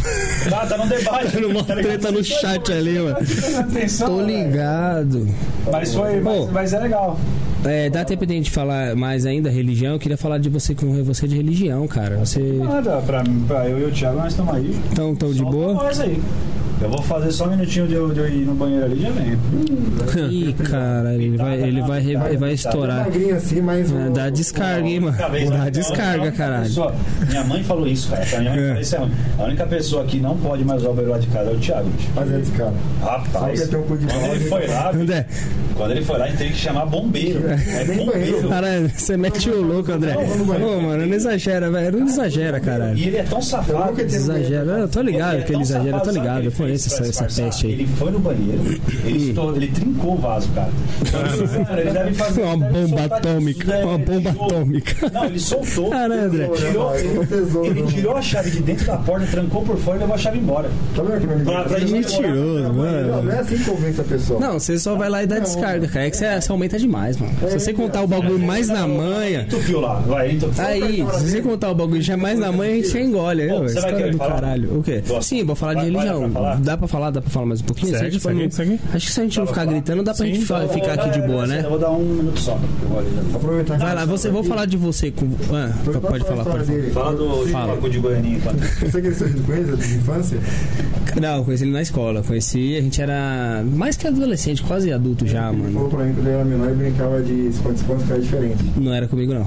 Tá, tá no debate.
Tá numa
ligado?
treta no chat ali, mano.
Atenção,
Tô ligado.
Mas foi, mas, mas é legal.
É, dá tempo de a gente falar mais ainda religião. Eu queria falar de você com você de religião, cara. Você
Nada, pra, pra eu e o Thiago, nós estamos aí.
tão, tão de boa?
nós aí. Eu vou fazer só um minutinho de eu, de eu ir no banheiro ali e já venho.
Ih, cara, ele vai, ele vai, re- ele vai estourar.
Magrinho assim, mas.
É,
o-
Dá descarga, hein, mano. Dá descarga, caralho.
pessoa- minha mãe falou isso, cara. Pra minha mãe
É.
falou isso é ruim. A única pessoa que não pode mais usar o banheiro lá de casa é o Thiago.
Mas é desse cara.
Rapaz,
um
quando ele foi lá,
André,
quando ele foi lá, ele teve que chamar bombeiro. É bombeiro.
banheiro.
caralho, você mete o louco, André. Ô, mano, não exagera, velho. Não exagera, caralho.
E ele é tão safado.
nunca tive-
Exagera. Eu tô ligado
é
que ele exagera, eu tô ligado.
que
Eu conheço essa, essa peste aí.
Ele foi no banheiro, ele, estourou- ele trincou o vaso, cara. Mano, ele deve fazer
Uma bomba atômica, uma bomba atômica.
Não, ele soltou.
Caralho, André.
Ele tirou,
não.
tirou a chave de dentro da porta, trancou por fora e levou a chave embora.
Tá vendo que
gente
Mentiroso, mano.
não é assim que convence a pessoa.
Não, você só vai lá e dá descarga, cara. É que você aumenta demais, mano. Se você contar o bagulho mais na manha.
Entupiu lá, vai, entupiu.
Aí, se você contar o bagulho já mais na manha, a gente já engole.
Pô,
Ô,
você vai
do
falar?
caralho. O quê? Sim, vou falar de religião. Dá pra falar? Dá pra falar mais um pouquinho?
Segue, segue, segue.
Acho que se a gente não ficar gritando, dá pra gente ficar aqui de boa, né?
Eu vou dar um minuto só. Né?
Aproveitar
Vai lá, você, vou falar de você com. Ah, pode falar, pode falar.
Fala do
Fala.
Paco de Goianinha.
Você que você conhece de infância?
Não, conheci ele na escola. Conheci, a gente era mais que adolescente, quase adulto já,
Ele
mano.
falou pra mim que ele era menor e brincava de esconde-esconde que era diferente.
Não era comigo, não.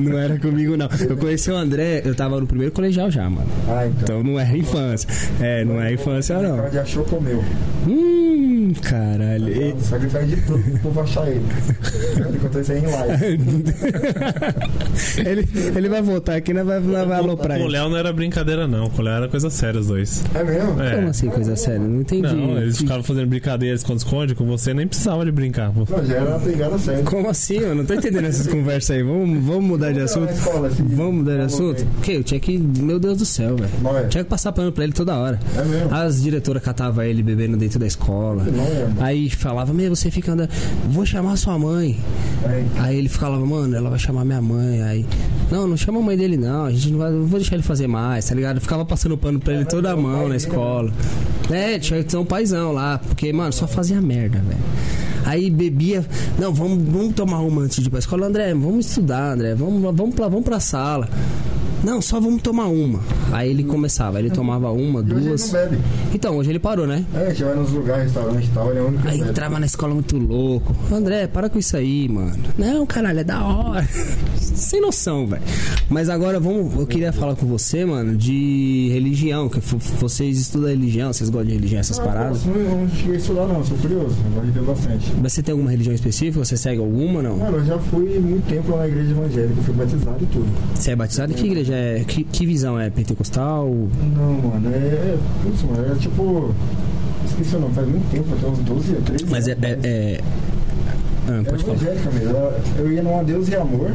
Não era comigo, não. Eu conheci o André, eu tava no primeiro colegial já, mano.
Ah, então.
Então não era infância. É, não é infância, não.
Brincava de achou comeu.
Hum, caralho. E-
Só que ele faz de tudo pro povo achar ele. Ele contou isso aí em live.
ele, ele vai voltar aqui, nós vai, nós vai aloprar
o. Léo não era brincadeira, não. Com o Léo era coisa séria, os dois.
É mesmo?
É.
Como assim, coisa séria? Não entendi.
Não, eles ficavam fazendo brincadeira, esconde-esconde, com você nem precisava de brincar. pô.
Não, já era uma pegada séria.
Como assim? Eu não tô entendendo essas conversas aí. Vamos, vamos mudar de assunto?
escola, assim,
Vamos mudar de assunto? O quê? Eu tinha que. Meu Deus do céu, velho.
Não é?
Tinha que passar pano pra ele toda hora.
É mesmo?
As diretoras catavam ele bebendo dentro da escola.
Não.
Aí falava, meu, você fica andando. Vou chamar sua mãe.
É.
Aí ele falava, mano, ela vai chamar minha mãe. Aí, não, não chama a mãe dele, não. A gente não vai. Não vou deixar ele fazer mais, tá ligado? Ficava passando pano pra ele toda a mão na escola. É, tinha que ter um paizão lá, porque, mano, só fazia merda, velho. Aí bebia, não, vamos, vamos tomar uma antes de ir pra escola, André, vamos estudar, André, vamos, vamos, pra, vamos pra sala. Não, só vamos tomar uma. Aí ele começava, ele tomava uma,
E hoje ele
duas.
não bebe.
Então, hoje ele parou, né?
É, gente vai nos lugares, restaurante e tal, ele é o único
Aí entrava na escola muito louco. André, para com isso aí, mano. Não, caralho, é da hora. Sem noção, velho. Mas agora vamos. Eu queria falar com você, mano, de religião. Que vocês estudam religião, vocês gostam de religião, essas
Ah,
paradas.
posso, Não, não cheguei a estudar não, sou curioso, eu gosto de ver bastante.
Mas você tem alguma religião específica? Você segue alguma não?
Mano, eu já fui muito tempo lá na igreja evangélica, eu fui batizado e tudo.
Você é batizado? Que igreja é? Que, que visão é? Pentecostal?
Não, mano, é. Putz, mano, é tipo. Esqueci o nome, faz muito tempo, até uns 12 ou 13
Mas é.
anos,
é, é... Ah,
É
pode falar.
Eu- Eu ia numa Deus e Amor.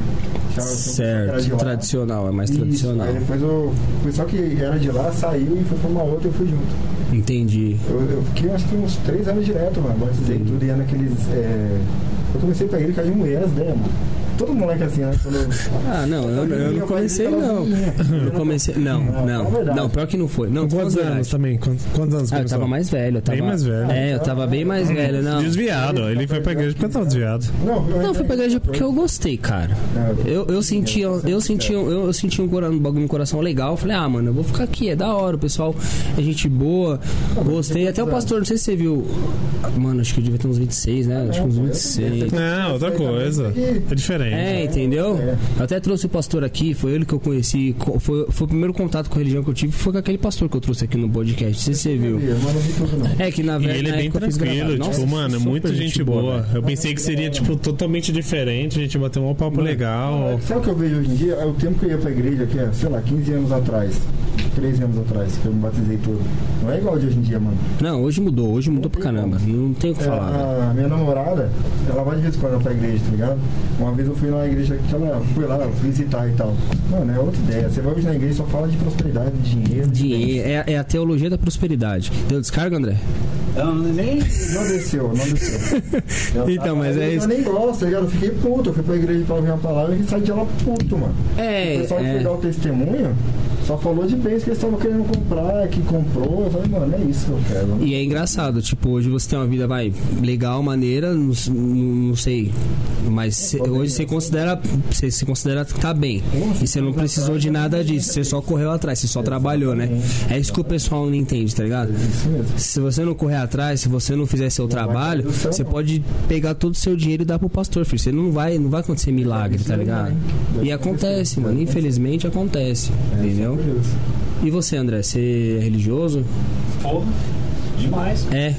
Certo, tradicional, é mais
Isso,
tradicional.
Aí depois. O pessoal que era de lá saiu e foi pra uma outra e eu fui junto.
Entendi.
Eu, eu fiquei acho que uns 3 anos direto, mano.
Entendi.
tudo, ia naqueles. É... Eu comecei pra ele mulher as ideias, mano. Todo moleque é assim, né? Quando...
Ah, não, eu, eu não comecei, não. Eu comecei. Não,
Não,
não.
é
pior que não foi. Não,
quantos anos
verdade.
também? Quantos, quantos anos
Ah, eu tava mais velho. Eu tava,
Bem mais velho.
É, eu tava bem mais velho. Não,
Desviado, ele foi pra igreja porque tava desviado.
Não,
não fui pra igreja porque eu gostei, cara. Eu, eu sentia, eu sentia, eu, eu sentia um, um bagulho no coração legal. Eu falei, ah, mano, eu vou ficar aqui, é da hora, o pessoal é gente boa. Gostei. Até o pastor, não sei se você viu. Mano, acho que eu devia ter uns 26, né? Acho que uns 26.
Não, outra coisa. É diferente.
É, entendeu? Eu até trouxe o pastor aqui, foi ele que eu conheci. co- Foi, foi o primeiro contato com a religião que eu tive, foi com aquele pastor que eu trouxe aqui no podcast. Não sei se você viu. É que na verdade.
ele é bem tranquilo, tipo,
Nossa,
mano, é muita gente boa.
velho.
Eu pensei que seria, tipo, totalmente diferente, a gente bater um papo legal.
Sabe o que eu vejo hoje em dia? É o tempo que eu ia pra igreja, que é, sei lá, 15 anos atrás, 13 anos atrás, que eu me batizei todo. Não é igual de hoje em dia, mano.
Não, hoje mudou, hoje mudou pra caramba. Não tem o que
É,
falar. velho.
a minha namorada, ela vai de vez em quando pra igreja, tá ligado? Uma vez eu fui numa igreja que ela foi lá visitar e tal. Mano, é outra ideia. Você vai hoje na igreja e só fala de prosperidade, de dinheiro.
Dinheiro, é, é a teologia da prosperidade. Deu descarga, André?
Eu nem.
Não desceu, não desceu.
Eu
Então, mas é
eu
isso.
nem gosto, tá ligado? Eu fiquei puto. Eu fui pra igreja pra ouvir uma palavra e saí de lá puto, mano.
É,
o pessoal que foi
é.
dar o testemunho só falou de bens que eles estavam querendo comprar, que comprou. Eu falei, mano, é isso que eu quero.
E é engraçado, tipo, hoje você tem uma vida, vai, legal, maneira, não, não- sei. Mas cê- hoje você considera. Você se considera que tá bem. E você não precisou de nada disso. Você só correu atrás, você só trabalhou, né? É isso que o pessoal não entende, tá ligado?
Mesmo.
Se você não correr atrás, se você não fizer seu trabalho, você pode pegar todo o seu dinheiro e dar pro pastor, filho. Você não vai, não vai acontecer milagre, tá ligado? E acontece, mano. Infelizmente acontece. Entendeu? E você, André, você é religioso?
Porra, demais.
É.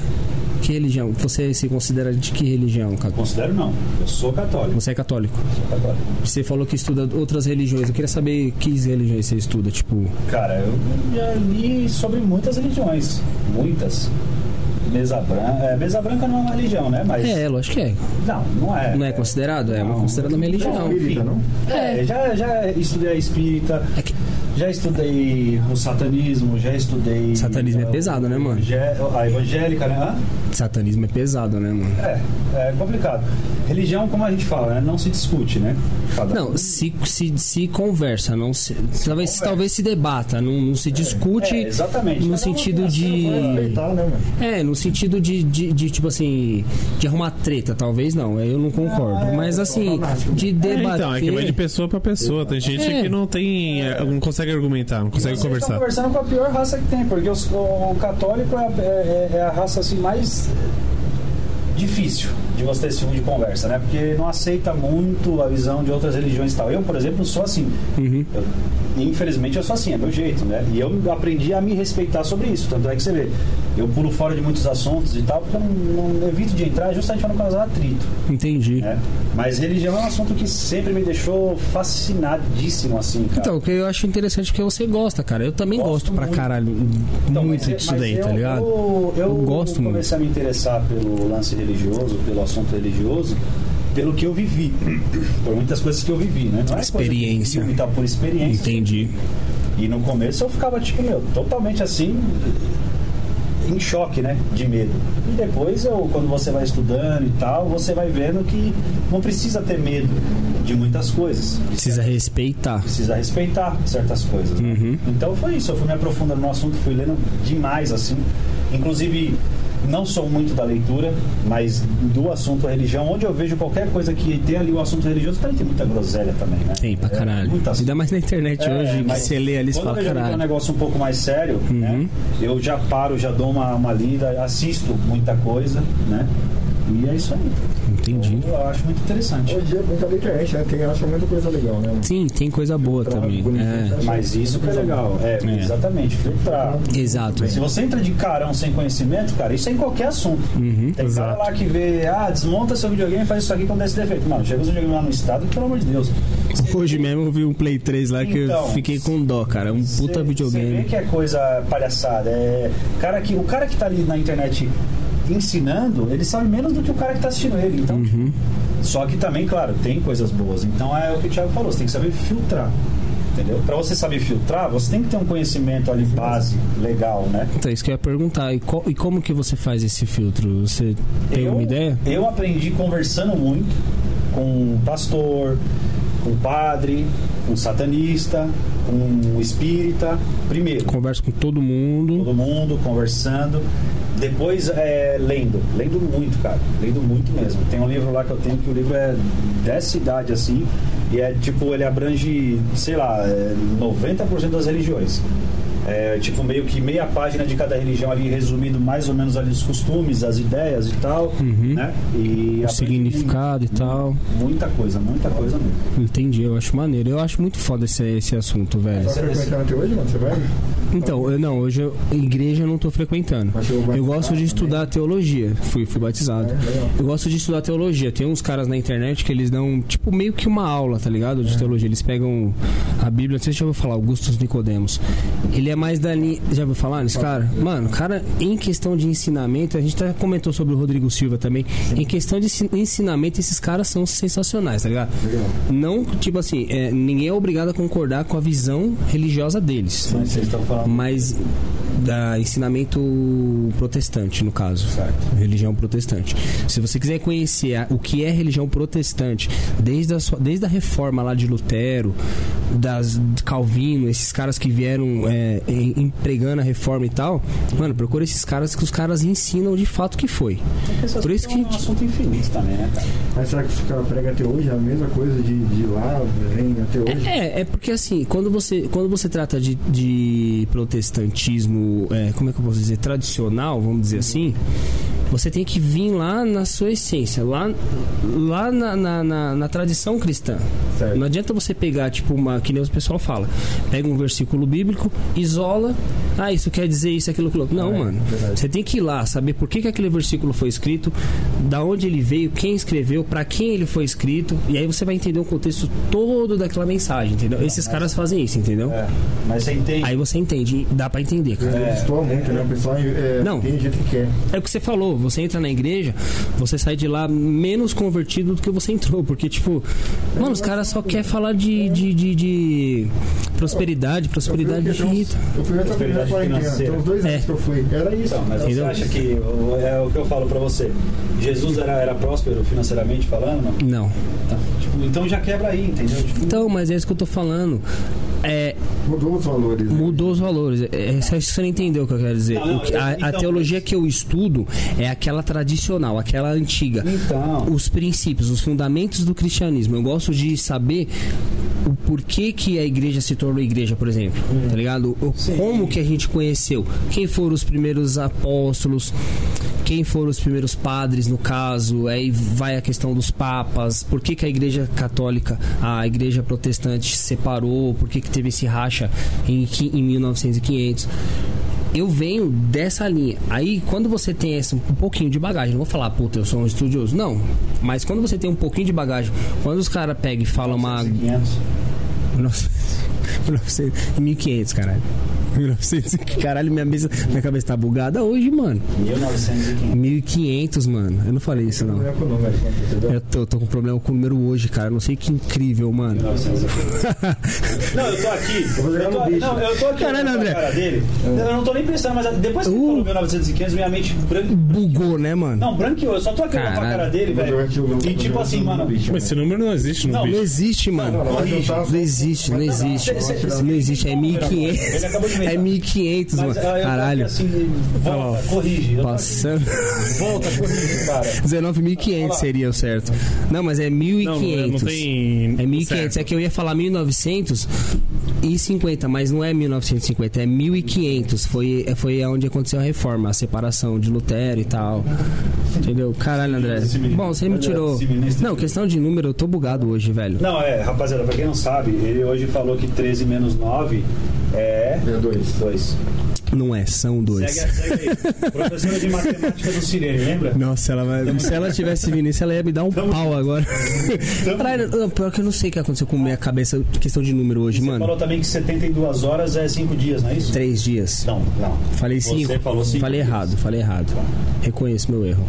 Que religião? Você se considera de que religião?
Considero não. Eu sou católico.
Você é católico.
Sou católico.
Você falou que estuda outras religiões. Eu queria saber que religiões você estuda, tipo.
Cara, eu já li sobre muitas religiões. Muitas. Mesa branca. É, mesa branca não é uma religião, né? Mas.
É, lógico que é.
Não, não é.
Não é considerado? É
Não.
considerada uma religião.
Espírita, não?
É, já, já estudei a espírita,
É que-
já estudei o satanismo, já estudei.
Satanismo é
uh,
pesado, né, mano?
A evangélica, né? Hã?
Satanismo é pesado, né, mano?
É, é complicado. Religião, como a gente fala, né? não se discute, né? Cada
Não,
um-
se, se, se conversa, não se, talvez,
conversa.
talvez se debata, não, não se discute
é, exatamente.
no
Cada
sentido de.
Respeitar, né, mano?
É, no sentido de, de, de, tipo assim, de arrumar treta, talvez não, eu não concordo.
é,
Mas assim, de
É,
debater.
então, é que vai de pessoa pra pessoa. Tem gente
É.
que não tem. é, não consegue argumentar, não consegue conversar.
conversando com a pior raça que tem, porque os- o, católico é, a- é- é a raça assim mais difícil de você ter esse tipo de conversa, né? Porque não aceita muito a visão de outras religiões e tal. Eu, por exemplo, sou assim.
Uhum.
Eu- infelizmente eu sou assim, é meu jeito, né? E eu aprendi a me respeitar sobre isso. Tanto é que você vê, eu pulo fora de muitos assuntos e tal, porque eu não, não evito de entrar justamente para não causar atrito.
Entendi.
né? Mas religião é um assunto que sempre me deixou fascinadíssimo, assim, cara.
Então, o que eu acho interessante é que você gosta, cara. Eu também
Gosto
gosto pra
muito.
caralho
Então,
muito
mas-
disso
mas
daí,
eu,
tá ligado?
Eu, eu,
Eu gosto muito.
comecei a me interessar pelo lance religioso, pelo assunto religioso, pelo que eu vivi. Por muitas coisas que eu vivi, né? Não é
Experiência.
vivi, tá, por experiência.
Entendi.
E no começo eu ficava, tipo, meu, totalmente assim, em choque, né? De medo. E depois, eu, quando você vai estudando e tal, você vai vendo que não precisa ter medo de muitas coisas.
Precisa respeitar.
Precisa respeitar certas coisas. né?
Uhum.
Então foi isso, eu fui me aprofundando no assunto, fui lendo demais, assim. Inclusive, não sou muito da leitura, mas do assunto religião, onde eu vejo qualquer coisa que tem ali o assunto religioso, também tem muita groselha também, né?
Tem pra
É,
caralho.
muitas
Ainda mais na internet
é,
hoje, que você lê ali
quando
fala,
que é um
caralho.
negócio um pouco mais sério, né? Eu já paro, já dou uma, uma lida, assisto muita coisa, né? E é isso aí.
Entendi.
Eu, acho muito interessante.
Hoje é brincadeira que a gente, né? Tem, acha muita coisa legal, né?
Sim, tem coisa boa também. É,
Mas isso que é legal. É,
É.
exatamente, filtrar.
exato.
Se você entra de carão sem conhecimento, cara, isso é em qualquer assunto.
Uhum.
Tem cara lá que vê, ah, desmonta seu videogame e faz isso aqui quando desse defeito. Mano, chega o videogame lá no estado, pelo amor de Deus.
Hoje mesmo eu vi um Play 3 lá que
Então,
eu fiquei com dó, cara. Um puta
Você vê
videogame.
que é coisa palhaçada. É, cara que, o cara que tá ali na internet ensinando, ele sabe menos do que o cara que tá assistindo ele. Então,
Uhum.
só que também, claro, tem coisas boas. Então é o que o Thiago falou, você tem que saber filtrar. Entendeu? Pra você saber filtrar, você tem que ter um conhecimento ali base, legal, né?
Então, isso que eu ia perguntar. E, co- e como que você faz esse filtro? Você tem
eu,
uma ideia?
Eu aprendi conversando muito, com um pastor, com um padre, com um satanista, com um espírita, primeiro.
Converso com todo mundo.
Todo mundo conversando. Depois é, lendo, lendo muito, cara, lendo muito mesmo. Tem um livro lá que eu tenho que o livro é dessa idade assim, e é tipo, ele abrange, sei lá, é 90% das religiões. É, tipo, meio que meia página de cada religião ali, resumindo mais ou menos ali os costumes, as ideias e tal,
Uhum.
né? E
O significado e tal.
Muita coisa, muita coisa mesmo.
Entendi, eu acho maneiro. Eu acho muito foda esse, esse assunto, velho.
Tá frequentando até hoje, mano? Você vai?
Então, eu não, hoje eu, igreja eu não tô frequentando. Eu gosto de estudar teologia. Fui, fui batizado.
É.
Eu gosto de estudar teologia. Tem uns caras na internet que eles dão, tipo, meio que uma aula, tá ligado?
É.
De teologia. Eles pegam a Bíblia, não sei se você já ouviu falar, Augustus Nicodemos. Ele é mais da linha. Já ouviu falar nesse cara? Mano, cara, em questão de ensinamento, a gente até comentou sobre o Rodrigo Silva também. Em questão de ensi- ensinamento, esses caras são sensacionais, tá ligado?
Legal.
Não, tipo assim, é, ninguém é obrigado a concordar com a visão religiosa deles.
Mas vocês estão falando.
Mas da ensinamento protestante, no caso.
Certo.
Religião protestante. Se você quiser conhecer a- o que é religião protestante, desde a, sua- desde a reforma lá de Lutero, das de Calvino, esses caras que vieram é, em- empregando a reforma e tal, mano, procura esses caras que os caras ensinam de fato que foi. Por isso que-
É um assunto infinito também, né, cara?
Mas será que os caras pregam até hoje a mesma coisa de, de lá, vem até hoje?
É, é porque assim, quando você, quando você trata de, de protestantismo, é, como é que eu posso dizer, tradicional, vamos dizer assim, você tem que vir lá na sua essência, lá, lá na, na, na- na tradição cristã.
Certo.
Não adianta você pegar, tipo, uma, que nem o pessoal fala, pega um versículo bíblico, isola, ah, isso quer dizer isso, aquilo, aquilo. Não,
É,
mano.
verdade.
Você tem que ir lá, saber por que, que aquele versículo foi escrito, da onde ele veio, quem escreveu, pra quem ele foi escrito, e aí você vai entender o contexto todo daquela mensagem, entendeu? Esses caras fazem isso, entendeu?
É. Mas você entende.
Aí você entende, dá pra entender, cara.
É. Estou muito, né? O pessoal é,
Não.
do jeito que quer.
É o que você falou, você entra na igreja, você sai de lá menos convertido do que você entrou, porque, tipo, mano, os caras só querem falar de, de, de, de prosperidade, prosperidade
eu
de Rita.
eu fui
Prosperidade
quarentena, uns dois anos
É.
que eu fui. Era isso.
Então, mas
Entendeu?
você acha que é o que eu falo pra você? Jesus era, era próspero financeiramente falando? Não?
Não.
Então, tipo, então já quebra aí, entendeu? Tipo,
Então, mas é isso que eu tô falando. É,
Mudou os valores. né?
mudou os valores. É, é, acho que você não entendeu o que eu quero dizer.
Não, não,
que- a, a
então-
teologia que eu estudo é aquela tradicional, aquela antiga.
Então.
Os princípios, os fundamentos do cristianismo. Eu gosto de saber o porquê que a igreja se tornou igreja, por exemplo. Tá ligado? O-. Como que a gente conheceu? Quem foram os primeiros apóstolos? Quem foram os primeiros padres, no caso? Aí vai a questão dos papas. Por que, que a igreja católica, a igreja protestante se separou? Por que, que teve esse racha em, em 1900 e 500? Eu venho dessa linha. Aí, quando você tem esse, um pouquinho de bagagem, não vou falar, puta, eu sou um estudioso. Não. Mas quando você tem um pouquinho de bagagem, quando os caras pegam e falam uma.
500.
1900, 1500, caralho. 1900, caralho, minha, mesa, minha cabeça tá bugada hoje, mano.
1915.
1500, mano. Eu não falei isso,
Não é com?
Eu tô, tô com problema com o número hoje, cara. Não sei que incrível, mano.
1915. Não, eu tô aqui.
Eu
Eu tô, não, eu tô aqui
Caralho, André.
cara dele. Eu não tô nem prestando, mas depois que ele
Uh.
falou 1915, minha mente branca.
Bugou, né, mano?
Não, branqueou. Eu só tô aqui olhando pra
Caralho.
cara dele,
Eu
velho. E tipo assim, mano.
bicho,
Mas esse número não existe no
Não.
Não existe, mano.
Não, juntar
Não existe, não existe. Não existe, é
Ele
1500.
acabou de.
É 1500,
Mas,
mano.
ah,
Caralho.
assim, volta, corrige. Eu tô aqui.
Passando.
Volta, corrige, cara.
19.500 seria o certo. Não, mas é 1.500.
Não, não, não tem.
É 1.500.
certo.
É que eu ia falar 1950, mas não é 1950, é 1.500. Foi, foi onde aconteceu a reforma, a separação de Lutero e tal. Entendeu? Caralho, André. Bom, você me tirou. Não, questão de número, eu tô bugado hoje, velho.
Não, é, rapaziada, pra quem não sabe, ele hoje falou que 13 menos 9 é.
É dois.
2.
Não é, são dois.
Segue, segue aí. Professora de matemática do Sirene, lembra?
Nossa, ela vai... se ela tivesse vindo isso, ela ia me dar um
Tamo-
pau agora. Caralho, não, pior que eu não sei o que aconteceu com minha cabeça, questão de número hoje,
Você
mano.
falou também que 72 horas é 5 dias, não é isso?
Três dias.
Não, não.
Falei
Você
cinco.
falou cinco
Falei
dias.
errado, falei errado. Reconheço meu erro.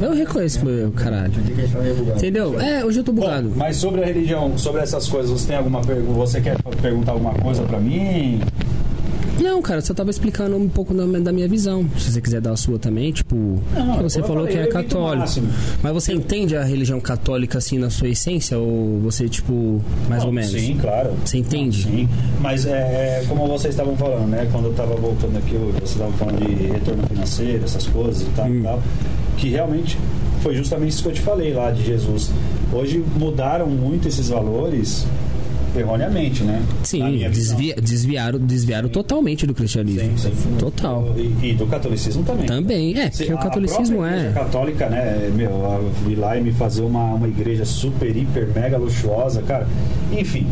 Eu reconheço meu erro, caralho.
Bugado.
Entendeu? É, hoje eu tô
Bom,
bugado.
mas sobre a religião, sobre essas coisas, você tem alguma pergunta? Você quer perguntar alguma coisa pra mim?
Não, cara, só tava explicando um pouco da, da minha visão. Se você quiser dar a sua também, tipo.
Não,
que você falou
falei,
que é católico. Mas você entende a religião católica assim na sua essência? Ou você, tipo, mais
Não,
ou menos?
Sim, claro.
Você entende?
Sim, mas é, é como vocês estavam falando, né? Quando eu estava voltando aqui, vocês estavam falando de retorno financeiro, essas coisas e tal,
Hum.
e tal, que realmente foi justamente isso que eu te falei lá de Jesus. Hoje mudaram muito esses valores erroneamente, né?
Sim, desvia- desviaram, desviaram totalmente do cristianismo.
Sim, sim.
Total.
E, e do catolicismo também.
Também, é, porque o
a
catolicismo
igreja
é.
católica, né? Meu, a- ir lá e me fazer uma, uma igreja super, hiper, mega luxuosa, cara. Enfim.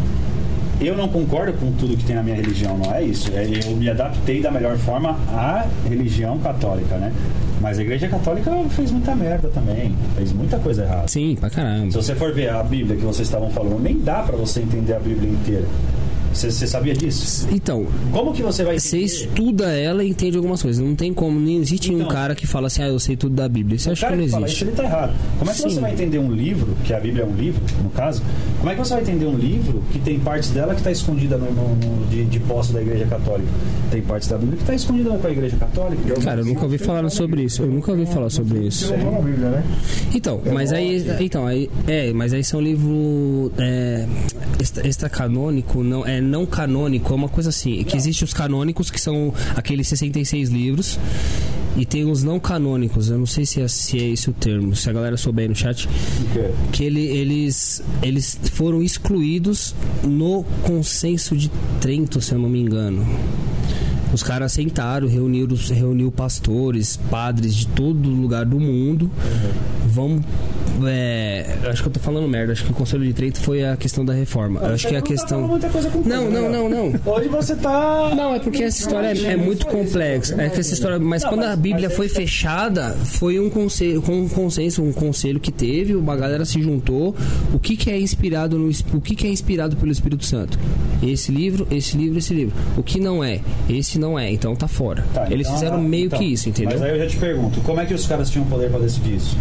Eu não concordo com tudo que tem na minha religião, não é isso. É, Eu me adaptei da melhor forma à religião católica, né? Mas a igreja católica fez muita merda também. Fez muita coisa errada.
Sim, pra caramba.
Se você for ver a Bíblia que vocês estavam falando, nem dá pra você entender a Bíblia inteira. Você, você sabia disso?
Então,
Como que você vai
você
entender?
estuda ela e entende algumas coisas. Não tem como, nem existe um
Então.
cara que fala assim, ah, eu sei tudo da Bíblia. Isso eu acho que não
que fala
existe.
isso, ele tá errado. Como é que
Sim.
você vai entender um livro, que a Bíblia é um livro, no caso, como é que você vai entender um livro que tem partes dela que está escondida no, no- no- de, de posse da Igreja Católica? Tem partes da Bíblia que está escondida com a Igreja Católica?
Cara, eu nunca ouvi falar sobre isso. Eu nunca ouvi falar sobre isso.
Eu vou na Bíblia, né?
Então, mas aí, então, aí, é, mas aí são livro é, extra, extracanônico, não, é não canônico, é uma coisa assim, que existe os canônicos que são aqueles 66 livros e tem os não canônicos. Eu não sei se é, se é esse o termo, se a galera souber aí no chat, que ele, eles eles foram excluídos no consenso de Trento, se eu não me engano. Os caras sentaram, reuniram, reuniu pastores, padres de todo lugar do mundo. Vamos. É, acho que eu tô falando merda. Acho que o Conselho de Trento foi a questão da reforma. Acho que é a
tá
questão.
muita coisa com
Não, não,
né?
não, não.
Hoje você tá.
Não, é porque essa história é, é muito complexa. É que essa história, mas
Não,
quando
mas-
a Bíblia foi
aí-
fechada, foi um conselho, com um consenso, um conselho que teve, uma galera se juntou. O que, que é inspirado no, o que, que é inspirado pelo Espírito Santo? Esse livro, esse livro, esse livro. O que não é? Esse não é. Então tá fora.
Tá,
Eles
então,
fizeram meio
então,
que isso, entendeu?
Mas aí eu já te pergunto, como é que os caras tinham poder para decidir isso?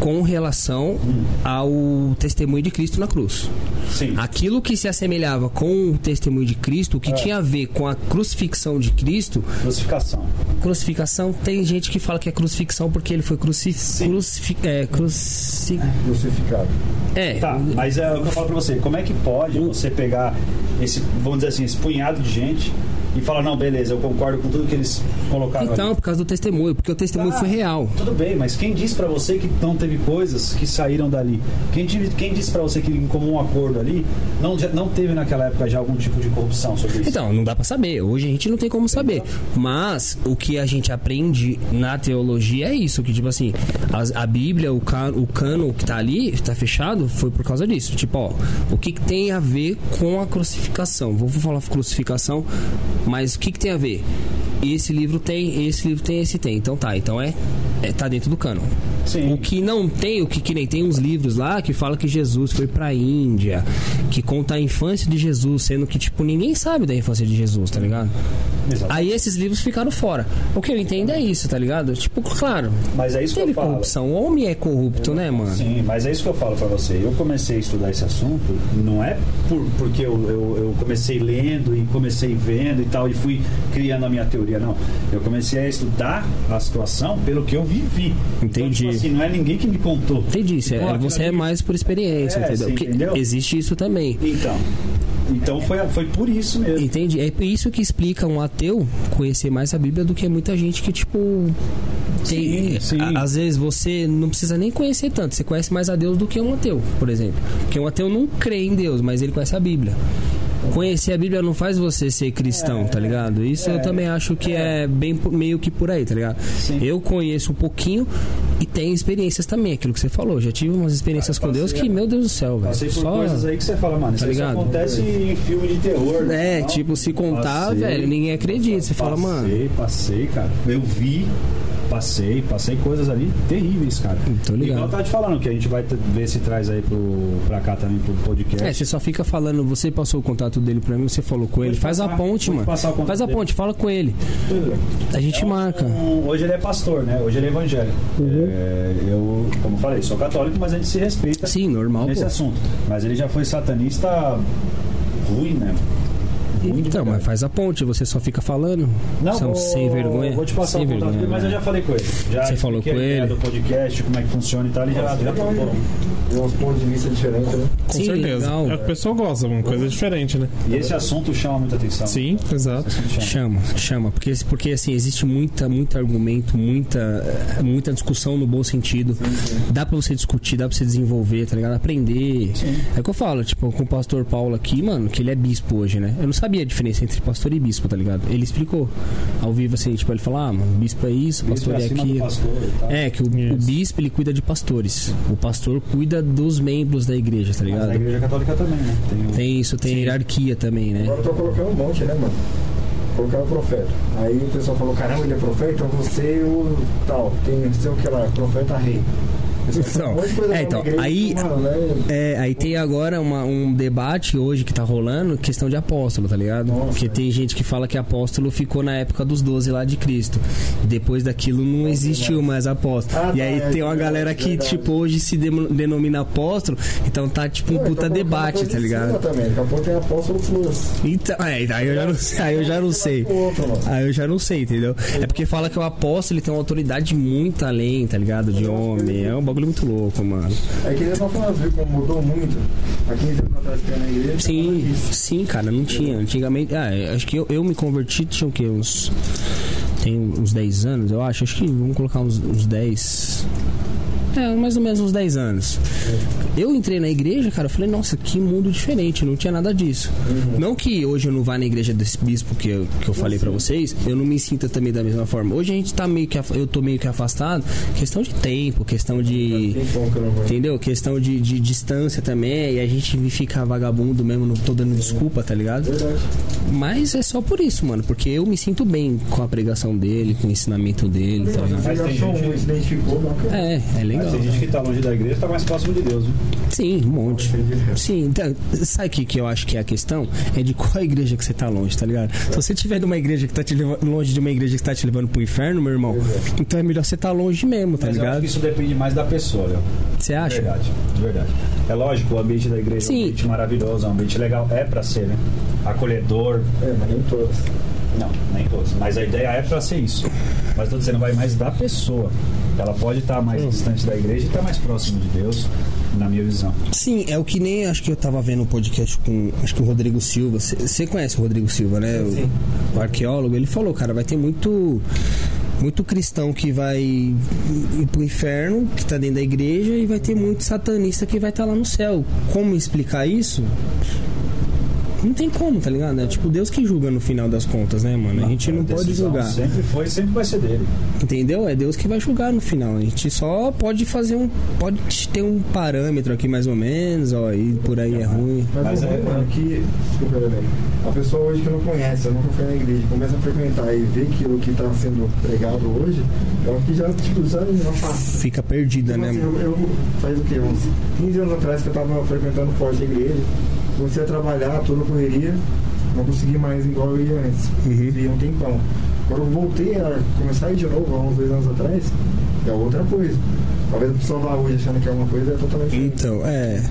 Com relação ao testemunho de Cristo na cruz.
Sim.
Aquilo que se assemelhava com o testemunho de Cristo, o que
É.
tinha a ver com a crucifixão de Cristo,
Crucificação.
Crucificação, tem gente que fala que é crucifixão porque ele foi cruci...
Sim.
crucifi... É, cruci...
Crucificado.
é,
Tá, mas é o que eu falo pra você, como é que pode você pegar esse, vamos dizer assim, esse punhado de gente e falar, não, beleza, eu concordo com tudo que eles colocaram
então,
ali.
por causa do testemunho, porque o testemunho
Ah,
foi real.
Tudo bem, mas quem disse pra você que não teve coisas que saíram dali? Quem, quem disse pra você que em comum acordo ali não, já- não teve naquela época já algum tipo de corrupção sobre isso?
Então, não dá pra saber. Hoje a gente não tem como saber. Mas o que a gente aprende na teologia é isso, que tipo assim, as- a Bíblia, o, ca, o cano que tá ali, tá fechado, foi por causa disso. Tipo, ó, o que, que tem a ver com a crucificação? Vou falar crucificação, mas o que, que tem a ver? Esse livro tem, esse livro tem, esse tem. Então tá, então é, é tá dentro do cano.
Sim.
O que não tem, o que, que nem tem uns livros lá que fala que Jesus foi pra Índia, que conta a infância de Jesus, sendo que, tipo, ninguém sabe da infância de Jesus, tá ligado?
Exato.
Aí esses livros ficaram fora. O que eu entendo é isso, tá ligado? Tipo, claro,
Mas é isso que
teve
eu falo.
corrupção. O homem é corrupto, né, mano?
Sim, mas é isso que eu falo pra você. Eu comecei a estudar esse assunto, não é por, porque eu, eu, eu comecei lendo e comecei vendo e tal, e fui criando a minha teoria, não. Eu comecei a estudar a situação pelo que eu vivi. Então,
Entendi.
tipo assim, não é ninguém que me contou.
Entendi, isso,
Então,
é- você é mais por experiência,
É,
entendeu? Porque
entendeu?
existe isso também.
Então, então foi, foi por isso mesmo.
Entendi. É isso que explica um ateu conhecer mais a Bíblia do que muita gente que, tipo. Tem,
Sim, sim.
a- às vezes você não precisa nem conhecer tanto, você conhece mais a Deus do que um ateu, por exemplo. Porque um ateu não crê em Deus, mas ele conhece a Bíblia. Conhecer a Bíblia não faz você ser cristão, tá ligado? Isso eu também acho que é, bem por- meio que por aí, tá ligado?
Sim.
Eu conheço um pouquinho e tenho experiências também, aquilo que você falou. Já tive umas experiências com Deus que, meu Deus do céu, velho.
Passei por
Só...
coisas aí que você fala, mano, isso
Tá ligado?
acontece em filme de terror.
É,
não?
tipo, se contar,
Passei.
velho, ninguém acredita. Você fala, mano.
Passei, passei, cara. Eu vi, passei, passei coisas ali terríveis, cara.
Tô ligado.
Igual eu tava te falando, que a gente vai ver se traz aí pro, pra cá também pro podcast.
É, você só fica falando, você passou o contato dele pra mim, você falou com ele.
Pode
Faz a ponte, mano. Faz a
dele.
ponte, fala com ele. A gente
É um-
marca.
um- hoje ele é pastor, né? Hoje ele é evangélico.
Uhum.
É, eu, como falei, sou católico, mas a gente se respeita
Sim, normal,
nesse
pô.
assunto. Mas ele já foi satanista ruim, né? Ruim de
Então, mas faz a ponte, você só fica falando.
Não,
São
vou,
sem vergonha.
Vou te passar
sem
o contato
vergonha,
dele, mas
né?
eu já falei com ele. Já
Você falou com
a
ele?
do podcast, como é que funciona e tal. Ele já, já
né? Tem uns pontos de vista diferentes, né?
Com
Sim,
certeza.
legal.
É o que o pessoal gosta, uma coisa diferente, né?
E esse assunto chama muita atenção.
Sim, exato.
Esse assunto chama.
Chama, chama, porque, porque assim, existe muita, muito argumento, muita, muita discussão no bom sentido. Dá pra você discutir, dá pra você desenvolver, tá ligado? Aprender. É o que eu falo, tipo, com o pastor Paulo aqui, mano, que ele é bispo hoje, né? Eu não sabia a diferença entre pastor e bispo, tá ligado? Ele explicou ao vivo assim, tipo, ele falou, ah, mano, bispo é isso,
Bispo
pastor é
acima do
aquilo.
pastor e tal.
É, que o, o bispo ele cuida de pastores. O pastor cuida dos membros da igreja, tá
Mas
ligado?
na igreja católica também, né? Tem
Tem isso, tem hierarquia também, né?
Agora eu tô colocando um monte, né, mano? Colocaram o profeta. Aí o pessoal falou, caramba, ele é profeta, então você o tal. Tem sei o que lá, profeta rei.
Então, é, então, aí-? É, aí tem agora uma- um debate hoje que tá rolando, questão de apóstolo, tá ligado?
Nossa,
Porque tem gente que fala que apóstolo ficou na época dos 12 lá de Cristo. Depois daquilo não existiu mais apóstolo.
Ah,
e
tá,
aí
é
tem uma galera que,
verdade.
tipo, hoje se denomina apóstolo, então tá tipo um
Não,
puta
então
debate, tá ligado?
Também. Daqui a pouco tem apóstolo plus.
Então, é, aí eu já não sei, aí eu já não sei. Aí eu já não sei, entendeu? É porque fala que o apóstolo ele tem uma autoridade muito além, tá ligado? De homem. É um bagulho muito louco, mano.
É que ele só falando, viu como mudou muito. Há 15 anos atrás que eu ia na igreja.
Sim, sim, cara, não tinha. Antigamente, ah, acho que eu, eu me converti, tinha o quê? Uns. Tem uns 10 anos, eu acho. Acho que vamos colocar uns, uns 10. É, mais ou menos uns 10 anos. Eu entrei na igreja, cara, eu falei, nossa, que mundo diferente, não tinha nada disso. Não que hoje eu não vá na igreja desse bispo que eu, que eu falei pra vocês, eu não me sinta também da mesma forma. Hoje a gente tá meio que. Eu tô meio que afastado, questão de tempo, questão de.
Não vou.
Entendeu? Questão de, de distância também, e a gente fica vagabundo mesmo, não tô dando desculpa, tá ligado?
Verdade.
Mas é só por isso, mano, porque eu me sinto bem com a pregação dele, com o ensinamento dele, tá ligado?
Tem
achou se identificou.
É, é legal.
Mas tem gente que tá longe da igreja tá mais próximo de Deus, viu?
Sim, um monte. Sim, então, sabe o que, que eu acho que é a questão? É de qual igreja que você tá longe, tá ligado? Se você tiver numa igreja que tá te levando, longe de uma igreja que tá te levando pro inferno, meu irmão, então é melhor você tá longe mesmo, tá
Mas eu acho
ligado?
que isso depende mais da pessoa, Léo.
Você
De
acha?
verdade, de verdade. É lógico, o ambiente da igreja é
Sim.
um ambiente maravilhoso, é um ambiente legal, é pra ser, né? Acolhedor.
É, mas nem todas.
Não, nem todos. Mas a ideia é pra ser isso. Mas tô dizendo, vai mais da pessoa. Ela pode estar mais
Hum.
distante da igreja e estar mais próximo de Deus, na minha visão.
Sim, é o que nem acho que eu tava vendo um podcast com acho que o Rodrigo Silva. Você conhece o Rodrigo Silva, né? O-
Sim.
O, arqueólogo. Ele falou, cara, vai ter muito. Muito cristão que vai ir pro inferno, que tá dentro da igreja, e vai ter muito satanista que vai estar lá no céu. Como explicar isso? Não tem como, tá ligado? É tipo Deus que julga no final das contas, né, mano? A gente não pode julgar.
Sempre foi sempre vai ser dele.
Entendeu? É Deus que vai julgar no final. A gente só pode fazer um. Pode ter um parâmetro aqui mais ou menos, ó, e por aí é ruim.
Mas,
Mas é-
ruim, mano, que. Desculpa, Lelê. A pessoa hoje que não conhece, nunca foi na igreja, começa a frequentar e vê aquilo que está sendo pregado hoje, é o que já, tipo, já não passa.
Fica perdida,
Tipo
né,
assim,
mano?
eu, eu- faz o quê? Uns 15 anos atrás que eu tava frequentando forte a igreja, comecei a trabalhar, toda a correria, não consegui mais igual eu ia antes.
Uhum.
E um tempão. Quando eu voltei a começar a ir de novo, há uns dois anos atrás, é outra coisa. Talvez a pessoa vá hoje achando que é uma coisa, é totalmente diferente.
Então, é.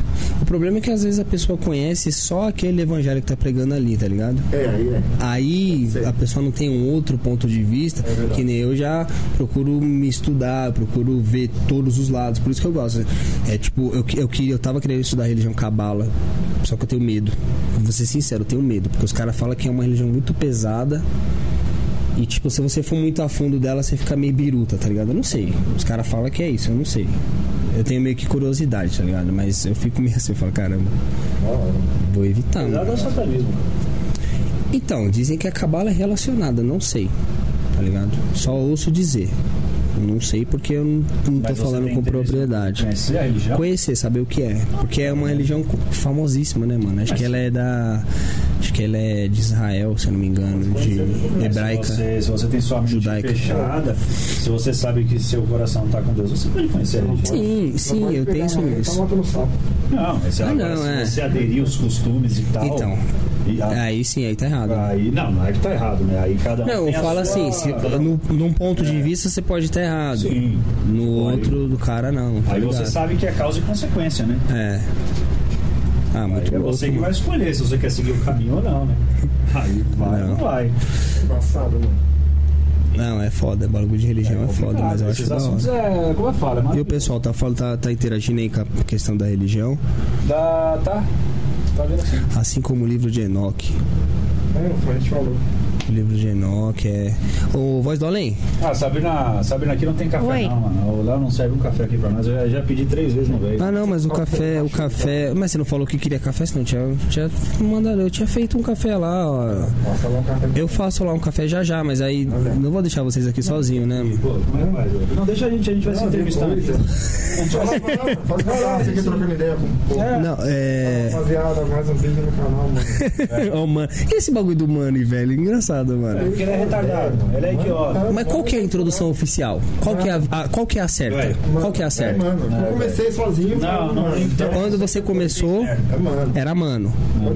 O problema é que às vezes a pessoa conhece só aquele evangelho que tá pregando ali, tá ligado?
É, aí é.
Aí a pessoa não tem um outro ponto de vista,
É
que nem eu já procuro me estudar, procuro ver todos os lados, por isso que eu gosto. É tipo, eu, eu, eu tava querendo estudar religião cabala, só que eu tenho medo. Vou ser sincero, eu tenho medo, porque caras falam que é uma religião muito pesada. E tipo, se você for muito a fundo dela, você fica meio biruta, tá ligado? Eu não sei. Os caras falam que é isso, eu não sei. Eu tenho meio que curiosidade, tá ligado? Mas eu fico meio assim, eu falo, caramba, vou evitar.
Satanismo.
Então, dizem que a cabala é relacionada, não sei. Tá ligado? Só ouço dizer. Não sei porque eu não, não tô falando com propriedade.
Conhecer a religião?
Conhecer, saber o que é. Porque é uma religião famosíssima, né, mano? Acho
Mas-
que ela é da. Acho que ela é de Israel, se eu não me engano, de hebraica.
Se você, se você tem sua mente
Judaica.
fechada, se você sabe que seu coração tá com Deus, você pode conhecer a religião.
Sim, sim, eu penso nisso.
Não, mas
Ah, não,
se
é.
você aderir os costumes e tal.
Então.
E a-
Aí sim, aí tá errado.
aí, não, não é que tá errado, né? Aí cada um.
Não,
tem a
fala
sua-
assim, se,
um-
no, num ponto de vista você pode estar errado.
Sim.
No
Aí-
outro do cara não. tá
Aí você
ligado?
sabe que é causa e consequência, né?
É. Ah, muito
Aí é
louco.
você que vai escolher se você quer seguir o caminho ou não, né? Aí vai ou
Não.
não vai.
Embaçado, mano.
Não, é foda, bagulho de religião é, foda, mas eu acho da hora.
é, como eu falo, é
E o pessoal tá, falando, tá, tá interagindo aí com a questão da religião,
Dá, tá? Tá assim?
assim como o livro de Enoque.
É, foi a gente falou.
O livro de Enoque é. Ô, Voz do Além,
Ah, Sabrina, Sabrina aqui não tem café
Oi.
não, mano. O Léo não serve um café aqui pra nós. Eu já, já pedi três vezes, não veio.
Ah, não, mas o café, o café. Mas você não falou que queria café, senão eu tinha, tinha mandado. Eu tinha feito um café lá, ó.
Lá um.
Eu faço lá um café já já, mas aí não vou deixar vocês aqui sozinho, né?
Pô, como é? Não, deixa a gente, a gente vai se entrevistando aqui.
Faz uma você aqui trocando ideia com o
É.
Não, é.
Rapaziada, mais um vídeo no canal, mano.
Ó, mano. E esse bagulho do Money, velho? Engraçado, mano.
Porque ele é retardado, ele é idiota.
Mas qual que é a introdução oficial? Qual que é a, a- qual que é a certa? Qual que é a
É,
certa?
mano, eu comecei sozinho.
Não, não,
mano.
então-
Quando você começou,
É,
era mano.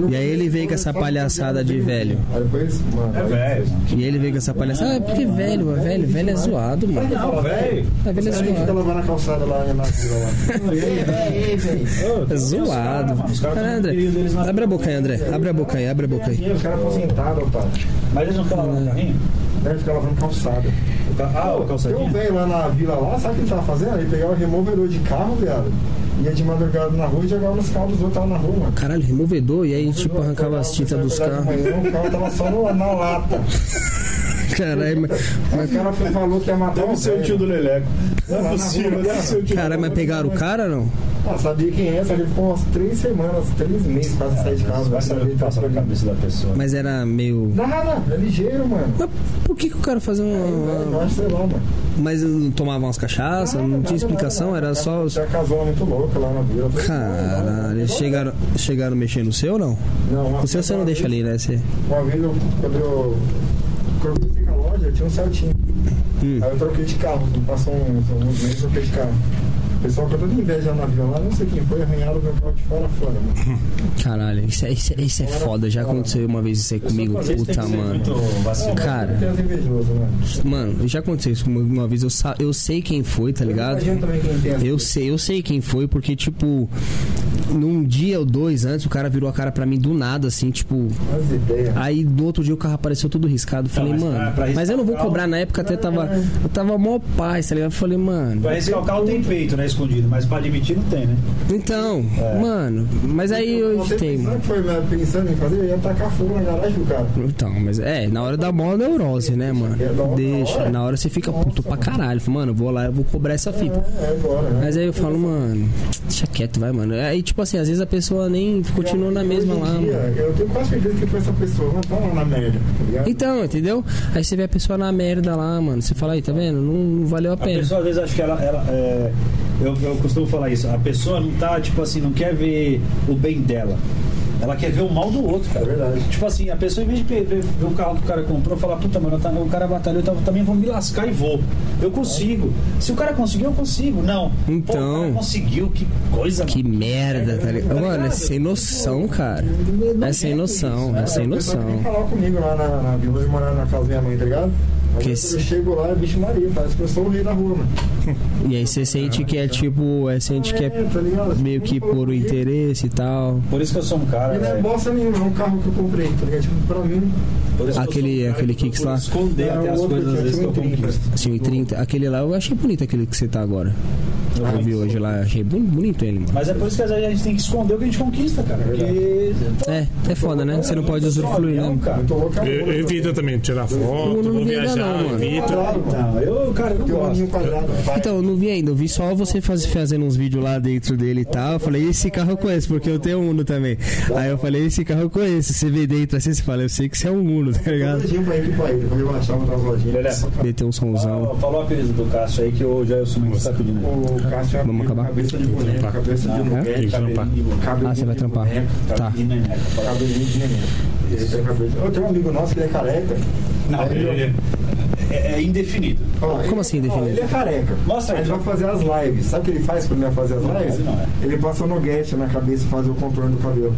E aí ele veio com essa palhaçada de velho.
É
aí-
velho.
E ele veio com essa palhaçada. Ah, é porque velho, mano. Velho, velho é zoado, mano.
Não, velho.
É velho é
gente fica
zoado.
lavando a calçada lá na vila lá.
É zoado. Cara, André, abre a boca aí, André. Abre a boca aí, abre a boca aí.
Os caras aposentados, otário.
Mas não ficam lavando o carrinho?
Deve ficar lavando calçada.
Ca- Ah, o
um
calçadinho?
velho lá na vila lá, sabe o que ele tava fazendo? Ele pegava o removedor de carro, viado. Ia de madrugada na rua e jogava nos carros dos outros na rua, mano.
Caralho, removedor. E aí, tipo, arrancava as tintas dos carros.
O carro tava só no- na lata.
Caralho, mas,
Aí o cara falou que ia matar
Deve
o
ser o tio do Leleco. Não é possível, deve ser o tio
caralho, mas pegaram o cara não?
Ah, sabia quem é, só que ele ficou umas três semanas, três meses quase sair de casa.
Vai saber o passa na cabeça da pessoa.
Mas era meio.
Nada, é ligeiro, mano.
Mas por que, que o cara fazia
Eu
uma.
acho, sei lá, mano.
Mas não tomava umas cachaças? Não tinha
nada,
explicação?
nada.
Era só.
Tinha casona muito louca lá na vila.
Caralho, eles chegaram, chegaram a mexer no seu ou não?
Não,
O seu você não deixa
vez-
ali, né? Você...
Uma vez, eu, quando eu, quando eu comecei com a loja, eu tinha um Celtinho.
Hum.
Aí eu troquei de carro, passou uns, uns meses, eu troquei de carro. O pessoal com toda inveja na vila lá, não sei quem foi, arranharam o meu carro de fora a fora, mano.
Caralho, isso é, isso, é, isso é foda. Já aconteceu uma vez isso aí comigo, puta, mano.
muito vacilo.
Cara. Mano, já aconteceu isso comigo uma vez. Eu, sa- eu sei quem foi, tá ligado?
As
Eu sei, eu sei quem foi, porque, tipo, num dia ou dois antes, o cara virou a cara pra mim do nada, assim, tipo. Aí no outro dia o carro apareceu todo riscado. Eu Falei,
mas pra-
mano,
pra
mas eu não vou cobrar. Na época até tava. Eu tava mó paz, tá ligado? Eu Falei, mano.
Pra riscar o carro tem peito, né? Escondido, mas pra admitir não tem, né?
Então, mano, mas aí eu tenho.
que foi pensando em fazer, eu ia tacar fogo na garagem do cara.
Então, mas é, na hora da mó neurose, né, mano? Deixa, na hora você fica puto pra caralho. Mano, eu vou lá, eu vou cobrar essa fita.
É, é agora, né?
Mas aí eu falo, mano, deixa quieto, vai, mano. Aí, tipo assim, às vezes a pessoa nem continua na mesma lá,
dia,
mano.
Eu tenho quase certeza que foi essa pessoa, não tá lá na merda, tá ligado?
Então, entendeu? Aí você vê a pessoa na merda lá, mano. Você fala aí, tá vendo? Não, não valeu a
A
pena.
pessoa às vezes acha que ela. ela é, eu, eu costumo falar isso. A pessoa não tá, tipo assim, não quer ver o bem dela. Ela quer ver o mal do outro, cara.
É verdade.
Tipo assim, a pessoa, em vez de ver, o carro que o cara comprou, falar, puta, mano, tá- o cara batalhou, eu também vou me lascar e vou. Eu consigo. Se o cara conseguiu, eu consigo. Não. Pô, o
Então.
cara conseguiu, que coisa,
Que
mano.
merda, tá ligado? Mano, é sem noção, cara. É sem noção, é sem noção.
falar comigo lá na, na vila de morar na casa da minha mãe, tá ligado? Aí
Que
quando
esse-
eu chego lá, é bicho Maria, parece que eu sou o rei da rua, mano.
E aí você sente que é tipo, é, sente que é
tá ligado?
meio que por o interesse e tal.
Por isso que eu sou um cara.
E não é bosta nenhuma, é um carro que eu comprei, tá ligado? Tipo, pra mim,
Aquele-
um
aquele
que
Kicks lá.
Esconder
É,
até as coisas às
que
vezes que eu
tinha 30.
conquisto.
Assim, o 30, aquele lá, eu achei bonito aquele que você tá agora. Eu vi hoje lá, achei boni- bonito ele, mano.
Mas é por isso que às vezes a gente tem que esconder o que a gente conquista, cara. Porque.
É, é foda, né? Você não pode usufruir, né?
é
eu evito também tirar foto,
não
vou
vi ainda
viajar,
não, mano.
Não, eu, cara, eu não
um
gosto.
Então, eu não vi ainda, eu vi só você faz, fazendo uns vídeos lá dentro dele e tal. Eu falei, esse carro eu conheço, porque eu tenho um Uno também. Aí eu falei, esse carro eu conheço. Você vê dentro assim, você fala, eu sei que você é um Uno, tá ligado?
lojinho pra ele, pra relaxar, botar as lojinhas.
Lelé,
Meter um somzão.
Falou, falou a apelido do Cássio aí que o Jailson não está pedindo.
O Cássio é
Vamos acabar?
cabeça de boneco,
Trampar.
cabeça de
Não,
nuguete,
tem que trampar.
Ah, você vai trampar.
boneco,
Tá.
Cabelinho de neném. Eu tenho um amigo nosso que ele é careca.
Não, ele é, é indefinido.
Ó,
Como
ele-
assim,
ó,
definido?
Ele é careca.
Mostra aí,
Ele vai fazer as lives. Sabe o que ele faz quando ele vai fazer as
Não,
lives?
ele não é.
Ele passa o noguete na cabeça e faz o contorno do cabelo.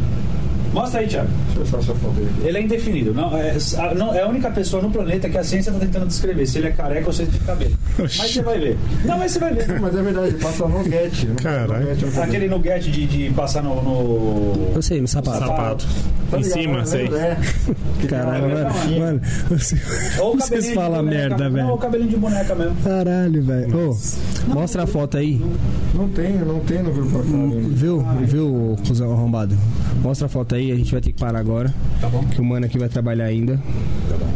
Mostra aí, Thiago.
Deixa eu achar essa foto aí.
Ele é indefinido. Não é, a- não- é a única pessoa no planeta que a ciência está tentando descrever se ele é careca ou se ele tem cabelo. Mas você vai ver. Não, mas você vai ver.
Mas é verdade, passa no Get. no-
Caralho.
no Get, no cabelo.
Aquele nuggete de, de passar no. no-
Eu sei, no sapato.
Sapato.
Tá
Em
ligado,
cima,
né?
sei.
É.
Caralho,
Não,
mano.
não,
Mano, você-
Ou
vocês falam merda,
Não, o
velho.
cabelinho de boneca mesmo.
Caralho, velho. Ô, mostra a foto aí.
Não tem, não tem no grupo.
Viu, viu, cuzão arrombado? Mostra a foto aí, a gente vai ter que parar agora.
Tá bom.
Que o mano aqui vai trabalhar ainda.
Tá bom.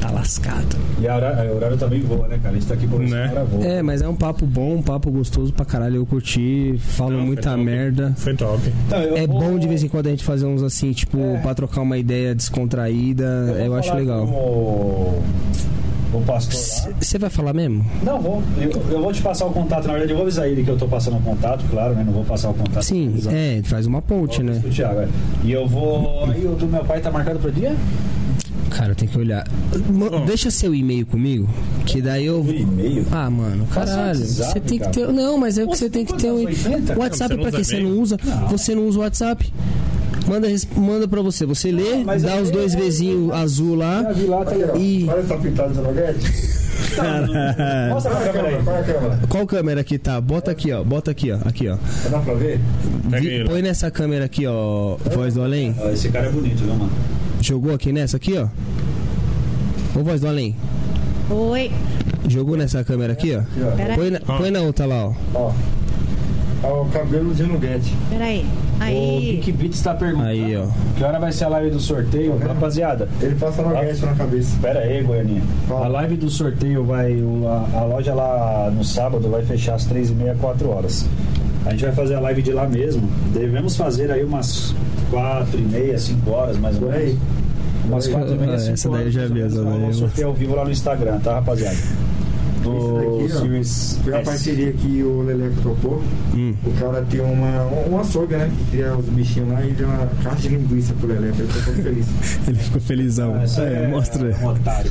Tá lascado.
E a hora- o horário também voa, né, cara? A gente tá aqui por
Né?
hora voa.
É, mas é um papo bom, um papo gostoso pra caralho. Eu curti, falo
Não,
muita
foi
merda.
Foi top.
Então, eu
É
vou-
bom de vez em quando a gente fazer uns assim, tipo,
É.
pra trocar uma ideia descontraída.
vou
Eu, acho legal.
Com o, pastor lá.
Você vai falar mesmo?
Não, vou. Eu, eu vou te passar o contato. Na verdade, eu vou avisar ele que eu tô passando o contato, claro, né? Não vou passar o contato.
Sim, é, faz uma ponte, né?
O Thiago, é. E eu vou. Aí o do meu pai tá marcado pro dia?
Cara, tem que olhar.
Ó.
Deixa seu e-mail comigo, que daí eu.
E-mail?
Ah, mano, caralho. Você tem que ter. Não, mas é que você tem que ter um.
anos? 80?
WhatsApp pra que você não usa? Você não usa o WhatsApp? Manda, manda pra você. Você lê,
mas
dá os dois
é-
Vzinhos azul lá.
vi lá, tá legal.
E.
Olha essa pintada de.
Mostra pra câmera aí.
Qual é a câmera?
Qual câmera que tá? Bota aqui, ó. Bota aqui, ó. Aqui, ó.
Dá pra ver?
Vi- põe nessa câmera aqui, ó. Voz do além.
Ó, Esse cara é bonito, viu, mano?
Jogou aqui nessa aqui, ó. Ô, voz do além.
Oi.
Jogou nessa câmera aqui, ó. Põe na, põe na outra lá, ó.
Ó. Ó, o cabelo de Nuguete.
peraí.
O
Aí.
Pink Beats tá perguntando.
Aí, ó.
Que hora vai ser a live do sorteio? Rapaziada,
Ele passa Noguete na cabeça.
Pera aí, Goianinha.
Fala.
A live do sorteio vai. o- A, a loja lá no sábado vai fechar às 3h30, 4 horas. A gente vai fazer a live de lá mesmo. Devemos fazer aí umas 4h30, 5 horas mais ou
Por aí.
menos. Umas
Por aí.
4h30,
Ah,
5
essa daí
horas.
eu já
mais ou
vi,
menos.
essa daí
Vamos
eu-
sorteio ao vivo lá no Instagram, tá, rapaziada? Do
Esse daqui, ó,
Series
Foi a
S.
parceria que o Leleco topou.
Hum.
O cara tem uma, um açougue, né? Que cria os bichinhos lá e deu uma caixa de linguiça pro Leleco. Ele ficou feliz.
Ele ficou felizão.
Ah, essa
É, mostra.
um otário.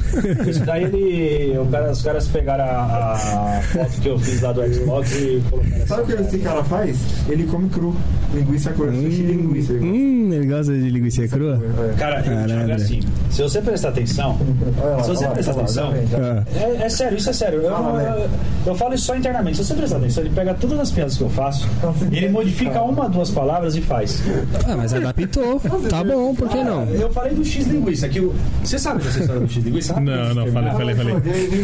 Isso daí ele. o cara- os caras pegaram a, a foto que eu fiz lá do Xbox e colocaram
Sabe o que esse cara faz? Ele come cru. Linguiça crua. Sushi de linguiça. ele.
Hum, ele gosta de linguiça crua?
É.
Cara, eu
Caralho.
É assim, se você prestar atenção,
lá,
se você
olha lá,
prestar
olha lá,
atenção,
vem.
Ah,
é, é sério, isso é sério. Eu,
Fala, né?
eu, eu falo isso só internamente. Se você prestar atenção, ele pega todas as piadas que eu faço, ele modifica uma, duas palavras e faz.
Ah, mas adaptou. Tá bom, por que não?
Eu falei do X linguiça, que o, você sabe dessa história do X linguiça?
Não, não, falei, falei, falei.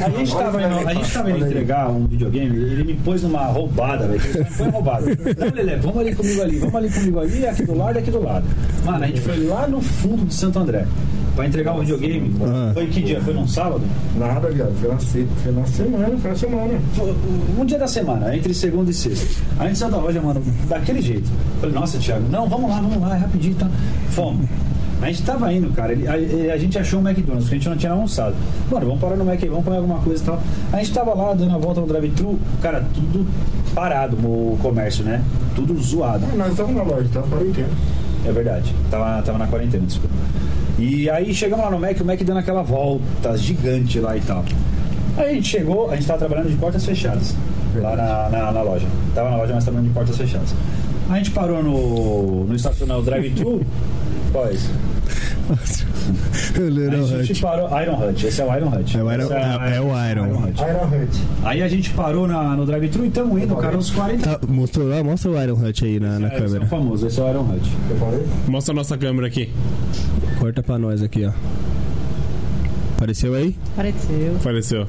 A gente tava indo, a gente tava indo entregar um videogame, ele me pôs numa roubada, velho. Foi roubada. Não, Lelé, vamos ali comigo ali, vamos ali comigo ali, aqui do lado, aqui do lado. Mano, a gente foi lá no fundo de Santo André pra entregar um videogame.
Ah.
Foi que dia? Foi num sábado?
Nada, viado. Foi na, se- foi na semana, foi na semana.
Um dia da semana, entre segunda e sexta. A gente saiu da loja, mano, daquele jeito. Falei, nossa, Thiago, não, vamos lá, vamos lá, é rapidinho, tá? Fomos. A gente tava indo, cara. A, a gente achou um McDonald's, porque a gente não tinha almoçado. Mano, vamos parar no Mac, vamos comer alguma coisa e tal. A gente tava lá dando a volta no drive-thru, cara, tudo parado o comércio, né? Tudo zoado.
Ah, nós estamos na loja, tá? Quarentena.
É verdade. Tava, tava na quarentena, desculpa. E aí chegamos lá no Mac, o Mac dando aquela volta gigante lá e tal. Aí a gente chegou, a gente tava trabalhando de portas fechadas. Lá na, na, na loja. Tava na loja, mas trabalhando de portas fechadas. A gente parou no, no estacionamento drive-thru. Qual é a gente
Hut.
parou. Iron Hut, esse é o Iron Hut.
É o Iron-
Esse
é- é o Iron.
Hut.
Iron Hut.
Aí a gente parou na, no drive-thru e estamos indo, cara, uns 40
Tá, mostrou lá? Mostra o Iron Hut aí na, na
É, esse é o
câmera.
famoso, esse é o Iron Hut.
Mostra a nossa câmera aqui.
Corta pra nós aqui, ó. Apareceu aí?
Apareceu.
Apareceu.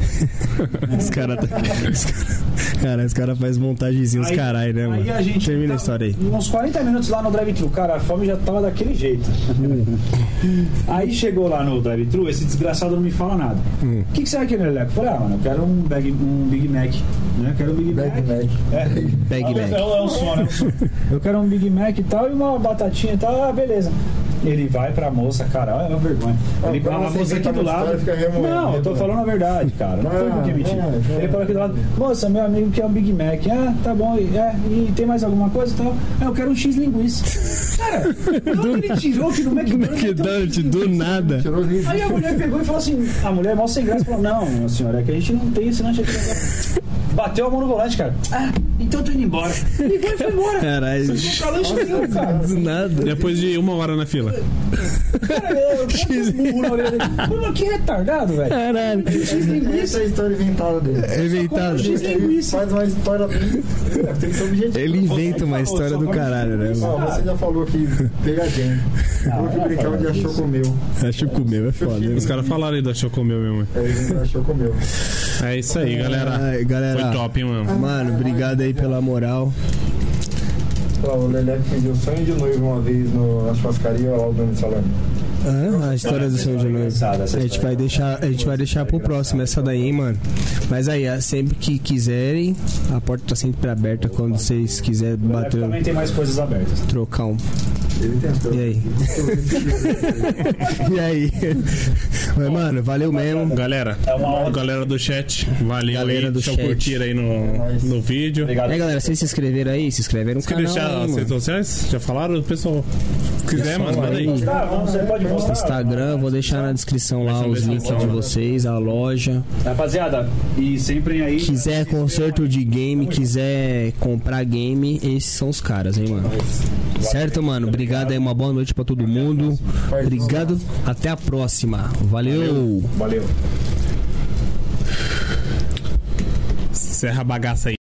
Os caras tá... os cara- os caras fazem montagenzinha, os caralho, né, mano?
Aí a gente
Termina a
tá-
história aí.
Uns 40 minutos lá no drive-thru, cara, a fome já tava daquele jeito. aí chegou lá no drive-thru, esse desgraçado não me fala nada. O
Hum.
que, que você vai querer, Leco? Eu falei, ah, mano, eu quero um, bag, um Big Mac. Né? Eu quero um Big,
Bag
Mac.
Mac.
É.
Bag
é,
Mac.
É, o- é o som, né? O som. Eu quero um Big Mac e tal, e uma batatinha e tal. Ah, beleza. Ele vai pra moça, cara, olha a vergonha. Ele,
pra
a moça aqui do lado. Não, eu tô falando a verdade, cara. Não tem
Ah,
por que mentir.
é, é.
Ele falou aqui do lado, moça, meu amigo quer um Big Mac. Ah, tá bom. E, é, e tem mais alguma coisa e tal? Ah, eu quero um X linguiça. Cara, onde ele tirou que no McDonald's.
McDonald's, do nada.
Aí a mulher pegou e falou assim: a mulher é mal sem graça falou: Não, senhora, é que a gente não tem, senão a gente. Bateu a mão no volante, cara. Ah, então eu tô indo embora. E foi, foi embora.
Caralho.
Nenhum, cara.
Do nada.
Depois de uma hora na fila.
Cara, eu eu burro na orelha dele. Pô, mas que retardado, velho.
Caralho.
Essa é a história inventada dele.
É inventado.
Ele faz uma história bem. Tem que ser objetivo.
Ele inventa uma história do caralho, né?
Ó, você já falou que pegadinha. Falou que brincava de achou comeu.
Acho que o meu é foda.
Os caras falaram aí do Chocomeu mesmo.
É, ele achou comeu.
É isso aí, galera.
Ai, galera.
Foi top, hein, mano.
Mano, obrigado aí pela moral.
O Lelé pediu sonho de noivo uma vez no, na churrascaria lá o Dani Salame.
Ah, a história do Senhor de Noivo. A gente vai deixar, a gente vai deixar pro próximo essa daí, hein, mano. Mas aí, é sempre que quiserem, a porta tá sempre aberta quando vocês quiserem
O
bater,
também tem mais coisas abertas.
trocar um.
Ele tentou.
E aí? E aí? Mas, mano, valeu mesmo.
Galera,
É
galera do chat, valeu
Galera
aí.
do
Deixa eu
chat.
curtir aí no, no vídeo.
Obrigado.
E aí, galera, vocês se inscreveram aí? Se inscreveram no
Quer
canal
deixar
aí,
as redes sociais? Já falaram? Pessoal, se quiser, mano, manda aí.
Tá, vamos, você pode.
Instagram, vou deixar na descrição lá os links de vocês, a loja.
Rapaziada, e sempre aí.
Quiser conserto de game, quiser comprar game, esses são os caras, hein, mano. Certo, mano? Obrigado aí, uma boa noite pra todo mundo. Obrigado, até a próxima. Valeu.
Valeu.
Serra a bagaça aí.